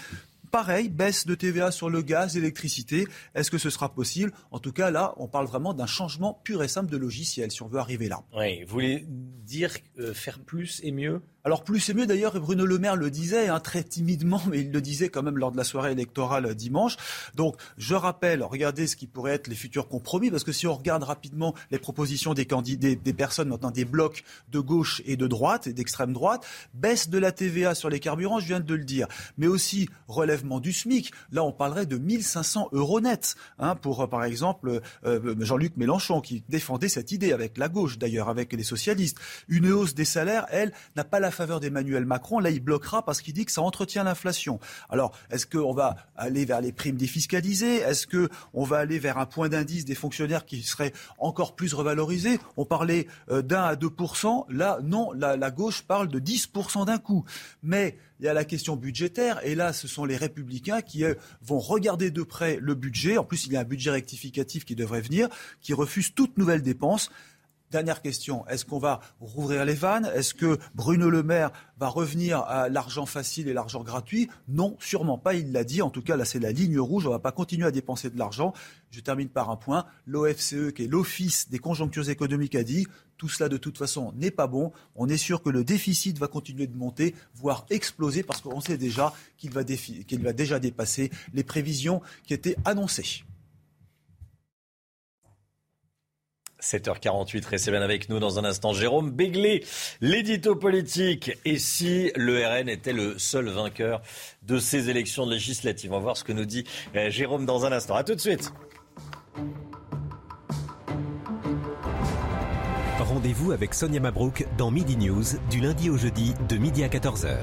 Pareil, baisse de TVA sur le gaz, l'électricité. Est-ce que ce sera possible? En tout cas, là, on parle vraiment d'un changement pur et simple de logiciel, si on veut arriver là. Oui, vous voulez dire euh, faire plus et mieux? Alors plus et mieux d'ailleurs, Bruno Le Maire le disait hein, très timidement, mais il le disait quand même lors de la soirée électorale dimanche. Donc je rappelle, regardez ce qui pourrait être les futurs compromis, parce que si on regarde rapidement les propositions des candidats, des personnes maintenant des blocs de gauche et de droite et d'extrême droite, baisse de la TVA sur les carburants, je viens de le dire, mais aussi relèvement du SMIC. Là, on parlerait de 1500 euros nets hein, pour, euh, par exemple, euh, Jean-Luc Mélenchon qui défendait cette idée avec la gauche d'ailleurs, avec les socialistes. Une hausse des salaires, elle, n'a pas la faveur d'Emmanuel Macron, là, il bloquera parce qu'il dit que ça entretient l'inflation. Alors, est-ce qu'on va aller vers les primes défiscalisées? Est-ce qu'on va aller vers un point d'indice des fonctionnaires qui serait encore plus revalorisé On parlait euh, d'un à 2% Là, non, la, gauche parle de 10% d'un coup. Mais il y a la question budgétaire, et là, ce sont les républicains qui vont regarder de près le budget. En plus, il y a un budget rectificatif qui devrait venir, qui refuse toute nouvelle dépense. Dernière question, est-ce qu'on va rouvrir les vannes? Est-ce que Bruno Le Maire va revenir à l'argent facile et l'argent gratuit? Non, sûrement pas, il l'a dit. En tout cas, là, c'est la ligne rouge. On ne va pas continuer à dépenser de l'argent. Je termine par un point. L'OFCE, qui est l'Office des conjonctures économiques, a dit tout cela, de toute façon, n'est pas bon. On est sûr que le déficit va continuer de monter, voire exploser, parce qu'on sait déjà qu'il va, va déjà dépasser les prévisions qui étaient annoncées. 7h48, restez bien avec nous dans un instant. Jérôme Béglé, l'édito politique. Et si le RN était le seul vainqueur de ces élections législatives? On va voir ce que nous dit euh, Jérôme dans un instant. A tout de suite. Rendez-vous avec Sonia Mabrouk dans Midi News du lundi au jeudi de midi à 14h.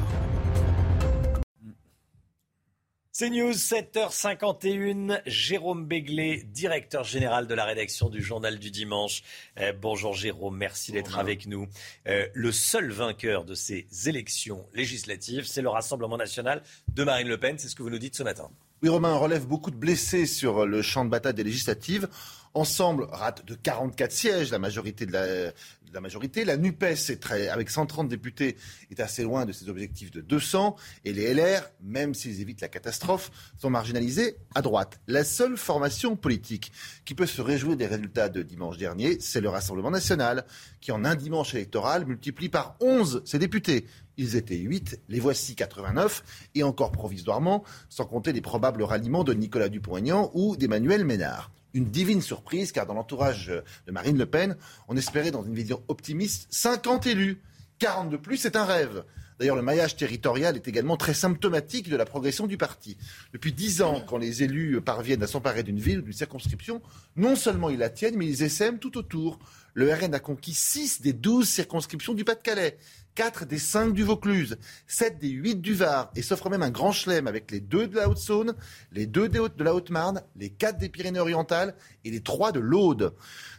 C'est News, 7h51. Jérôme Béglé, directeur général de la rédaction du Journal du Dimanche. Eh, bonjour Jérôme, merci d'être avec nous. Euh, le seul vainqueur de ces élections législatives, c'est le Rassemblement national de Marine Le Pen. C'est ce que vous nous dites ce matin. Oui, Romain, relève beaucoup de blessés sur le champ de bataille des législatives. Ensemble, rate de 44 sièges, la majorité de la, majorité. La NUPES, est très, avec 130 députés, est assez loin de ses objectifs de 200. Et les LR, même s'ils évitent la catastrophe, sont marginalisés à droite. La seule formation politique qui peut se réjouir des résultats de dimanche dernier, c'est le Rassemblement national, qui en un dimanche électoral multiplie par 11 ses députés. Ils étaient 8, les voici 89, et encore provisoirement, sans compter les probables ralliements de Nicolas Dupont-Aignan ou d'Emmanuel Ménard une divine surprise, car dans l'entourage de Marine Le Pen, on espérait dans une vision optimiste 50 élus. 40 de plus, c'est un rêve. D'ailleurs, le maillage territorial est également très symptomatique de la progression du parti. Depuis dix ans, quand les élus parviennent à s'emparer d'une ville ou d'une circonscription, non seulement ils la tiennent, mais ils essaiment tout autour. Le RN a conquis 6 des 12 circonscriptions du Pas-de-Calais. 4 des 5 du Vaucluse, 7 des 8 du Var, et s'offre même un grand chelem avec les 2 de la Haute-Saône, les 2 de la Haute-Marne, les 4 des Pyrénées-Orientales et les 3 de l'Aude.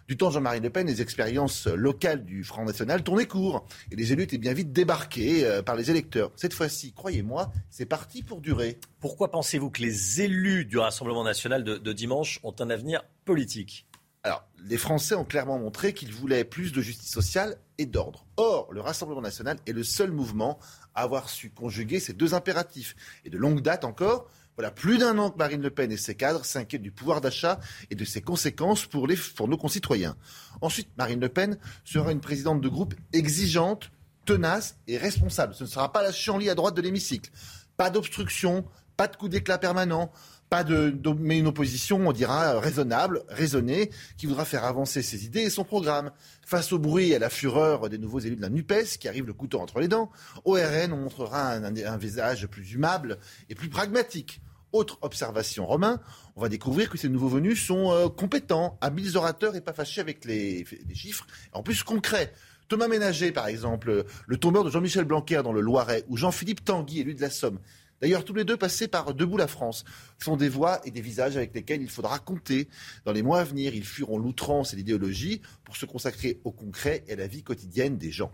Du temps Jean-Marie Le Pen, les expériences locales du Front National tournaient court, et les élus étaient bien vite débarqués euh, par les électeurs. Cette fois-ci, croyez-moi, c'est parti pour durer. Pourquoi pensez-vous que les élus du Rassemblement national de dimanche ont un avenir politique? Alors, les Français ont clairement montré qu'ils voulaient plus de justice sociale et d'ordre. Or, le Rassemblement national est le seul mouvement à avoir su conjuguer ces deux impératifs. Et de longue date encore, voilà plus d'un an que Marine Le Pen et ses cadres s'inquiètent du pouvoir d'achat et de ses conséquences pour, nos concitoyens. Ensuite, Marine Le Pen sera une présidente de groupe exigeante, tenace et responsable. Ce ne sera pas la chienlit à droite de l'hémicycle. Pas d'obstruction, pas de coup d'éclat permanent, pas de, mais une opposition, on dira, raisonnable, raisonnée, qui voudra faire avancer ses idées et son programme. Face au bruit et à la fureur des nouveaux élus de la NUPES, qui arrivent le couteau entre les dents, au RN, on montrera un, visage plus humable et plus pragmatique. Autre observation, Romain, on va découvrir que ces nouveaux venus sont euh, compétents, habiles orateurs et pas fâchés avec les, les chiffres, en plus concrets. Thomas Ménager, par exemple, le tombeur de Jean-Michel Blanquer dans le Loiret, ou Jean-Philippe Tanguy, élu de la Somme. D'ailleurs, tous les deux passés par Debout la France sont des voix et des visages avec lesquels il faudra compter. Dans les mois à venir, ils fuiront l'outrance et l'idéologie pour se consacrer au concret et à la vie quotidienne des gens.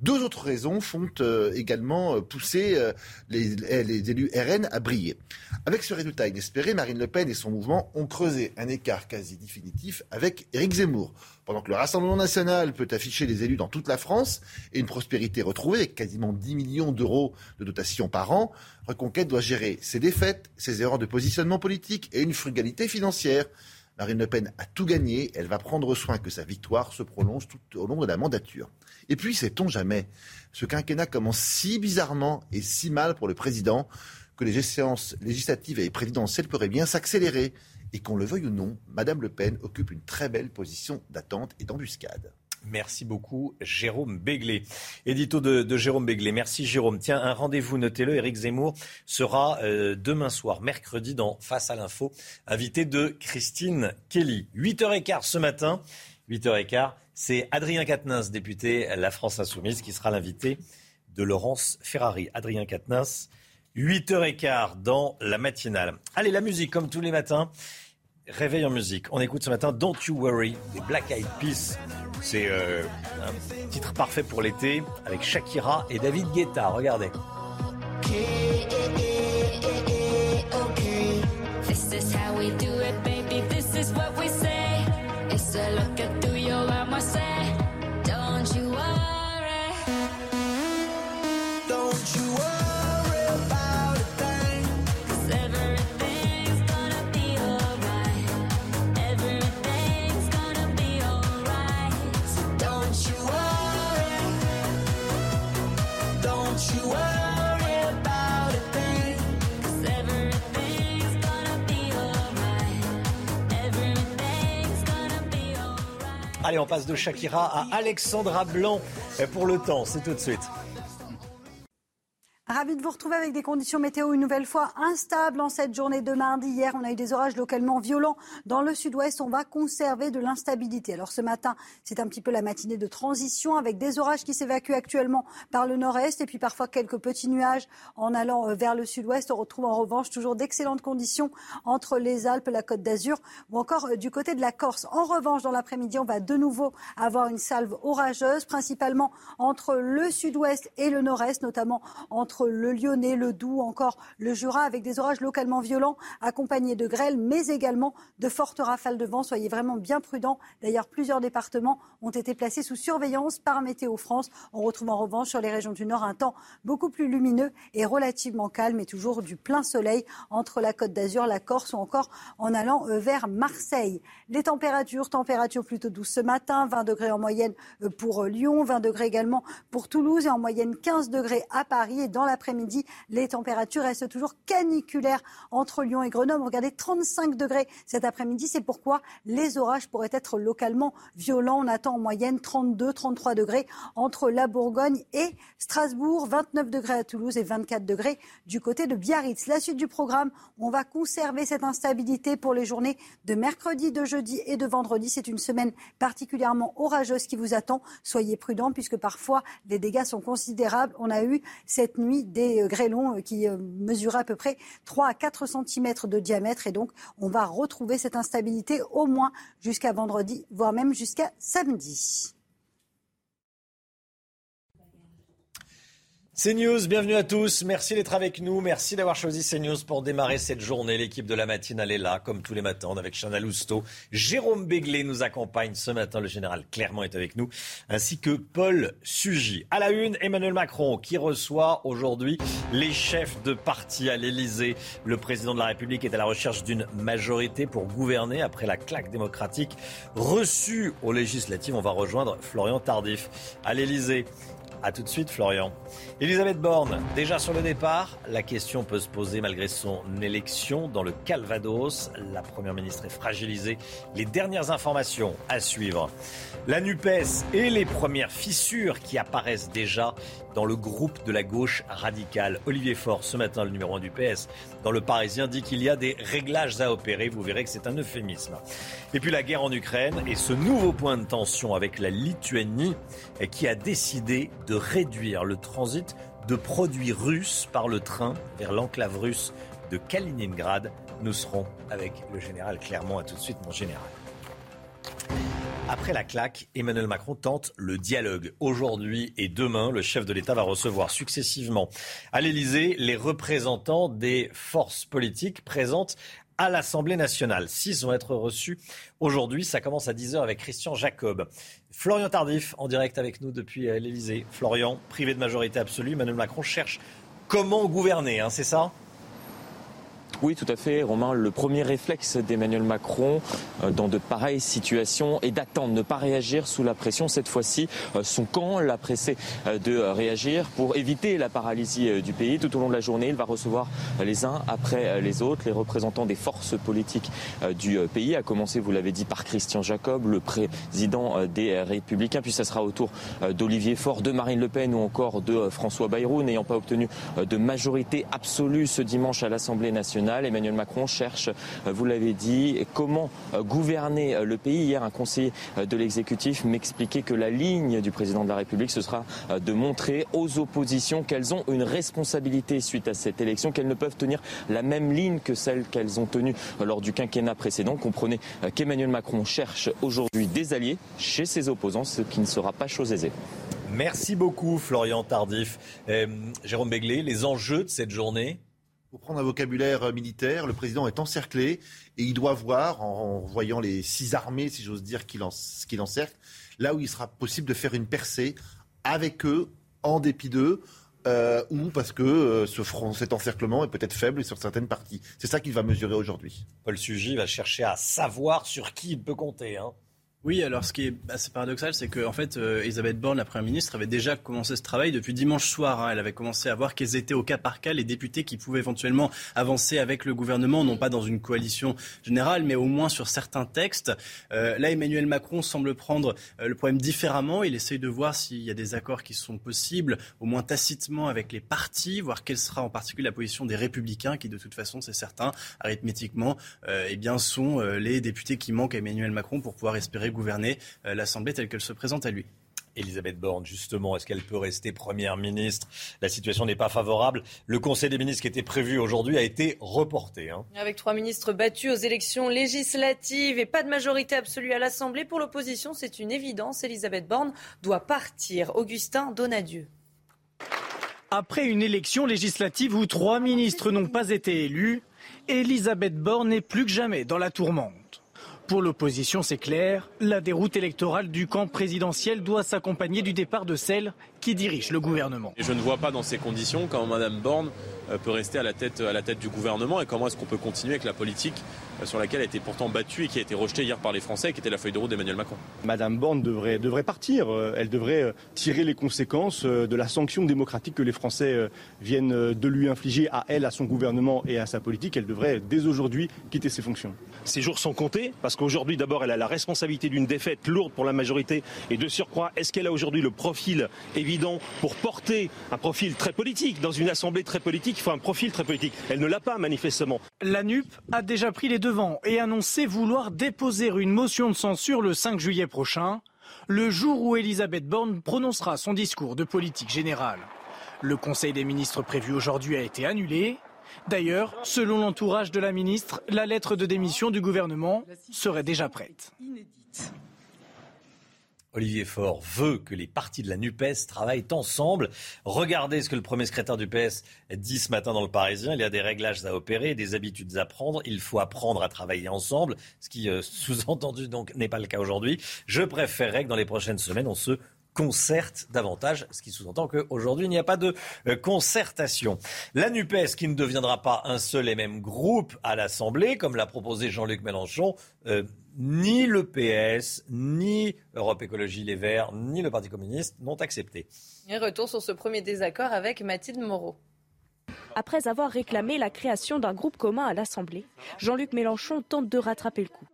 Deux autres raisons font euh, également euh, pousser euh, les, les, élus RN à briller. Avec ce résultat inespéré, Marine Le Pen et son mouvement ont creusé un écart quasi définitif avec Éric Zemmour. Pendant que le Rassemblement national peut afficher des élus dans toute la France et une prospérité retrouvée avec quasiment 10 millions d'euros de dotation par an, Reconquête doit gérer ses défaites, ses erreurs de positionnement politique et une frugalité financière. Marine Le Pen a tout gagné, elle va prendre soin que sa victoire se prolonge tout au long de la mandature. Et puis, sait-on jamais, ce quinquennat commence si bizarrement et si mal pour le président que les séances législatives et présidentielles pourraient bien s'accélérer. Et qu'on le veuille ou non, Madame Le Pen occupe une très belle position d'attente et d'embuscade. Merci beaucoup, Jérôme Béglé. Édito de, Jérôme Béglé. Merci, Jérôme. Tiens, un rendez-vous, notez-le. Éric Zemmour sera euh, demain soir, mercredi, dans Face à l'info, invité de Christine Kelly. 8h15 ce matin. 8h15. C'est Adrien Quatennens, député La France Insoumise, qui sera l'invité de Laurence Ferrari. Adrien Quatennens, 8h15 dans la matinale. Allez, la musique, comme tous les matins. Réveil en musique. On écoute ce matin Don't You Worry des Black Eyed Peas. C'est euh, un titre parfait pour l'été avec Shakira et David Guetta. Regardez. Allez, on passe de Shakira à Alexandra Blanc pour le temps. C'est tout de suite. Vous retrouver avec des conditions météo une nouvelle fois instables en cette journée de mardi. Hier, on a eu des orages localement violents dans le sud-ouest. On va conserver de l'instabilité. Alors ce matin, c'est un petit peu la matinée de transition avec des orages qui s'évacuent actuellement par le nord-est et puis parfois quelques petits nuages en allant euh, vers le sud-ouest. On retrouve en revanche toujours d'excellentes conditions entre les Alpes, la Côte d'Azur ou encore euh, du côté de la Corse. En revanche, dans l'après-midi, on va de nouveau avoir une salve orageuse, principalement entre le sud-ouest et le nord-est, notamment entre le Lyonnais, le Doubs, encore le Jura, avec des orages localement violents accompagnés de grêles, mais également de fortes rafales de vent. Soyez vraiment bien prudents. D'ailleurs, plusieurs départements ont été placés sous surveillance par Météo France. On retrouve en revanche sur les régions du Nord un temps beaucoup plus lumineux et relativement calme et toujours du plein soleil entre la Côte d'Azur, la Corse ou encore en allant euh, vers Marseille. Les températures, températures plutôt douces ce matin, 20 degrés en moyenne euh, pour euh, Lyon, 20 degrés également pour Toulouse et en moyenne 15 degrés à Paris et dans l'après-midi, les températures restent toujours caniculaires entre Lyon et Grenoble. Regardez, 35 degrés cet après-midi. C'est pourquoi les orages pourraient être localement violents. On attend en moyenne 32, 33 degrés entre la Bourgogne et Strasbourg, 29 degrés à Toulouse et 24 degrés du côté de Biarritz. La suite du programme, on va conserver cette instabilité pour les journées de mercredi, de jeudi et de vendredi. C'est une semaine particulièrement orageuse qui vous attend. Soyez prudents puisque parfois les dégâts sont considérables. On a eu cette nuit des euh, grêlons euh, qui euh, mesuraient à peu près 3 à 4 cm de diamètre. Et donc, on va retrouver cette instabilité au moins jusqu'à vendredi, voire même jusqu'à samedi. CNews, bienvenue à tous. Merci d'être avec nous. Merci d'avoir choisi CNews pour démarrer cette journée. L'équipe de la matinale est là, comme tous les matins, avec Chana Lousteau. Jérôme Béglé nous accompagne ce matin. Le général Clermont est avec nous, ainsi que Paul Sugy. À la une, Emmanuel Macron, qui reçoit aujourd'hui les chefs de parti à l'Elysée. Le président de la République est à la recherche d'une majorité pour gouverner après la claque démocratique reçue aux législatives. On va rejoindre Florian Tardif à l'Elysée. A tout de suite, Florian. Elisabeth Borne, déjà sur le départ, la question peut se poser malgré son élection dans le Calvados. La Première ministre est fragilisée. Les dernières informations à suivre. La NUPES et les premières fissures qui apparaissent déjà dans le groupe de la gauche radicale. Olivier Faure, ce matin, le numéro 1 du PS, dans le Parisien, dit qu'il y a des réglages à opérer. Vous verrez que c'est un euphémisme. Et puis la guerre en Ukraine et ce nouveau point de tension avec la Lituanie qui a décidé de réduire le transit de produits russes par le train vers l'enclave russe de Kaliningrad. Nous serons avec le général Clermont. À tout de suite, mon général. Après la claque, Emmanuel Macron tente le dialogue. Aujourd'hui et demain, le chef de l'État va recevoir successivement à l'Élysée les représentants des forces politiques présentes à l'Assemblée nationale. Six vont être reçus aujourd'hui. Ça commence à 10h avec Christian Jacob. Florian Tardif en direct avec nous depuis euh, l'Élysée. Florian, privé de majorité absolue, Emmanuel Macron cherche comment gouverner, hein, c'est ça? Oui, tout à fait, Romain. Le premier réflexe d'Emmanuel Macron euh, dans de pareilles situations est d'attendre, ne pas réagir sous la pression. Cette fois-ci, euh, son camp l'a pressé euh, de réagir pour éviter la paralysie du pays. Tout au long de la journée, il va recevoir les uns après les autres les représentants des forces politiques du pays, à commencer, vous l'avez dit, par Christian Jacob, le président des Républicains. Puis ça sera au tour d'Olivier Faure, de Marine Le Pen ou encore de François Bayrou, n'ayant pas obtenu de majorité absolue ce dimanche à l'Assemblée nationale. Emmanuel Macron cherche, euh, vous l'avez dit, comment euh, gouverner euh, le pays. Hier, un conseiller de l'exécutif m'expliquait que la ligne du président de la République, ce sera de montrer aux oppositions qu'elles ont une responsabilité suite à cette élection, qu'elles ne peuvent tenir la même ligne que celle qu'elles ont tenue lors du quinquennat précédent. Comprenez qu'Emmanuel Macron cherche aujourd'hui des alliés chez ses opposants, ce qui ne sera pas chose aisée. Merci beaucoup Florian Tardif. Jérôme Béglé, les enjeux de cette journée pour prendre un vocabulaire militaire, le président est encerclé et il doit voir, en, voyant les six armées, si j'ose dire, qu'il encercle, là où il sera possible de faire une percée avec eux, en dépit d'eux, euh, ou parce que euh, ce cet encerclement est peut-être faible sur certaines parties. C'est ça qu'il va mesurer aujourd'hui. Paul Sugy va chercher à savoir sur qui il peut compter. Hein. Oui, alors ce qui est assez paradoxal, c'est qu'en fait, euh, Elisabeth Borne, la Première ministre, avait déjà commencé ce travail depuis dimanche soir. Hein. Elle avait commencé à voir quels étaient au cas par cas les députés qui pouvaient éventuellement avancer avec le gouvernement, non pas dans une coalition générale, mais au moins sur certains textes. Euh, là, Emmanuel Macron semble prendre euh, le problème différemment. Il essaye de voir s'il y a des accords qui sont possibles, au moins tacitement avec les partis, voir quelle sera en particulier la position des républicains, qui de toute façon, c'est certain, arithmétiquement, eh bien, sont les députés qui manquent à Emmanuel Macron pour pouvoir espérer gouverner euh, l'Assemblée telle qu'elle se présente à lui. Elisabeth Borne, justement, est-ce qu'elle peut rester Première ministre? La situation n'est pas favorable. Le Conseil des ministres qui était prévu aujourd'hui a été reporté. Hein. Avec trois ministres battus aux élections législatives et pas de majorité absolue à l'Assemblée pour l'opposition, c'est une évidence. Elisabeth Borne doit partir. Augustin Donadieu. Après une élection législative où trois ministres n'ont pas été élus, Elisabeth Borne est plus que jamais dans la tourmente. Pour l'opposition, c'est clair, la déroute électorale du camp présidentiel doit s'accompagner du départ de celle qui dirige le gouvernement. je ne vois pas dans ces conditions comment Mme Borne euh, peut rester à la tête, à la tête du gouvernement et comment est-ce qu'on peut continuer avec la politique euh, sur laquelle elle a été pourtant battue et qui a été rejetée hier par les Français et qui était la feuille de route d'Emmanuel Macron. Madame Borne devrait, devrait partir. Euh, elle devrait tirer les conséquences de la sanction démocratique que les Français viennent de lui infliger à elle, à son gouvernement et à sa politique. Elle devrait dès aujourd'hui quitter ses fonctions. Ces jours sont comptés parce qu'aujourd'hui d'abord elle a la responsabilité d'une défaite lourde pour la majorité et de surcroît est-ce qu'elle a aujourd'hui le profil évident pour porter un profil très politique dans une assemblée très politique il faut un profil très politique. Elle ne l'a pas manifestement. La NUP a déjà pris les devants et annoncé vouloir déposer une motion de censure le 5 juillet prochain, le jour où Elisabeth Borne prononcera son discours de politique générale. Le Conseil des ministres prévu aujourd'hui a été annulé. D'ailleurs, selon l'entourage de la ministre, la lettre de démission du gouvernement serait déjà prête. Olivier Faure veut que les partis de la NUPES travaillent ensemble. Regardez ce que le premier secrétaire du PS dit ce matin dans le Parisien. Il y a des réglages à opérer, des habitudes à prendre. Il faut apprendre à travailler ensemble, ce qui, euh, sous-entendu, donc n'est pas le cas aujourd'hui. Je préférerais que dans les prochaines semaines, on se concerte davantage, ce qui sous-entend qu'aujourd'hui, il n'y a pas de euh, concertation. La NUPES, qui ne deviendra pas un seul et même groupe à l'Assemblée, comme l'a proposé Jean-Luc Mélenchon, euh, ni le PS, ni Europe Écologie Les Verts, ni le Parti communiste n'ont accepté. Et retour sur ce premier désaccord avec Mathilde Moreau. Après avoir réclamé la création d'un groupe commun à l'Assemblée, Jean-Luc Mélenchon tente de rattraper le coup.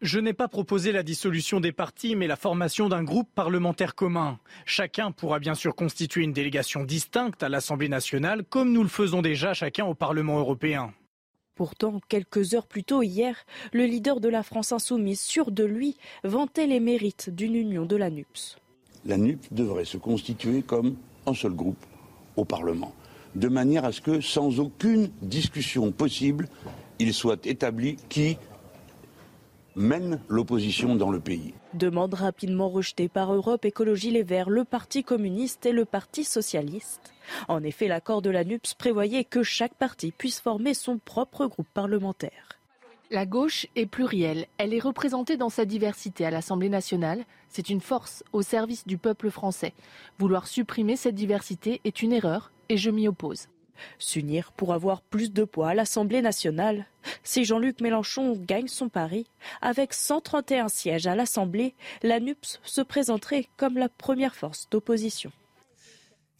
Je n'ai pas proposé la dissolution des partis, mais la formation d'un groupe parlementaire commun. Chacun pourra bien sûr constituer une délégation distincte à l'Assemblée nationale, comme nous le faisons déjà chacun au Parlement européen. Pourtant, quelques heures plus tôt hier, le leader de la France insoumise, sûr de lui, vantait les mérites d'une union de la NUPS. La NUPS devrait se constituer comme un seul groupe au Parlement, de manière à ce que, sans aucune discussion possible, il soit établi qui mène l'opposition dans le pays. Demande rapidement rejetée par Europe Écologie Les Verts, le Parti communiste et le Parti socialiste. En effet, l'accord de la NUPS prévoyait que chaque parti puisse former son propre groupe parlementaire. La gauche est plurielle. Elle est représentée dans sa diversité à l'Assemblée nationale. C'est une force au service du peuple français. Vouloir supprimer cette diversité est une erreur et je m'y oppose. S'unir pour avoir plus de poids à l'Assemblée nationale. Si Jean-Luc Mélenchon gagne son pari, avec 131 sièges à l'Assemblée, la NUPS se présenterait comme la première force d'opposition.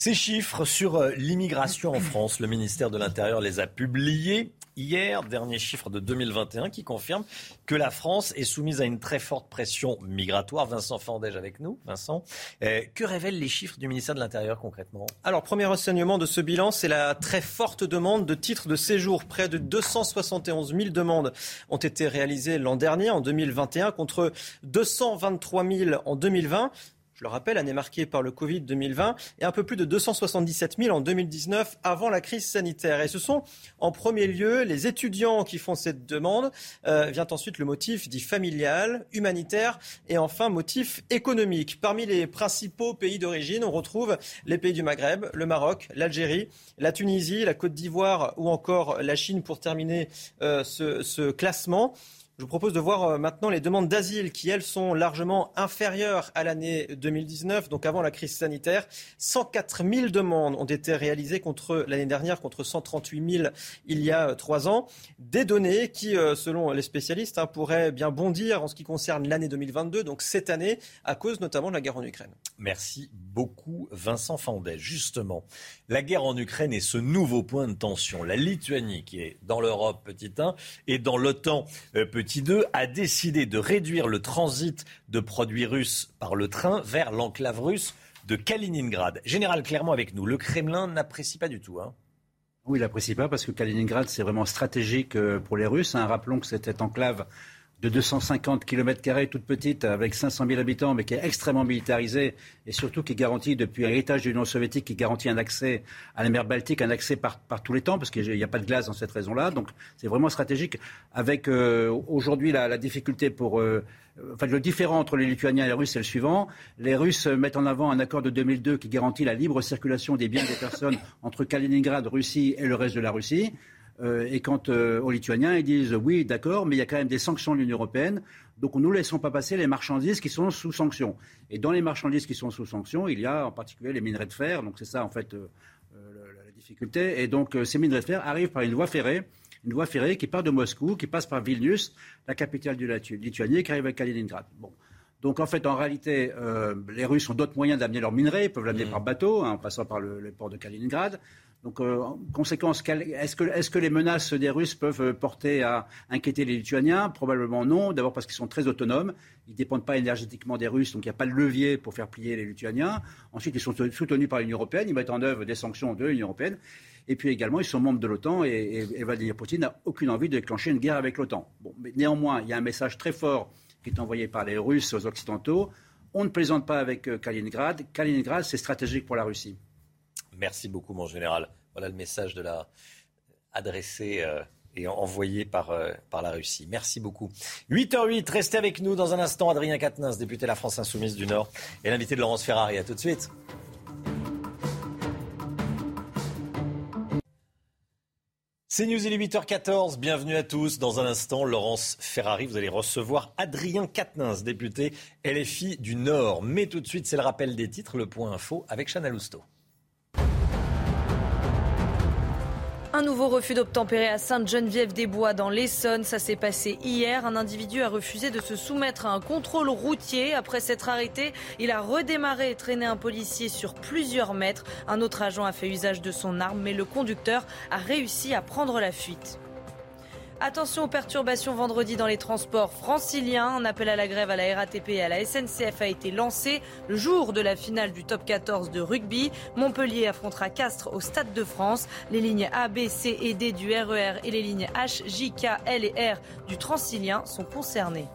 Ces chiffres sur euh, l'immigration en France, le ministère de l'Intérieur les a publiés hier, dernier chiffre de 2021 qui confirme que la France est soumise à une très forte pression migratoire. Vincent Fandège avec nous. Vincent, euh, que révèlent les chiffres du ministère de l'Intérieur concrètement? Alors, premier renseignement de ce bilan, c'est la très forte demande de titres de séjour. Près de 271 000 demandes ont été réalisées l'an dernier, en 2021, contre 223 000 en 2020 je le rappelle, année marquée par le Covid 2020, et un peu plus de 277 000 en 2019 avant la crise sanitaire. Et ce sont en premier lieu les étudiants qui font cette demande. Euh, vient ensuite le motif dit familial, humanitaire et enfin motif économique. Parmi les principaux pays d'origine, on retrouve les pays du Maghreb, le Maroc, l'Algérie, la Tunisie, la Côte d'Ivoire ou encore la Chine pour terminer euh, ce, ce classement. Je vous propose de voir euh, maintenant les demandes d'asile qui, elles, sont largement inférieures à l'année 2019, donc avant la crise sanitaire. 104 000 demandes ont été réalisées contre l'année dernière, contre 138 000 il y a euh, trois ans. Des données qui, euh, selon les spécialistes, hein, pourraient bien bondir en ce qui concerne l'année 2022, donc cette année, à cause notamment de la guerre en Ukraine. Merci beaucoup, Vincent Fandet. Justement, la guerre en Ukraine est ce nouveau point de tension. La Lituanie, qui est dans l'Europe petit 1 et dans l'OTAN petit petit 2 a décidé de réduire le transit de produits russes par le train vers l'enclave russe de Kaliningrad. Général Clermont avec nous, le Kremlin n'apprécie pas du tout. Hein. Oui, il n'apprécie pas parce que Kaliningrad, c'est vraiment stratégique euh, pour les Russes. Hein. Rappelons que cette enclave de 250 km, toute petite, avec 500 000 habitants, mais qui est extrêmement militarisée et surtout qui garantit, depuis l'héritage de l'Union soviétique, qui garantit un accès à la mer Baltique, un accès par, par tous les temps, parce qu'il n'y a pas de glace dans cette raison-là. Donc c'est vraiment stratégique. Avec euh, aujourd'hui la, la, difficulté pour. Euh, enfin, le différent entre les Lituaniens et les Russes, c'est le suivant. Les Russes mettent en avant un accord de 2002 qui garantit la libre circulation des biens et des personnes entre Kaliningrad, Russie et le reste de la Russie. Euh, et quant euh, aux Lituaniens, ils disent oui, d'accord, mais il y a quand même des sanctions de l'Union européenne. Donc nous ne laissons pas passer les marchandises qui sont sous sanction. Et dans les marchandises qui sont sous sanction, il y a en particulier les minerais de fer. Donc c'est ça en fait euh, la difficulté. Et donc ces minerais de fer arrivent par une voie ferrée une voie ferrée qui part de Moscou, qui passe par Vilnius, la capitale de la Lituanie, qui arrive à Kaliningrad. Bon. Donc en fait, en réalité, les Russes ont d'autres moyens d'amener leurs minerais. Ils peuvent l'amener mmh. par bateau, hein, en passant par le, le, port de Kaliningrad. Donc, euh, en conséquence, est-ce que, les menaces des Russes peuvent euh, porter à inquiéter les Lituaniens? Probablement non. D'abord parce qu'ils sont très autonomes. Ils ne dépendent pas énergétiquement des Russes, donc il n'y a pas de levier pour faire plier les Lituaniens. Ensuite, ils sont soutenus par l'Union européenne. Ils mettent en œuvre des sanctions de l'Union européenne. Et puis également, ils sont membres de l'OTAN et, Vladimir Poutine n'a aucune envie de déclencher une guerre avec l'OTAN. Néanmoins, il y a un message très fort qui est envoyé par les Russes aux Occidentaux. On ne plaisante pas avec euh, Kaliningrad. Kaliningrad, c'est stratégique pour la Russie. Merci beaucoup, mon général. Voilà le message de la adressé euh, et envoyé par, euh, par la Russie. Merci beaucoup. 8h08, restez avec nous dans un instant. Adrien Quatennens, député de la France Insoumise du Nord, et l'invité de Laurence Ferrari. À tout de suite. C'est News, il est 8h14. Bienvenue à tous. Dans un instant, Laurence Ferrari, vous allez recevoir Adrien Quatennens, député LFI du Nord. Mais tout de suite, c'est le rappel des titres, le point info avec Chanel Lousteau. Un nouveau refus d'obtempérer à Sainte-Geneviève-des-Bois dans l'Essonne. Ça s'est passé hier. Un individu a refusé de se soumettre à un contrôle routier. Après s'être arrêté, il a redémarré et traîné un policier sur plusieurs mètres. Un autre agent a fait usage de son arme, mais le conducteur a réussi à prendre la fuite. Attention aux perturbations vendredi dans les transports franciliens. Un appel à la grève à la RATP et à la SNCF a été lancé le jour de la finale du top 14 de rugby. Montpellier affrontera Castres au Stade de France. Les lignes A, B, C et D du RER et les lignes H, J, K, L et R du Transilien sont concernées.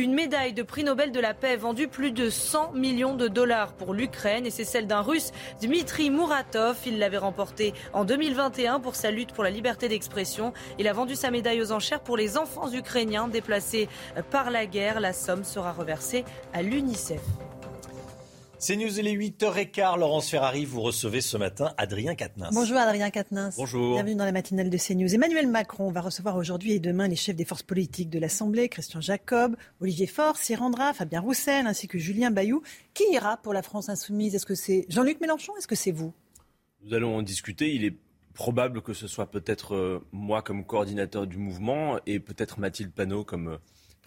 Une médaille de prix Nobel de la paix vendue plus de 100 millions de dollars pour l'Ukraine et c'est celle d'un russe, Dmitri Muratov. Il l'avait remportée en 2021 pour sa lutte pour la liberté d'expression. Il a vendu sa médaille aux enchères pour les enfants ukrainiens déplacés par la guerre. La somme sera reversée à l'UNICEF. C'est News, il est 8h15. Laurence Ferrari, vous recevez ce matin Adrien Quatennens. Bonjour Adrien Quatennens. Bonjour. Bienvenue dans la matinale de CNews. Emmanuel Macron va recevoir aujourd'hui et demain les chefs des forces politiques de l'Assemblée, Christian Jacob, Olivier Faure s'y rendra, Fabien Roussel ainsi que Julien Bayou. Qui ira pour la France insoumise? Est-ce que c'est Jean-Luc Mélenchon? Est-ce que c'est vous? Nous allons en discuter. Il est probable que ce soit peut-être euh, moi comme coordinateur du mouvement et peut-être Mathilde Panot comme euh,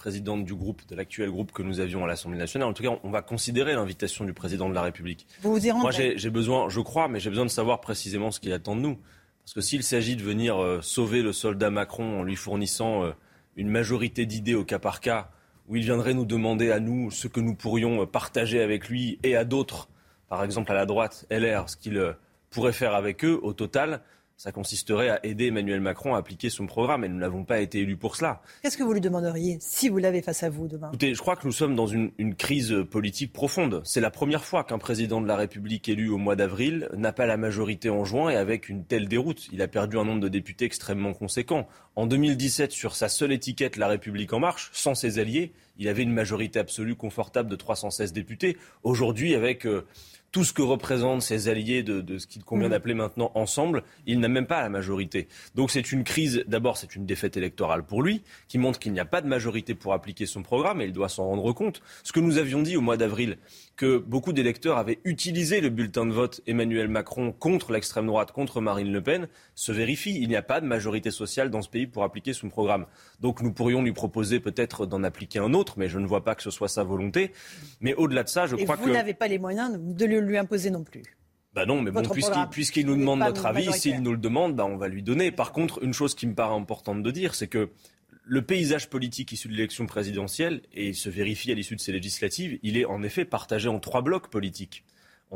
présidente du groupe, de l'actuel groupe que nous avions à l'Assemblée nationale. En tout cas, on va considérer l'invitation du président de la République. Vous vous y Moi, j'ai besoin, je crois, mais j'ai besoin de savoir précisément ce qu'il attend de nous. Parce que s'il s'agit de venir euh, sauver le soldat Macron en lui fournissant euh, une majorité d'idées au cas par cas, où il viendrait nous demander à nous ce que nous pourrions euh, partager avec lui et à d'autres, par exemple à la droite, LR, ce qu'il pourrait faire avec eux, au total, ça consisterait à aider Emmanuel Macron à appliquer son programme. Et nous n'avons pas été élus pour cela. Qu'est-ce que vous lui demanderiez si vous l'avez face à vous demain? Écoutez, je crois que nous sommes dans une, une crise politique profonde. C'est la première fois qu'un président de la République élu au mois d'avril n'a pas la majorité en juin et avec une telle déroute. Il a perdu un nombre de députés extrêmement conséquent. En 2017, sur sa seule étiquette La République en marche, sans ses alliés, il avait une majorité absolue confortable de 316 députés. Aujourd'hui, avec euh, tout ce que représentent ses alliés de, de ce qu'il convient Mhm. d'appeler maintenant ensemble, il n'a même pas la majorité. Donc c'est une crise, d'abord c'est une défaite électorale pour lui, qui montre qu'il n'y a pas de majorité pour appliquer son programme et il doit s'en rendre compte. Ce que nous avions dit au mois d'avril, que beaucoup d'électeurs avaient utilisé le bulletin de vote Emmanuel Macron contre l'extrême droite, contre Marine Le Pen, se vérifie. Il n'y a pas de majorité sociale dans ce pays pour appliquer son programme. Donc nous pourrions lui proposer peut-être d'en appliquer un autre, mais je ne vois pas que ce soit sa volonté. Mais au-delà de ça, je Et crois vous que... n'avez pas les moyens de le lui imposer non plus. Bah non, mais bon, puisqu'il nous Vous demande notre avis, s'il nous le demande, bah on va lui donner. Par contre, une chose qui me paraît importante de dire, c'est que le paysage politique issu de l'élection présidentielle, et il se vérifie à l'issue de ces législatives, il est en effet partagé en trois blocs politiques.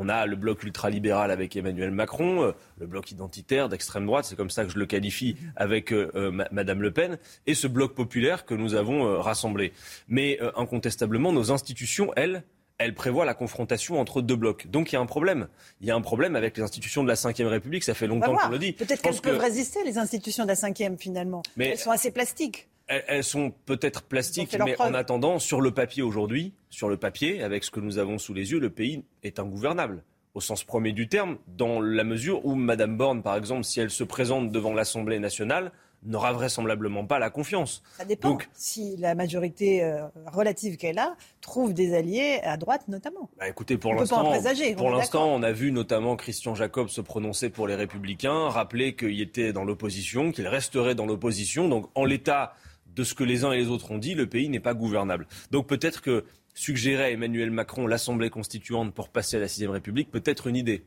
On a le bloc ultralibéral avec Emmanuel Macron, euh, le bloc identitaire d'extrême droite, c'est comme ça que je le qualifie, avec euh, euh, ma- Madame Le Pen, et ce bloc populaire que nous avons euh, rassemblé. Mais euh, incontestablement, nos institutions, elles, elles prévoient la confrontation entre deux blocs. Donc il y a un problème. Il y a un problème avec les institutions de la Ve République, ça fait longtemps qu'on le dit. Peut-être qu'elles peuvent résister, les institutions de la cinquième, finalement. Mais- Elles sont assez plastiques. Elles, sont peut-être plastiques, mais en attendant, sur le papier aujourd'hui, sur le papier, avec ce que nous avons sous les yeux, le pays est ingouvernable. Au sens premier du terme, dans la mesure où Madame Borne, par exemple, si elle se présente devant l'Assemblée nationale, n'aura vraisemblablement pas la confiance. Ça dépend si la majorité euh, relative qu'elle a trouve des alliés à droite, notamment. Bah, écoutez, pour l'instant, pour l'instant, on a vu notamment Christian Jacob se prononcer pour les Républicains, rappeler qu'il était dans l'opposition, qu'il resterait dans l'opposition. Donc, en l'état de ce que les uns et les autres ont dit, le pays n'est pas gouvernable. Donc, peut-être que suggérer à Emmanuel Macron l'Assemblée constituante pour passer à la sixième République peut être une idée.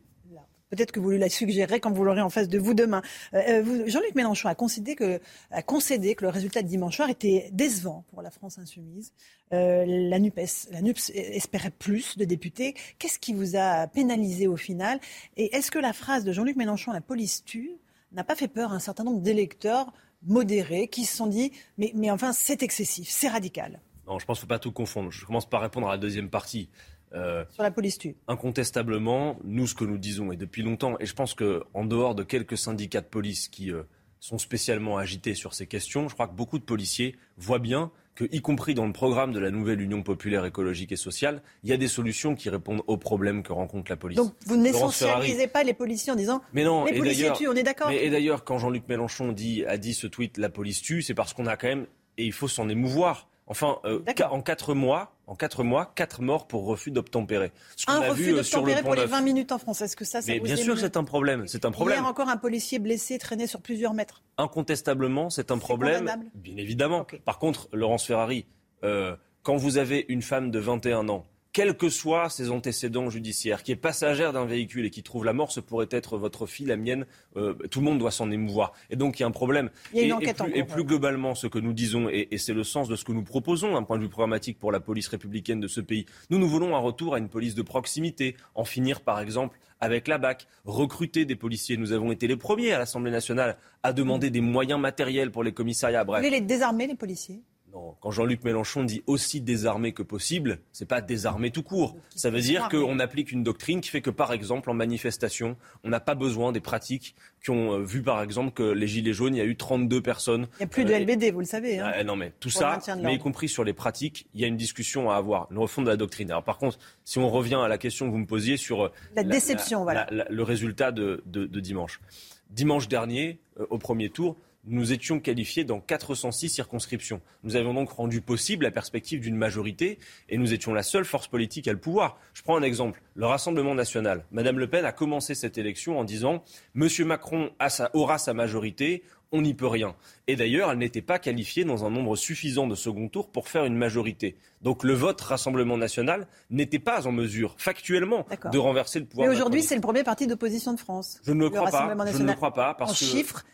Peut-être que vous lui la suggérerez quand vous l'aurez en face de vous demain. Euh, euh, Jean-Luc Mélenchon a concédé, que, le résultat de dimanche soir était décevant pour la France insoumise. Euh, la NUPES, la NUPS espérait plus de députés. Qu'est-ce qui vous a pénalisé au final? Et est-ce que la phrase de Jean-Luc Mélenchon, la police tue, n'a pas fait peur à un certain nombre d'électeurs modérés qui se sont dit mais, mais enfin c'est excessif, c'est radical Non, je pense qu'il ne faut pas tout confondre. Je commence par répondre à la deuxième partie. Euh, sur la police tue incontestablement, nous, ce que nous disons, et depuis longtemps, et je pense qu'en dehors de quelques syndicats de police qui euh, sont spécialement agités sur ces questions, je crois que beaucoup de policiers voient bien que, y compris dans le programme de la nouvelle Union populaire écologique et sociale, il y a des solutions qui répondent aux problèmes que rencontre la police. Donc vous n'essentialisez pas les policiers en disant mais non, les policiers tuent, on est d'accord et d'ailleurs, quand Jean-Luc Mélenchon dit, a dit ce tweet, la police tue, c'est parce qu'on a quand même, et il faut s'en émouvoir, Enfin, euh, en quatre mois, en quatre mois, quatre morts pour refus d'obtempérer. Ce un refus d'obtempérer pour les 20 minutes en France. Est-ce que ça, ça Mais bien sûr, c'est un problème. C'est un problème. Hier encore, un policier blessé traîné sur plusieurs mètres. Incontestablement, c'est un problème. Bien évidemment. Par contre, Laurence Ferrari, euh, quand vous avez une femme de 21 ans quels que soient ses antécédents judiciaires, qui est passagère d'un véhicule et qui trouve la mort, ce pourrait être votre fille, la mienne. Euh, tout le monde doit s'en émouvoir. Et donc il y a un problème. et, plus, globalement, ce que nous disons, et, c'est le sens de ce que nous proposons d'un point de vue programmatique pour la police républicaine de ce pays, nous nous voulons un retour à une police de proximité, en finir par exemple avec la BAC, recruter des policiers. Nous avons été les premiers à l'Assemblée nationale à demander des moyens matériels pour les commissariats. Bref. Vous voulez les désarmer, les policiers? Non, quand Jean-Luc Mélenchon dit aussi désarmé que possible, c'est pas désarmé tout court. Ça veut dire qu'on applique une doctrine qui fait que, par exemple, en manifestation, on n'a pas besoin des pratiques qui ont euh, vu, par exemple, que les Gilets jaunes, il y a eu 32 personnes. Il n'y a plus de euh, LBD, vous le savez. Hein. non, mais tout ça, mais y compris sur les pratiques, il y a une discussion à avoir, une refonte de la doctrine. Alors, par contre, si on revient à la question que vous me posiez sur euh, la, déception, voilà. le résultat de, dimanche. Dimanche dernier, au premier tour, nous étions qualifiés dans 406 circonscriptions. Nous avions donc rendu possible la perspective d'une majorité et nous étions la seule force politique à le pouvoir. Je prends un exemple, le Rassemblement national. Madame Le Pen a commencé cette élection en disant Monsieur Macron aura sa majorité, on n'y peut rien. Et d'ailleurs, elle n'était pas qualifiée dans un nombre suffisant de second tour pour faire une majorité. Donc le vote Rassemblement national n'était pas en mesure, factuellement, de renverser le pouvoir. Mais aujourd'hui, c'est le premier parti d'opposition de France. Je ne le, crois pas. Je ne le crois pas parce en chiffres,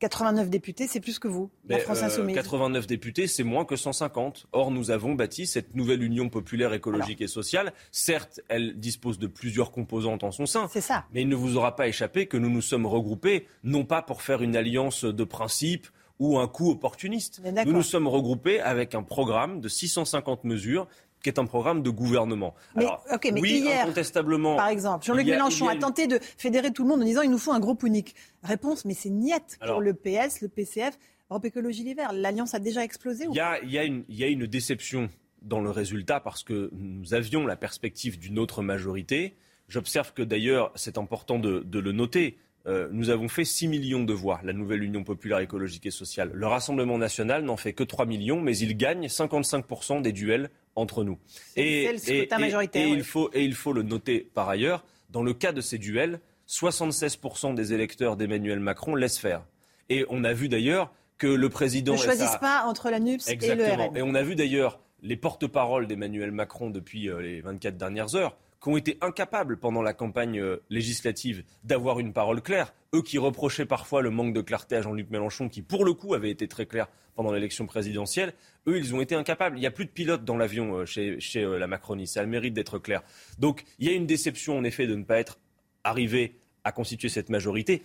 89 députés, c'est plus que vous, la France Insoumise. 89 députés, c'est moins que 150. Or, nous avons bâti cette nouvelle Union populaire écologique et sociale. Certes, elle dispose de plusieurs composantes en son sein. C'est ça. Mais il ne vous aura pas échappé que nous nous sommes regroupés, non pas pour faire une alliance de principe ou un coup opportuniste. Nous nous sommes regroupés avec un programme de 650 mesures qui est un programme de gouvernement. Mais, mais oui, hier, incontestablement. Par exemple, Jean-Luc Mélenchon a, tenté de fédérer tout le monde en disant il nous faut un groupe unique. Réponse, mais c'est niette pour le PS, le PCF, Europe Écologie Les Verts. L'alliance a déjà explosé Il y, a, une déception dans le résultat parce que nous avions la perspective d'une autre majorité. J'observe que d'ailleurs, c'est important de, le noter, euh, nous avons fait 6 millions de voix, la nouvelle Union populaire écologique et sociale. Le Rassemblement national n'en fait que 3 millions, mais il gagne 55% des duels entre nous. Et, il faut, et il faut le noter par ailleurs, dans le cas de ces duels, 76% des électeurs d'Emmanuel Macron laissent faire. Et on a vu d'ailleurs que le président... Ne choisissent pas entre la NUPS et le RN. Et on a vu d'ailleurs les porte-paroles d'Emmanuel Macron depuis euh, les 24 dernières heures qui ont été incapables pendant la campagne euh, législative d'avoir une parole claire. Eux qui reprochaient parfois le manque de clarté à Jean-Luc Mélenchon, qui pour le coup avait été très clair pendant l'élection présidentielle, eux, ils ont été incapables. Il n'y a plus de pilote dans l'avion euh, chez, euh, la Macronie. Ça a le mérite d'être clair. Donc, il y a une déception, en effet, de ne pas être arrivé à constituer cette majorité.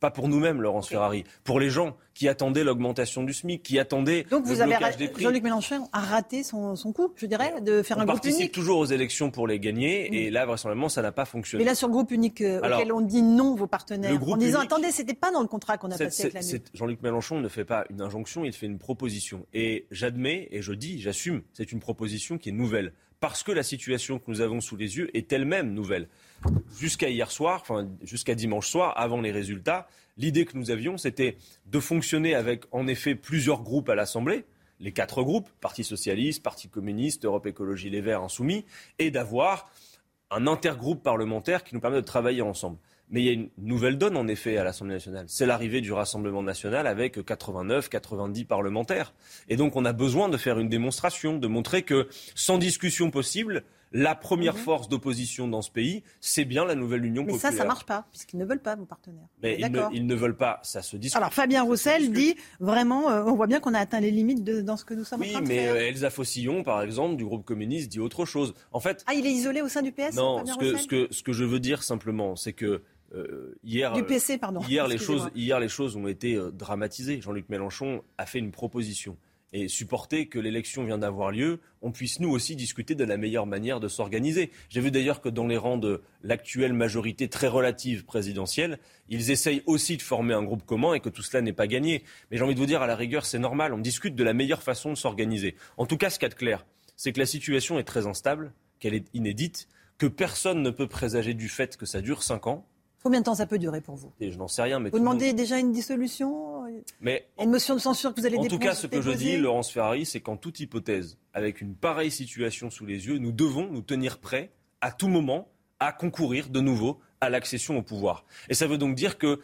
Pas pour nous-mêmes, Laurence Ferrari, pour les gens qui attendaient l'augmentation du SMIC, qui attendaient Donc vous avez des prix. Jean-Luc Mélenchon a raté son, coup, je dirais, de faire un groupe unique. On participe toujours aux élections pour les gagner, et là, vraisemblablement, ça n'a pas fonctionné. Mais là, sur le groupe unique euh, auquel on dit non, vos partenaires, en disant attendez, c'était pas dans le contrat qu'on a passé avec la Jean-Luc Mélenchon ne fait pas une injonction, il fait une proposition. Et j'admets, et je dis, j'assume, c'est une proposition qui est nouvelle parce que la situation que nous avons sous les yeux est elle-même nouvelle. Jusqu'à hier soir, enfin jusqu'à dimanche soir, avant les résultats, l'idée que nous avions, c'était de fonctionner avec en effet plusieurs groupes à l'Assemblée, les quatre groupes, Parti socialiste, Parti communiste, Europe écologie les Verts, Insoumis, et d'avoir un intergroupe parlementaire qui nous permet de travailler ensemble. Mais il y a une nouvelle donne, en effet, à l'Assemblée nationale. C'est l'arrivée du Rassemblement national avec 89, 90 parlementaires. Et donc, on a besoin de faire une démonstration, de montrer que, sans discussion possible, la première mhm. force d'opposition dans ce pays, c'est bien la nouvelle Union populaire. Mais ça, ça marche pas, puisqu'ils ne veulent pas, vos partenaires. Mais ils ne, veulent pas, ça se discute. Alors Fabien Roussel dit, vraiment, euh, on voit bien qu'on a atteint les limites de, dans ce que nous sommes en train de faire. Oui, mais euh, Elsa Fossillon, par exemple, du groupe communiste, dit autre chose. En fait... Ah, il est isolé au sein du PS Non, ce que, ce, que, ce que je veux dire simplement, c'est que euh, hier, du PC, pardon. Hier, les choses, hier, les choses ont été dramatisées. Jean-Luc Mélenchon a fait une proposition et supporter que l'élection vient d'avoir lieu, on puisse nous aussi discuter de la meilleure manière de s'organiser. J'ai vu d'ailleurs que dans les rangs de l'actuelle majorité très relative présidentielle, ils essayent aussi de former un groupe commun et que tout cela n'est pas gagné. Mais j'ai envie de vous dire, à la rigueur, c'est normal, on discute de la meilleure façon de s'organiser. En tout cas, ce qu'il y a de clair, c'est que la situation est très instable, qu'elle est inédite, que personne ne peut présager du fait que ça dure cinq ans. Combien de temps ça peut durer pour vous et Je n'en sais rien. Mais vous demandez déjà une dissolution Mais une motion de censure que vous allez En tout cas, ce que je dis, Laurence Ferrari, c'est qu'en toute hypothèse, avec une pareille situation sous les yeux, nous devons nous tenir prêts à tout moment à concourir de nouveau à l'accession au pouvoir. Et ça veut donc dire que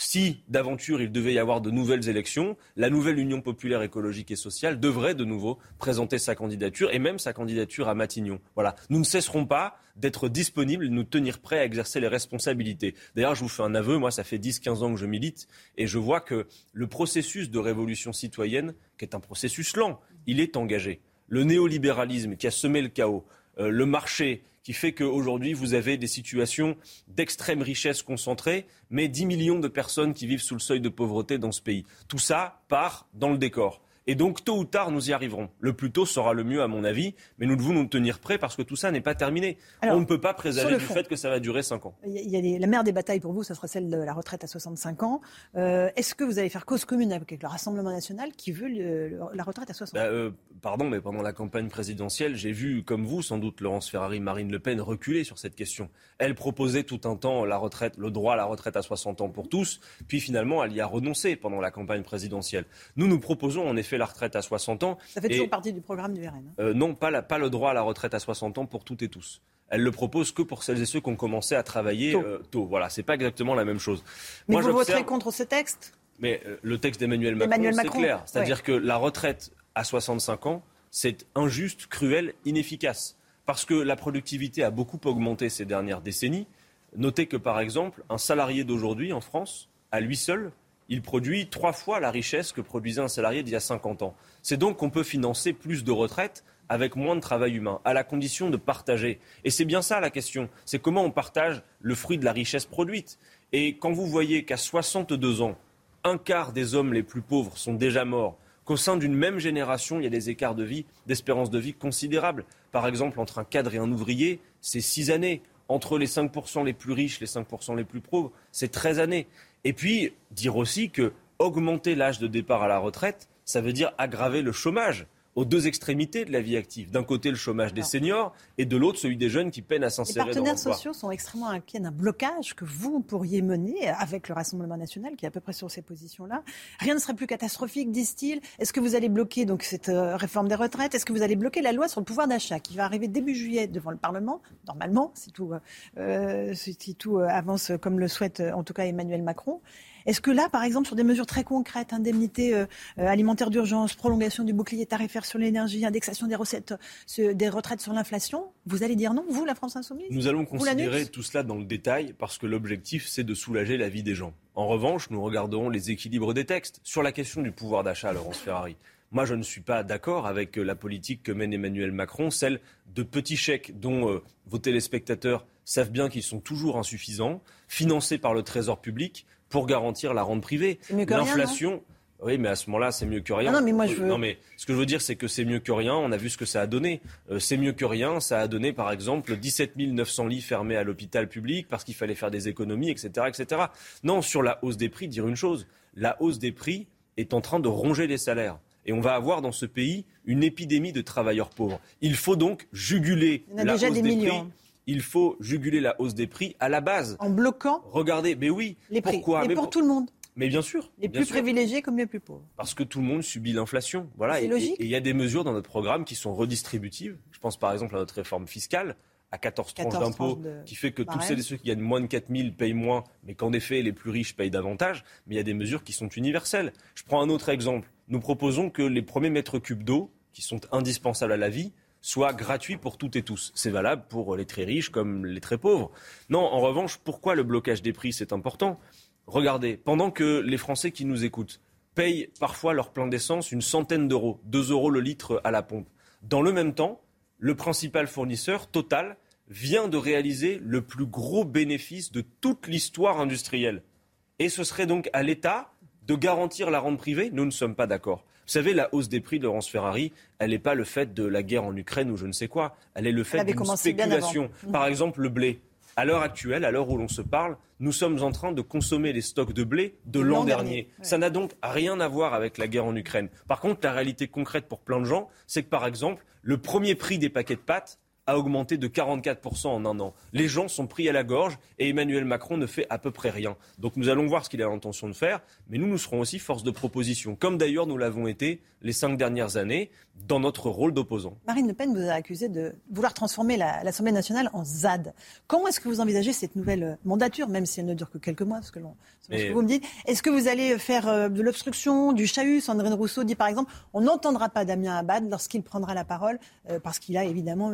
si d'aventure il devait y avoir de nouvelles élections, la nouvelle Union populaire écologique et sociale devrait de nouveau présenter sa candidature et même sa candidature à Matignon. Voilà. Nous ne cesserons pas d'être disponibles, de nous tenir prêts à exercer les responsabilités. D'ailleurs, je vous fais un aveu, moi ça fait 10-15 ans que je milite et je vois que le processus de révolution citoyenne, qui est un processus lent, il est engagé. Le néolibéralisme qui a semé le chaos, le marché qui fait qu'aujourd'hui, vous avez des situations d'extrême richesse concentrée, mais 10 millions de personnes qui vivent sous le seuil de pauvreté dans ce pays. Tout ça part dans le décor. Et donc, tôt ou tard, nous y arriverons. Le plus tôt sera le mieux, à mon avis, mais nous devons nous tenir prêts parce que tout ça n'est pas terminé. On ne peut pas présager du fait que ça va durer 5 ans. Il y a la mère des batailles pour vous, ce sera celle de la retraite à 65 ans. Euh, est-ce que vous allez faire cause commune avec le Rassemblement national qui veut la retraite à 60 ans? bah, euh, Pardon, mais pendant la campagne présidentielle, j'ai vu, comme vous, sans doute, Laurence Ferrari, Marine Le Pen reculer sur cette question. Elle proposait tout un temps la retraite, le droit à la retraite à 60 ans pour tous, puis finalement, elle y a renoncé pendant la campagne présidentielle. Nous, nous proposons en effet la retraite à 60 ans. Ça fait toujours partie du programme du RN. Hein. Euh, non, pas, le droit à la retraite à 60 ans pour toutes et tous. Elle le propose que pour celles et ceux qui ont commencé à travailler tôt. Euh, tôt. Voilà, c'est pas exactement la même chose. Mais vous voterez contre ce texte? Mais euh, le texte d'Emmanuel Macron, c'est clair. C'est-à-dire que la retraite à 65 ans, c'est injuste, cruel, inefficace. Parce que la productivité a beaucoup augmenté ces dernières décennies. Notez que, par exemple, un salarié d'aujourd'hui en France, à lui seul, il produit trois fois la richesse que produisait un salarié d'il y a 50 ans. C'est donc qu'on peut financer plus de retraites avec moins de travail humain, à la condition de partager. Et c'est bien ça la question, c'est comment on partage le fruit de la richesse produite. Et quand vous voyez qu'à 62 ans, un quart des hommes les plus pauvres sont déjà morts, qu'au sein d'une même génération, il y a des écarts de vie, d'espérance de vie considérables. Par exemple, entre un cadre et un ouvrier, c'est six années. Entre les 5% les plus riches, les 5% les plus pauvres, c'est 13 années. Et puis, dire aussi que augmenter l'âge de départ à la retraite, ça veut dire aggraver le chômage aux deux extrémités de la vie active. D'un côté, le chômage des seniors et de l'autre, celui des jeunes qui peinent à s'insérer Les partenaires sociaux sont extrêmement inquiets d'un blocage que vous pourriez mener avec le Rassemblement national, qui est à peu près sur ces positions-là. Rien ne serait plus catastrophique, disent-ils. Est-ce que vous allez bloquer donc cette euh, réforme des retraites? Est-ce que vous allez bloquer la loi sur le pouvoir d'achat qui va arriver début juillet devant le Parlement? Normalement, si tout, euh, si tout euh, avance comme le souhaite en tout cas Emmanuel Macron. Est-ce que là, par exemple, sur des mesures très concrètes, indemnité euh, euh, alimentaire d'urgence, prolongation du bouclier tarifaire sur l'énergie, indexation des recettes, des retraites sur l'inflation, vous allez dire non, vous, la France insoumise Nous allons considérer tout cela dans le détail parce que l'objectif, c'est de soulager la vie des gens. En revanche, nous regarderons les équilibres des textes. Sur la question du pouvoir d'achat, Laurence Ferrari, moi, je ne suis pas d'accord avec euh, la politique que mène Emmanuel Macron, celle de petits chèques dont vos téléspectateurs savent bien qu'ils sont toujours insuffisants, financés par le Trésor public pour garantir la rente privée. L'inflation. Oui, mais à ce moment-là, c'est mieux que rien. Non, mais moi, je veux... non, mais ce que je veux dire, c'est que c'est mieux que rien. On a vu ce que ça a donné. Euh, c'est mieux que rien. Ça a donné, par exemple, 17 900 lits fermés à l'hôpital public parce qu'il fallait faire des économies, etc., etc. Non, sur la hausse des prix, dire une chose. La hausse des prix est en train de ronger les salaires. Et on va avoir dans ce pays une épidémie de travailleurs pauvres. Il faut donc juguler la hausse des, prix il faut juguler la hausse des prix à la base. En bloquant Regardez, mais oui. Les prix. Pourquoi Et pour tout le monde. Mais bien sûr. Les plus privilégiés comme les plus pauvres. Parce que tout le monde subit l'inflation. Voilà. C'est logique. Et il y a des mesures dans notre programme qui sont redistributives. Je pense par exemple à notre réforme fiscale à 14, tranches d'impôts, qui fait que tous celles et ceux qui gagnent moins de 4 000 payent moins, mais qu'en effet les plus riches payent davantage. Mais il y a des mesures qui sont universelles. Je prends un autre exemple. Nous proposons que les premiers mètres cubes d'eau, qui sont indispensables à la vie, soit gratuit pour toutes et tous. C'est valable pour les très riches comme les très pauvres. Non, en revanche, pourquoi le blocage des prix, c'est important? Regardez, pendant que les Français qui nous écoutent payent parfois leur plein d'essence une centaine d'euros, 2 euros le litre à la pompe, dans le même temps, le principal fournisseur, Total, vient de réaliser le plus gros bénéfice de toute l'histoire industrielle. Et ce serait donc à l'État de garantir la rente privée? Nous ne sommes pas d'accord. Vous savez, la hausse des prix de Laurence Ferrari, elle n'est pas le fait de la guerre en Ukraine ou je ne sais quoi. Elle est le fait d'une spéculation. Par exemple, le blé. À l'heure actuelle, à l'heure où l'on se parle, nous sommes en train de consommer les stocks de blé de l'an dernier. Ça n'a donc rien à voir avec la guerre en Ukraine. Par contre, la réalité concrète pour plein de gens, c'est que par exemple, le premier prix des paquets de pâtes a augmenté de 44% en un an. Les gens sont pris à la gorge et Emmanuel Macron ne fait à peu près rien. Donc nous allons voir ce qu'il a l'intention de faire, mais nous, nous serons aussi force de proposition, comme d'ailleurs nous l'avons été les cinq dernières années dans notre rôle d'opposant. Marine Le Pen vous a accusé de vouloir transformer l'Assemblée nationale en ZAD. Comment est-ce que vous envisagez cette nouvelle euh, mandature, même si elle ne dure que quelques mois, parce que, ce que vous me dites Est-ce que vous allez faire euh, de l'obstruction, du chahut Sandrine Rousseau dit par exemple on n'entendra pas Damien Abad lorsqu'il prendra la parole, euh, parce qu'il a évidemment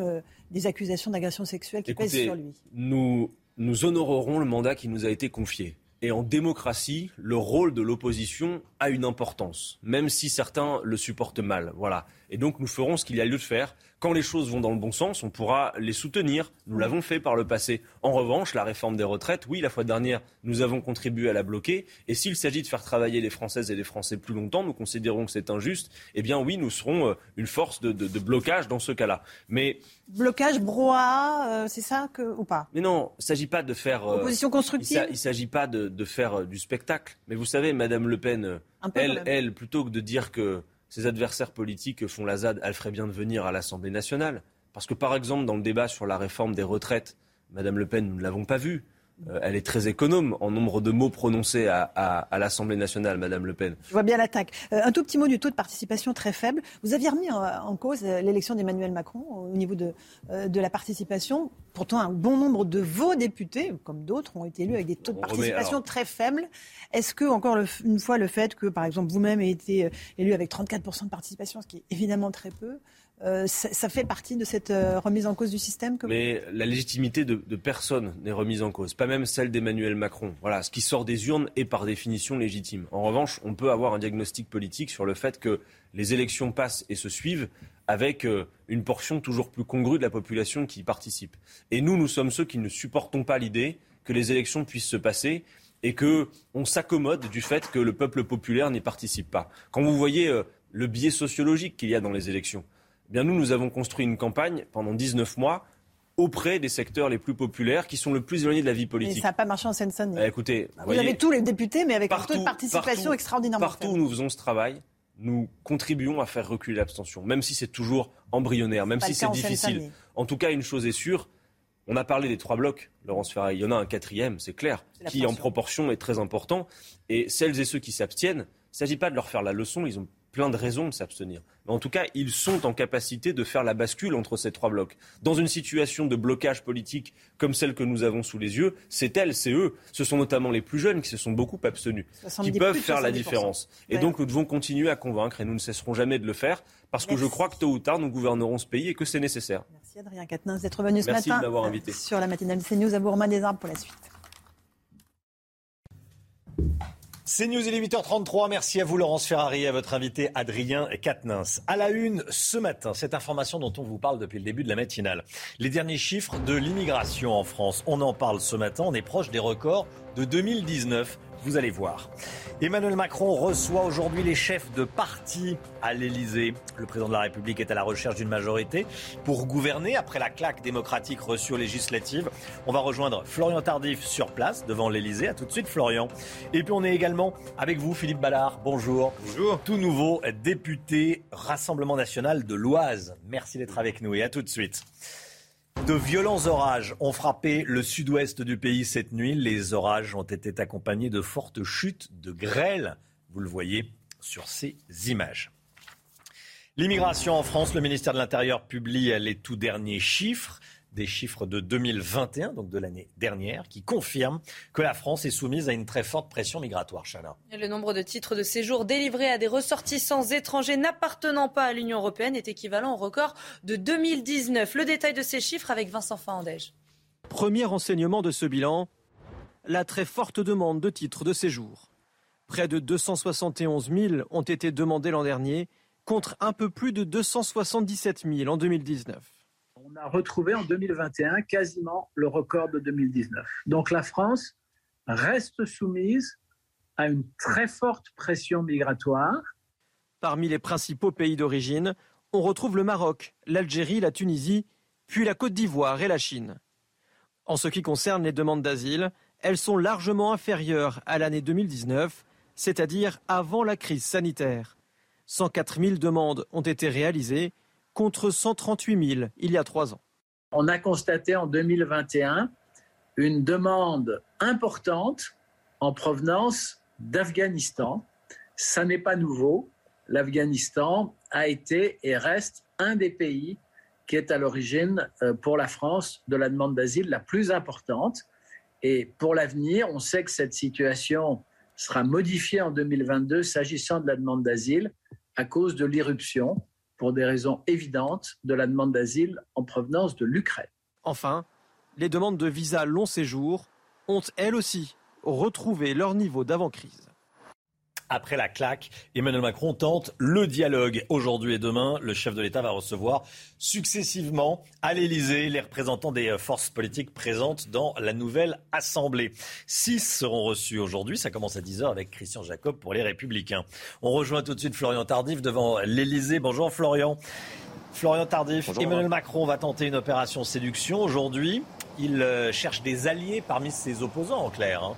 des accusations d'agression sexuelle qui pèsent sur lui. Nous, nous honorerons le mandat qui nous a été confié. Et en démocratie, le rôle de l'opposition a une importance, même si certains le supportent mal. Voilà. Et donc nous ferons ce qu'il y a lieu de faire. Quand les choses vont dans le bon sens, on pourra les soutenir. Nous l'avons fait par le passé. En revanche, la réforme des retraites, oui, la fois dernière, nous avons contribué à la bloquer. Et s'il s'agit de faire travailler les Françaises et les Français plus longtemps, nous considérons que c'est injuste. Eh bien oui, nous serons euh, une force de, blocage dans ce cas-là. Mais blocage, brouhaha, euh, c'est ça que ou pas? Mais non, il ne s'agit pas de faire. Euh, Opposition constructive? Il ne s'agit pas de, faire du spectacle. Mais vous savez, Madame Le Pen, elle, elle, plutôt que de dire que ses adversaires politiques font la ZAD, elle ferait bien de venir à l'Assemblée nationale. Parce que, par exemple, dans le débat sur la réforme des retraites, Madame Le Pen, nous ne l'avons pas vu. Euh, elle est très économe en nombre de mots prononcés à, l'Assemblée nationale, Madame Le Pen. Je vois bien l'attaque. Euh, un tout petit mot du taux de participation très faible. Vous aviez remis en, cause euh, l'élection d'Emmanuel Macron au niveau de, de, la participation. Pourtant, un bon nombre de vos députés, comme d'autres, ont été élus avec des taux de participation très faibles. Est-ce que, encore une fois, le fait que, par exemple, vous-même ayez été élu avec 34% de participation, ce qui est évidemment très peu, euh, ça, fait partie de cette euh, remise en cause du système Mais la légitimité de, personne n'est remise en cause, pas même celle d'Emmanuel Macron. Voilà, ce qui sort des urnes est par définition légitime. En revanche, on peut avoir un diagnostic politique sur le fait que les élections passent et se suivent avec euh, une portion toujours plus congrue de la population qui y participe. Et nous, nous sommes ceux qui ne supportons pas l'idée que les élections puissent se passer et que on s'accommode du fait que le peuple populaire n'y participe pas. Quand vous voyez le biais sociologique qu'il y a dans les élections, eh bien nous, nous avons construit une campagne pendant 19 mois auprès des secteurs les plus populaires qui sont le plus éloignés de la vie politique. Mais ça n'a pas marché en Seine-Saint-Denis. Eh, écoutez, vous, avez tous les députés, mais avec un taux de participation extraordinairement Partout où nous faisons ce travail, nous contribuons à faire reculer l'abstention, même si c'est toujours embryonnaire, même si c'est difficile. En tout cas, une chose est sûre, on a parlé des trois blocs, Laurence Ferrari. Il y en a un quatrième, c'est clair, qui en proportion est très important. Et celles et ceux qui s'abstiennent, il ne s'agit pas de leur faire la leçon, ils ont plein de raisons de s'abstenir. Mais en tout cas, ils sont en capacité de faire la bascule entre ces trois blocs. Dans une situation de blocage politique comme celle que nous avons sous les yeux, c'est elles, c'est eux. Ce sont notamment les plus jeunes qui se sont beaucoup abstenus, qui peuvent faire la différence. Et donc, nous devons continuer à convaincre et nous ne cesserons jamais de le faire parce que je crois que tôt ou tard, nous gouvernerons ce pays et que c'est nécessaire. Merci Adrien Quatennens d'être venu ce matin. Merci de m'avoir invité. Sur la matinale CNews à Bourma des Arbres pour la suite. C'est News, il est 8h33. Merci à vous, Laurence Ferrari, et à votre invité, Adrien Quatennens. À la une, ce matin, cette information dont on vous parle depuis le début de la matinale. Les derniers chiffres de l'immigration en France. On en parle ce matin. On est proche des records de 2019. Vous allez voir. Emmanuel Macron reçoit aujourd'hui les chefs de parti à l'Elysée. Le président de la République est à la recherche d'une majorité pour gouverner après la claque démocratique reçue aux législatives. On va rejoindre Florian Tardif sur place devant l'Elysée. À tout de suite, Florian. Et puis on est également avec vous, Philippe Ballard. Bonjour. Bonjour. Tout nouveau député Rassemblement national de l'Oise. Merci d'être avec nous et à tout de suite. De violents orages ont frappé le sud-ouest du pays cette nuit. Les orages ont été accompagnés de fortes chutes de grêle. Vous le voyez sur ces images. L'immigration en France, le ministère de l'Intérieur publie les tout derniers chiffres des chiffres de 2021, donc de l'année dernière, qui confirment que la France est soumise à une très forte pression migratoire. Chana. Le nombre de titres de séjour délivrés à des ressortissants étrangers n'appartenant pas à l'Union européenne est équivalent au record de 2019. Le détail de ces chiffres avec Vincent Fahandège. Premier enseignement de ce bilan, la très forte demande de titres de séjour. Près de 271 000 ont été demandés l'an dernier, contre un peu plus de 277 000 en 2019 on a retrouvé en 2021 quasiment le record de 2019. Donc la France reste soumise à une très forte pression migratoire. Parmi les principaux pays d'origine, on retrouve le Maroc, l'Algérie, la Tunisie, puis la Côte d'Ivoire et la Chine. En ce qui concerne les demandes d'asile, elles sont largement inférieures à l'année 2019, c'est-à-dire avant la crise sanitaire. 104 000 demandes ont été réalisées, contre 138 000 il y a trois ans. on a constaté en 2021 une demande importante en provenance d'Afghanistan. Ça n'est pas nouveau. L'Afghanistan a été et reste un des pays qui est à l'origine euh, pour la France de la demande d'asile la plus importante. Et pour l'avenir, on sait que cette situation sera modifiée en 2022 s'agissant de la demande d'asile à cause de l'irruption, pour des raisons évidentes, de la demande d'asile en provenance de l'Ukraine. Enfin, les demandes de visa long séjour ont elles aussi retrouvé leur niveau d'avant-crise. Après la claque, Emmanuel Macron tente le dialogue. Aujourd'hui et demain, le chef de l'État va recevoir successivement à l'Élysée les représentants des forces politiques présentes dans la nouvelle Assemblée. Six seront reçus aujourd'hui. Ça commence à 10h avec Christian Jacob pour les Républicains. On rejoint tout de suite Florian Tardif devant l'Élysée. Bonjour Florian. Florian Tardif, Emmanuel Macron va tenter une opération séduction aujourd'hui. Il euh, cherche des alliés parmi ses opposants en clair. Hein.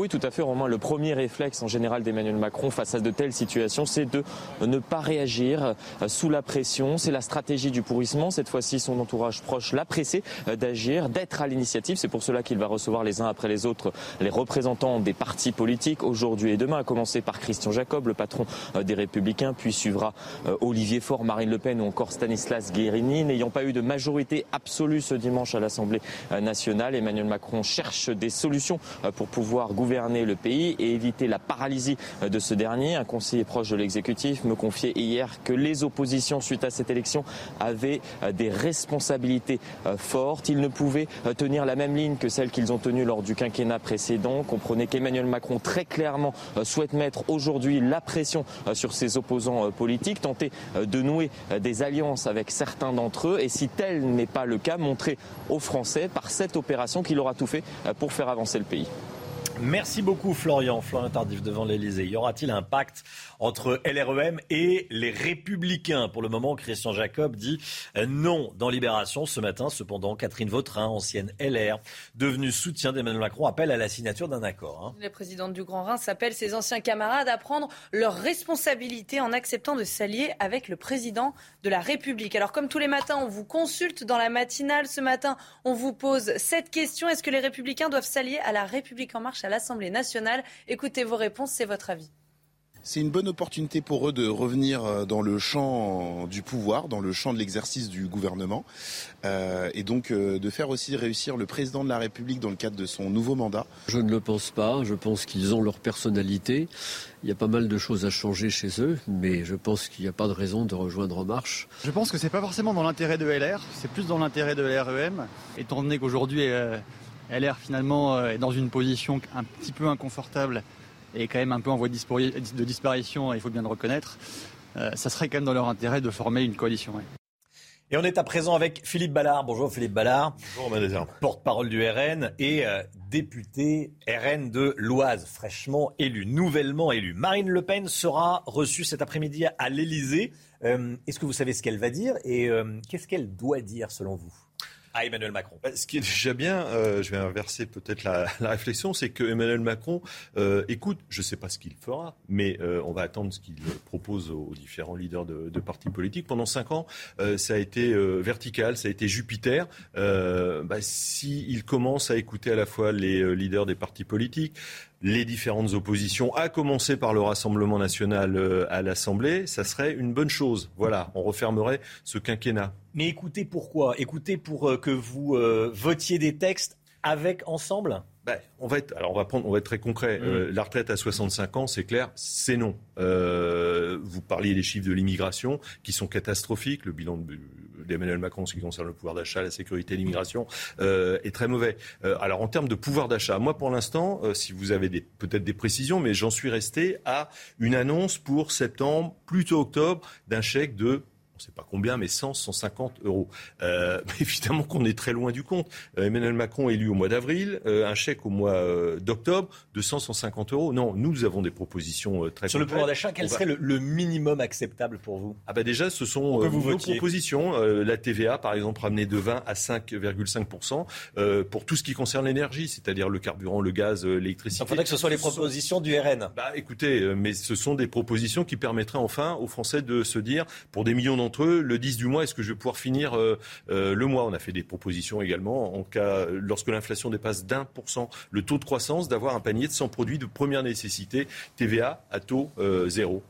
Oui, tout à fait, Romain. Le premier réflexe en général d'Emmanuel Macron face à de telles situations, c'est de ne pas réagir euh, sous la pression. C'est la stratégie du pourrissement. Cette fois-ci, son entourage proche l'a pressé euh, d'agir, d'être à l'initiative. C'est pour cela qu'il va recevoir les uns après les autres les représentants des partis politiques aujourd'hui et demain, à commencer par Christian Jacob, le patron euh, des Républicains, puis suivra Olivier Faure, Marine Le Pen ou encore Stanislas Guérini. N'ayant pas eu de majorité absolue ce dimanche à l'Assemblée nationale, Emmanuel Macron cherche des solutions pour pouvoir gouverner le pays et éviter la paralysie de ce dernier. Un conseiller proche de l'exécutif me confiait hier que les oppositions suite à cette élection avaient euh, des responsabilités euh, fortes. Ils ne pouvaient euh, tenir la même ligne que celle qu'ils ont tenue lors du quinquennat précédent. Comprenez qu'Emmanuel Macron très clairement souhaite mettre aujourd'hui la pression sur ses opposants politiques, tenter de nouer des alliances avec certains d'entre eux et si tel n'est pas le cas, montrer aux Français par cette opération qu'il aura tout fait pour faire avancer le pays. Merci beaucoup Florian. Florian Tardif devant l'Elysée. Y aura-t-il un pacte entre LREM et les Républicains? Pour le moment, Christian Jacob dit non dans Libération ce matin. Cependant, Catherine Vautrin, ancienne LR, devenue soutien d'Emmanuel Macron, appelle à la signature d'un accord. Hein. La présidente du Grand Rhin s'appelle ses anciens camarades à prendre leurs responsabilités en acceptant de s'allier avec le président de la République. Alors comme tous les matins, on vous consulte dans la matinale. Ce matin, on vous pose cette question. Est-ce que les Républicains doivent s'allier à la République en marche l'Assemblée nationale. Écoutez vos réponses, c'est votre avis. C'est une bonne opportunité pour eux de revenir euh, dans le champ du pouvoir, dans le champ de l'exercice du gouvernement, euh, et donc euh, de faire aussi réussir le président de la République dans le cadre de son nouveau mandat. Je ne le pense pas. Je pense qu'ils ont leur personnalité. Il y a pas mal de choses à changer chez eux, mais je pense qu'il n'y a pas de raison de rejoindre En Marche. Je pense que c'est pas forcément dans l'intérêt de LR, c'est plus dans l'intérêt de l'REM, étant donné qu'aujourd'hui LR finalement euh, est dans une position un petit peu inconfortable et quand même un peu en voie de disparition, il faut bien le reconnaître. Euh, ça serait quand même dans leur intérêt de former une coalition. Et on est à présent avec Philippe Ballard. Bonjour Philippe Ballard. Bonjour Porte-parole du RN et euh, député RN de l'Oise, fraîchement élu, nouvellement élu. Marine Le Pen sera reçue cet après-midi à l'Elysée. Est-ce que vous savez ce qu'elle va dire et qu'est-ce qu'elle doit dire selon vous? À Emmanuel Macron. Bah, ce qui est déjà bien, euh, je vais inverser peut-être la, réflexion, c'est que Emmanuel Macron euh, écoute, je ne sais pas ce qu'il fera, mais euh, on va attendre ce qu'il propose aux différents leaders de, partis politiques. Pendant cinq ans, ça a été vertical, ça a été Jupiter. Bah, S'il commence à écouter à la fois les leaders des partis politiques, les différentes oppositions, à commencer par le Rassemblement national euh, à l'Assemblée, ça serait une bonne chose. Voilà, on refermerait ce quinquennat. Mais écoutez pourquoi? Écoutez pour euh, que vous euh, votiez des textes avec ensemble? Ben, on va être, alors on va prendre, on va être très concret. Mm. la retraite à 65 ans, c'est clair, c'est non. vous parliez des chiffres de l'immigration qui sont catastrophiques. Le bilan de, d'Emmanuel Macron en ce qui concerne le pouvoir d'achat, la sécurité l'immigration euh, est très mauvais. Euh, alors en termes de pouvoir d'achat, moi pour l'instant, euh, si vous avez peut-être des précisions, mais j'en suis resté à une annonce pour septembre, plutôt octobre, d'un chèque de ne sait pas combien, mais 100, 150 euros. Euh, évidemment qu'on est très loin du compte. Euh, Emmanuel Macron élu au mois d'avril, euh, un chèque au mois d'octobre de 100, 150 euros. Non, nous avons des propositions très Sur le pouvoir d'achat, quel serait le, minimum acceptable pour vous? Ah bah déjà, ce sont nos propositions. la TVA, par exemple, ramenée de 20 à 5,5% pour tout ce qui concerne l'énergie, c'est-à-dire le carburant, le gaz, l'électricité. Il faudrait que ce soit les propositions du RN. Bah écoutez, mais ce sont des propositions qui permettraient enfin aux Français de se dire, pour des millions d'entre d'entre eux le disent du mois, est-ce que je vais pouvoir finir le mois? On a fait des propositions également en cas, lorsque l'inflation dépasse d'un pour cent le taux de croissance, d'avoir un panier de 100 produits de première nécessité, TVA à taux zéro.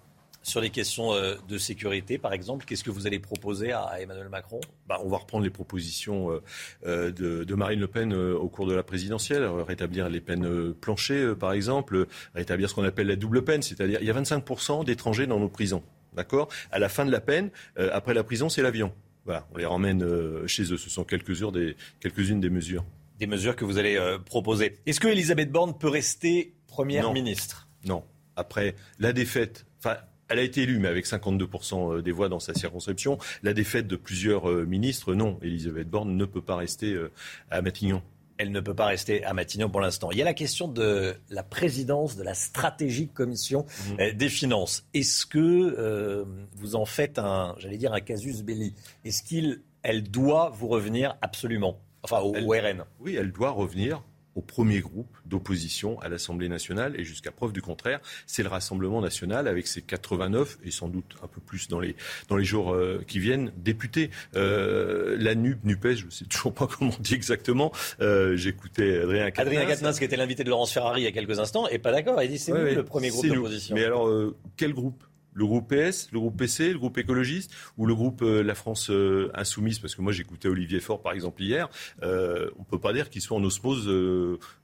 Sur les questions euh, de sécurité, par exemple, qu'est-ce que vous allez proposer à Emmanuel Macron? Bah, On va reprendre les propositions euh, euh, de, Marine Le Pen au cours de la présidentielle. Rétablir les peines planchées, par exemple. Rétablir ce qu'on appelle la double peine, c'est-à-dire il y a 25% d'étrangers dans nos prisons. D'accord? À la fin de la peine, après la prison, c'est l'avion. Voilà, on les ramène chez eux. Ce sont quelques-unes des, quelques des mesures. Des mesures que vous allez proposer. Est-ce que Elisabeth Borne peut rester première ministre? Non. Après la défaite, enfin, elle a été élue, mais avec 52% euh, des voix dans sa circonscription. La défaite de plusieurs euh, ministres, non. Elisabeth Borne ne peut pas rester euh, à Matignon elle ne peut pas rester à Matignon pour l'instant. Il y a la question de la présidence de la stratégique commission mhm. des finances. Est-ce que vous en faites un, j'allais dire, un casus belli? Est-ce qu'elle doit vous revenir absolument? Enfin, au RN Oui, elle doit revenir au premier groupe d'opposition à l'Assemblée nationale. Et jusqu'à preuve du contraire, c'est le Rassemblement national avec ses 89 et sans doute un peu plus dans les, dans les jours euh, qui viennent, députés. Euh, la NUP, NUPES, je ne sais toujours pas comment on dit exactement. Euh, J'écoutais Adrien Quatennens. Adrien Quatennens, qui était l'invité de Laurence Ferrari il y a quelques instants, est pas d'accord. Il dit c'est nous le premier groupe d'opposition. Mais alors, quel groupe? Le groupe PS, le groupe PC, le groupe écologiste ou le groupe euh, La France euh, Insoumise? Parce que moi j'écoutais Olivier Faure par exemple hier. Euh, on ne peut pas dire qu'il soit en osmose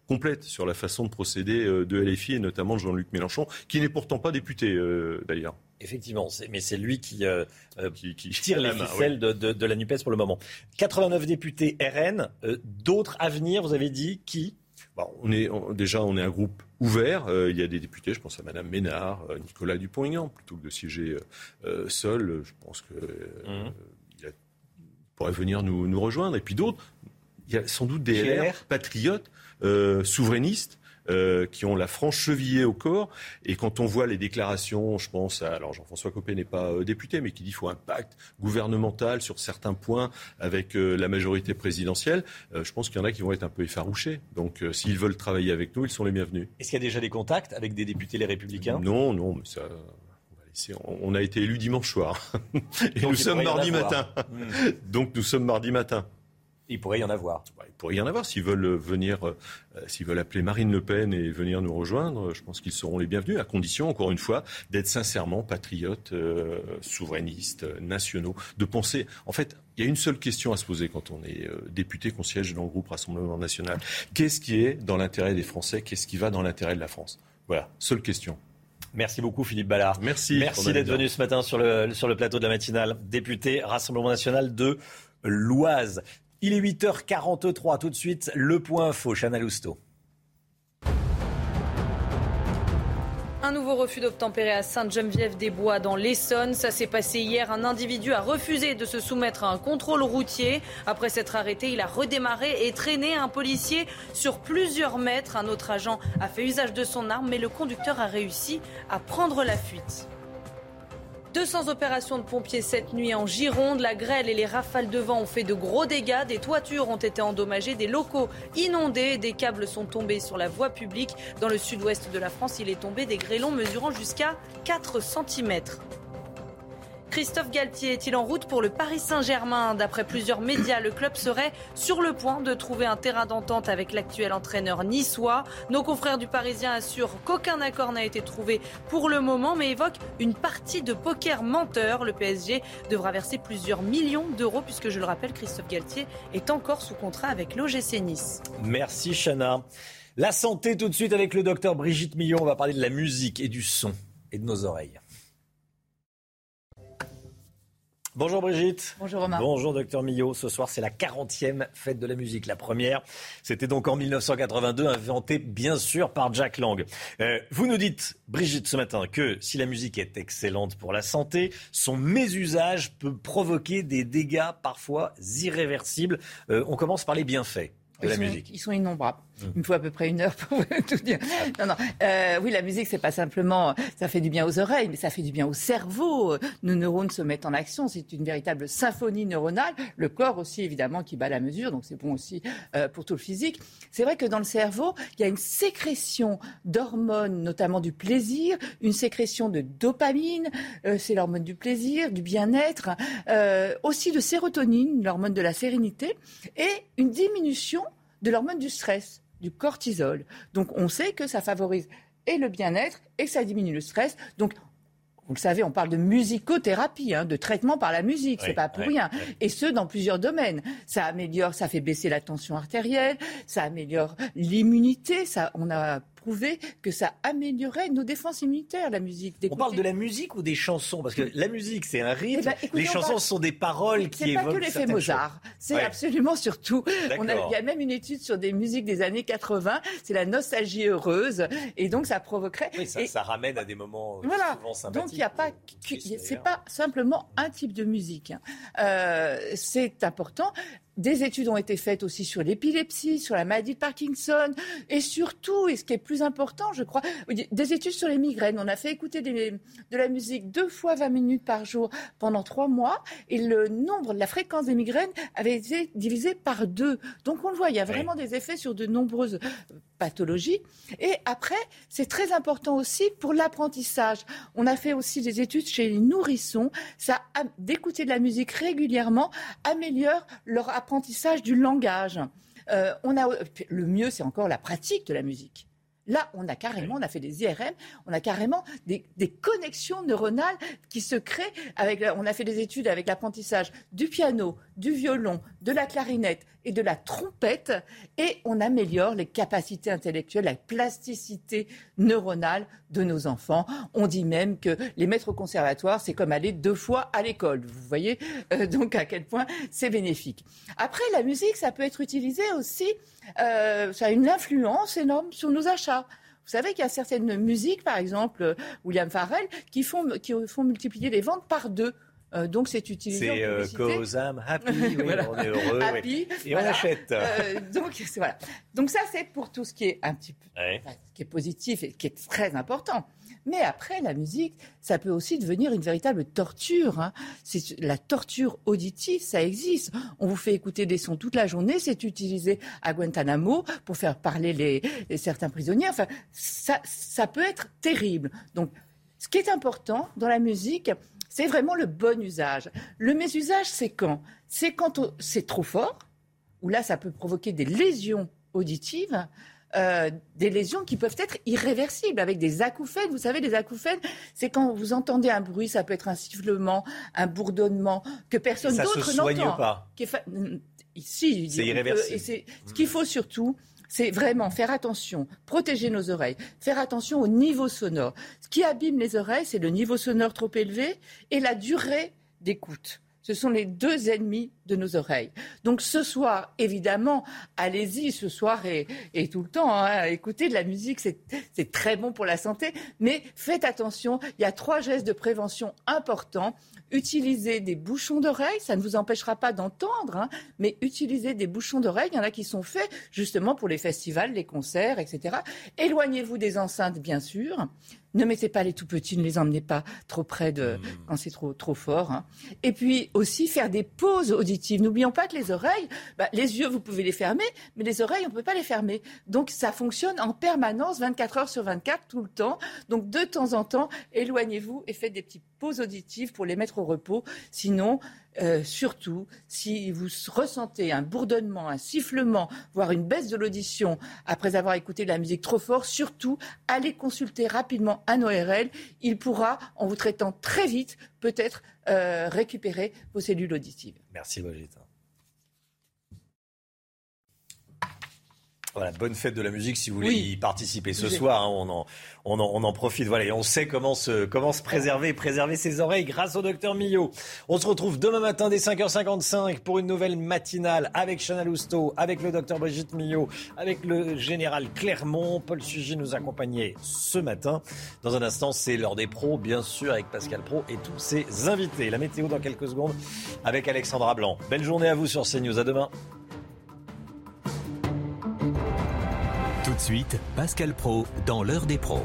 complète sur la façon de procéder de LFI et notamment de Jean-Luc Mélenchon, qui n'est pourtant pas député d'ailleurs. Effectivement, mais c'est lui qui, qui, tire les ficelles de, de, la NUPES pour le moment. 89 députés RN, d'autres à venir, vous avez dit, qui? On est, déjà, on est un groupe ouvert. Euh, il y a des députés, je pense à Madame Ménard, euh, Nicolas Dupont-Aignan, plutôt que de siéger euh, seul. Je pense qu'il mmh. pourrait venir nous, nous, rejoindre. Et puis d'autres, il y a sans doute des LR, patriotes, souverainistes, euh, qui ont la franche chevillée au corps. Et quand on voit les déclarations, je pense à, alors Jean-François Copé n'est pas euh, député, mais qui dit qu'il faut un pacte gouvernemental sur certains points avec euh, la majorité présidentielle, je pense qu'il y en a qui vont être un peu effarouchés. Donc s'ils veulent travailler avec nous, ils sont les bienvenus. Est-ce qu'il y a déjà des contacts avec des députés les républicains? Non, non, mais ça... On a été élu dimanche soir. Et nous sommes mardi matin. Hmm. Donc nous sommes mardi matin. Il pourrait y en avoir. Il pourrait y en avoir. S'ils veulent venir, euh, s'ils veulent appeler Marine Le Pen et venir nous rejoindre, je pense qu'ils seront les bienvenus, à condition, encore une fois, d'être sincèrement patriotes, euh, souverainistes, nationaux, de penser. En fait, il y a une seule question à se poser quand on est euh, député, qu'on siège dans le groupe Rassemblement national. Qu'est-ce qui est dans l'intérêt des Français? Qu'est-ce qui va dans l'intérêt de la France? Voilà, seule question. Merci beaucoup Philippe Ballard. Merci. Merci d'être venu ce matin sur le, sur le plateau de la matinale. Député Rassemblement national de l'Oise. Il est 8h43 tout de suite. Le point info, Chana Lousteau. Un nouveau refus d'obtempérer à Sainte-Geneviève-des-Bois dans l'Essonne. Ça s'est passé hier. Un individu a refusé de se soumettre à un contrôle routier. Après s'être arrêté, il a redémarré et traîné un policier sur plusieurs mètres. Un autre agent a fait usage de son arme, mais le conducteur a réussi à prendre la fuite. 200 opérations de pompiers cette nuit en Gironde. La grêle et les rafales de vent ont fait de gros dégâts. Des toitures ont été endommagées, des locaux inondés, des câbles sont tombés sur la voie publique. Dans le sud-ouest de la France, il est tombé des grêlons mesurant jusqu'à 4 cm. Christophe Galtier est-il en route pour le Paris Saint-Germain D'après plusieurs médias, le club serait sur le point de trouver un terrain d'entente avec l'actuel entraîneur niçois. Nos confrères du Parisien assurent qu'aucun accord n'a été trouvé pour le moment, mais évoquent une partie de poker menteur. Le PSG devra verser plusieurs millions d'euros, puisque je le rappelle, Christophe Galtier est encore sous contrat avec l'OGC Nice. Merci Chana. La santé tout de suite avec le docteur Brigitte Millon. On va parler de la musique et du son et de nos oreilles. Bonjour Brigitte. Bonjour Romain. Bonjour docteur Millot. Ce soir, c'est la 40e fête de la musique. La première, c'était donc en 1982, inventée bien sûr par Jack Lang. Euh, vous nous dites, Brigitte, ce matin, que si la musique est excellente pour la santé, son mésusage peut provoquer des dégâts parfois irréversibles. Euh, on commence par les bienfaits de la musique. Ils sont innombrables. Il me faut à peu près une heure pour tout dire. Non, non. Euh, oui, la musique, c'est pas simplement, ça fait du bien aux oreilles, mais ça fait du bien au cerveau. Nos neurones se mettent en action. C'est une véritable symphonie neuronale. Le corps aussi, évidemment, qui bat la mesure. Donc, c'est bon aussi euh, pour tout le physique. C'est vrai que dans le cerveau, il y a une sécrétion d'hormones, notamment du plaisir, une sécrétion de dopamine, euh, c'est l'hormone du plaisir, du bien-être, aussi de sérotonine, l'hormone de la sérénité, et une diminution de l'hormone du stress du cortisol. Donc on sait que ça favorise et le bien-être et que ça diminue le stress. Donc vous le savez, on parle de musicothérapie, hein, de traitement par la musique, c'est pas pour rien. Et ce, dans plusieurs domaines. Ça améliore, ça fait baisser la tension artérielle, ça améliore l'immunité, ça, on a que ça améliorait nos défenses immunitaires, la musique. On parle de la musique ou des chansons? Parce que la musique, c'est un rythme. Eh ben, les chansons sont des paroles qui évoquent. C'est pas que l'effet Mozart. C'est absolument surtout. On a, il y a même une étude sur des musiques des années 80. C'est la nostalgie heureuse. Et donc, ça provoquerait. Oui, ça, ça ramène à des moments voilà. souvent sympathiques. Donc, il n'y a pas. C'est pas simplement un type de musique. Hein. Euh, c'est important. Des études ont été faites aussi sur l'épilepsie, sur la maladie de Parkinson, et surtout, et ce qui est plus important, je crois, des études sur les migraines. On a fait écouter de la musique deux fois 20 minutes par jour pendant trois mois, et le nombre, la fréquence des migraines avait été divisé par deux. Donc on le voit, il y a vraiment des effets sur de nombreuses pathologies. Et après, c'est très important aussi pour l'apprentissage. On a fait aussi des études chez les nourrissons. Ça, d'écouter de la musique régulièrement améliore leur apprentissage du langage. Euh, on a, le mieux, c'est encore la pratique de la musique. Là, on a carrément, on a fait des IRM, on a carrément des, connexions neuronales qui se créent avec, on a fait des études avec l'apprentissage du piano, du violon, de la clarinette et de la trompette et on améliore les capacités intellectuelles, la plasticité neuronale de nos enfants. On dit même que les maîtres au conservatoire, c'est comme aller deux fois à l'école. Vous voyez euh, donc à quel point c'est bénéfique. Après, la musique, ça peut être utilisé aussi, euh, ça a une influence énorme sur nos achats. Vous savez qu'il y a certaines musiques, par exemple William Farrell, qui font, qui font multiplier les ventes par deux. Euh, donc c'est utilisé c'est, cause I'm happy, on est heureux, et on achète. Euh, donc voilà. Donc ça c'est pour tout ce qui est un petit peu, qui est positif et qui est très important. Mais après la musique, ça peut aussi devenir une véritable torture. Hein. C'est la torture auditive, ça existe. On vous fait écouter des sons toute la journée, c'est utilisé à Guantanamo pour faire parler les, certains prisonniers. Enfin, ça, ça peut être terrible. Donc, ce qui est important dans la musique, c'est vraiment le bon usage. Le mésusage, c'est quand? C'est quand c'est trop fort, où là, ça peut provoquer des lésions auditives. Euh, des lésions qui peuvent être irréversibles avec des acouphènes. Vous savez, les acouphènes, c'est quand vous entendez un bruit, ça peut être un sifflement, un bourdonnement que personne d'autre n'entend. Ça se soigne pas. Ici, c'est irréversible. Et ce qu'il faut surtout, c'est vraiment faire attention, protéger nos oreilles, faire attention au niveau sonore. Ce qui abîme les oreilles, c'est le niveau sonore trop élevé et la durée d'écoute. Ce sont les deux ennemis de nos oreilles. Donc ce soir, évidemment, allez-y ce soir et, tout le temps. Hein, écoutez de la musique, c'est très bon pour la santé. Mais faites attention, il y a trois gestes de prévention importants. Utilisez des bouchons d'oreilles, ça ne vous empêchera pas d'entendre, hein, mais utilisez des bouchons d'oreilles. Il y en a qui sont faits justement pour les festivals, les concerts, etc. Éloignez-vous des enceintes, bien sûr. Ne mettez pas les tout petits, ne les emmenez pas trop près de mmh. quand c'est trop trop fort. Hein. Et puis aussi faire des pauses auditives. N'oublions pas que les oreilles, bah, les yeux vous pouvez les fermer, mais les oreilles on ne peut pas les fermer. Donc ça fonctionne en permanence, 24 heures sur 24, tout le temps. Donc de temps en temps, éloignez-vous et faites des petites pauses auditives pour les mettre au repos. Sinon, euh, surtout, si vous ressentez un bourdonnement, un sifflement, voire une baisse de l'audition après avoir écouté de la musique trop fort, surtout, allez consulter rapidement un ORL. Il pourra, en vous traitant très vite, peut-être euh, récupérer vos cellules auditives. Merci Brigitte. Voilà, bonne fête de la musique si vous voulez y participer ce soir. Hein, on, en, on, en, on, en, profite. Voilà, et on sait comment se, comment se préserver, préserver ses oreilles grâce au docteur Millot. On se retrouve demain matin dès 5h55 pour une nouvelle matinale avec Chana Lousteau, avec le docteur Brigitte Millot, avec le général Clermont. Paul Sugy nous accompagnait ce matin. Dans un instant, c'est l'heure des pros, bien sûr, avec Pascal Pro et tous ses invités. La météo dans quelques secondes avec Alexandra Blanc. Belle journée à vous sur CNews. À demain. De suite, Pascal Pro dans l'heure des pros.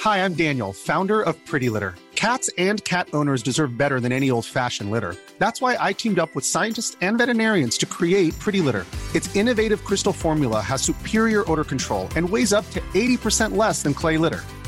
Hi, I'm Daniel, founder of Pretty Litter. Cats and cat owners deserve better than any old-fashioned litter. That's why I teamed up with scientists and veterinarians to create Pretty Litter. Its innovative crystal formula has superior odor control and weighs up to 80% less than clay litter.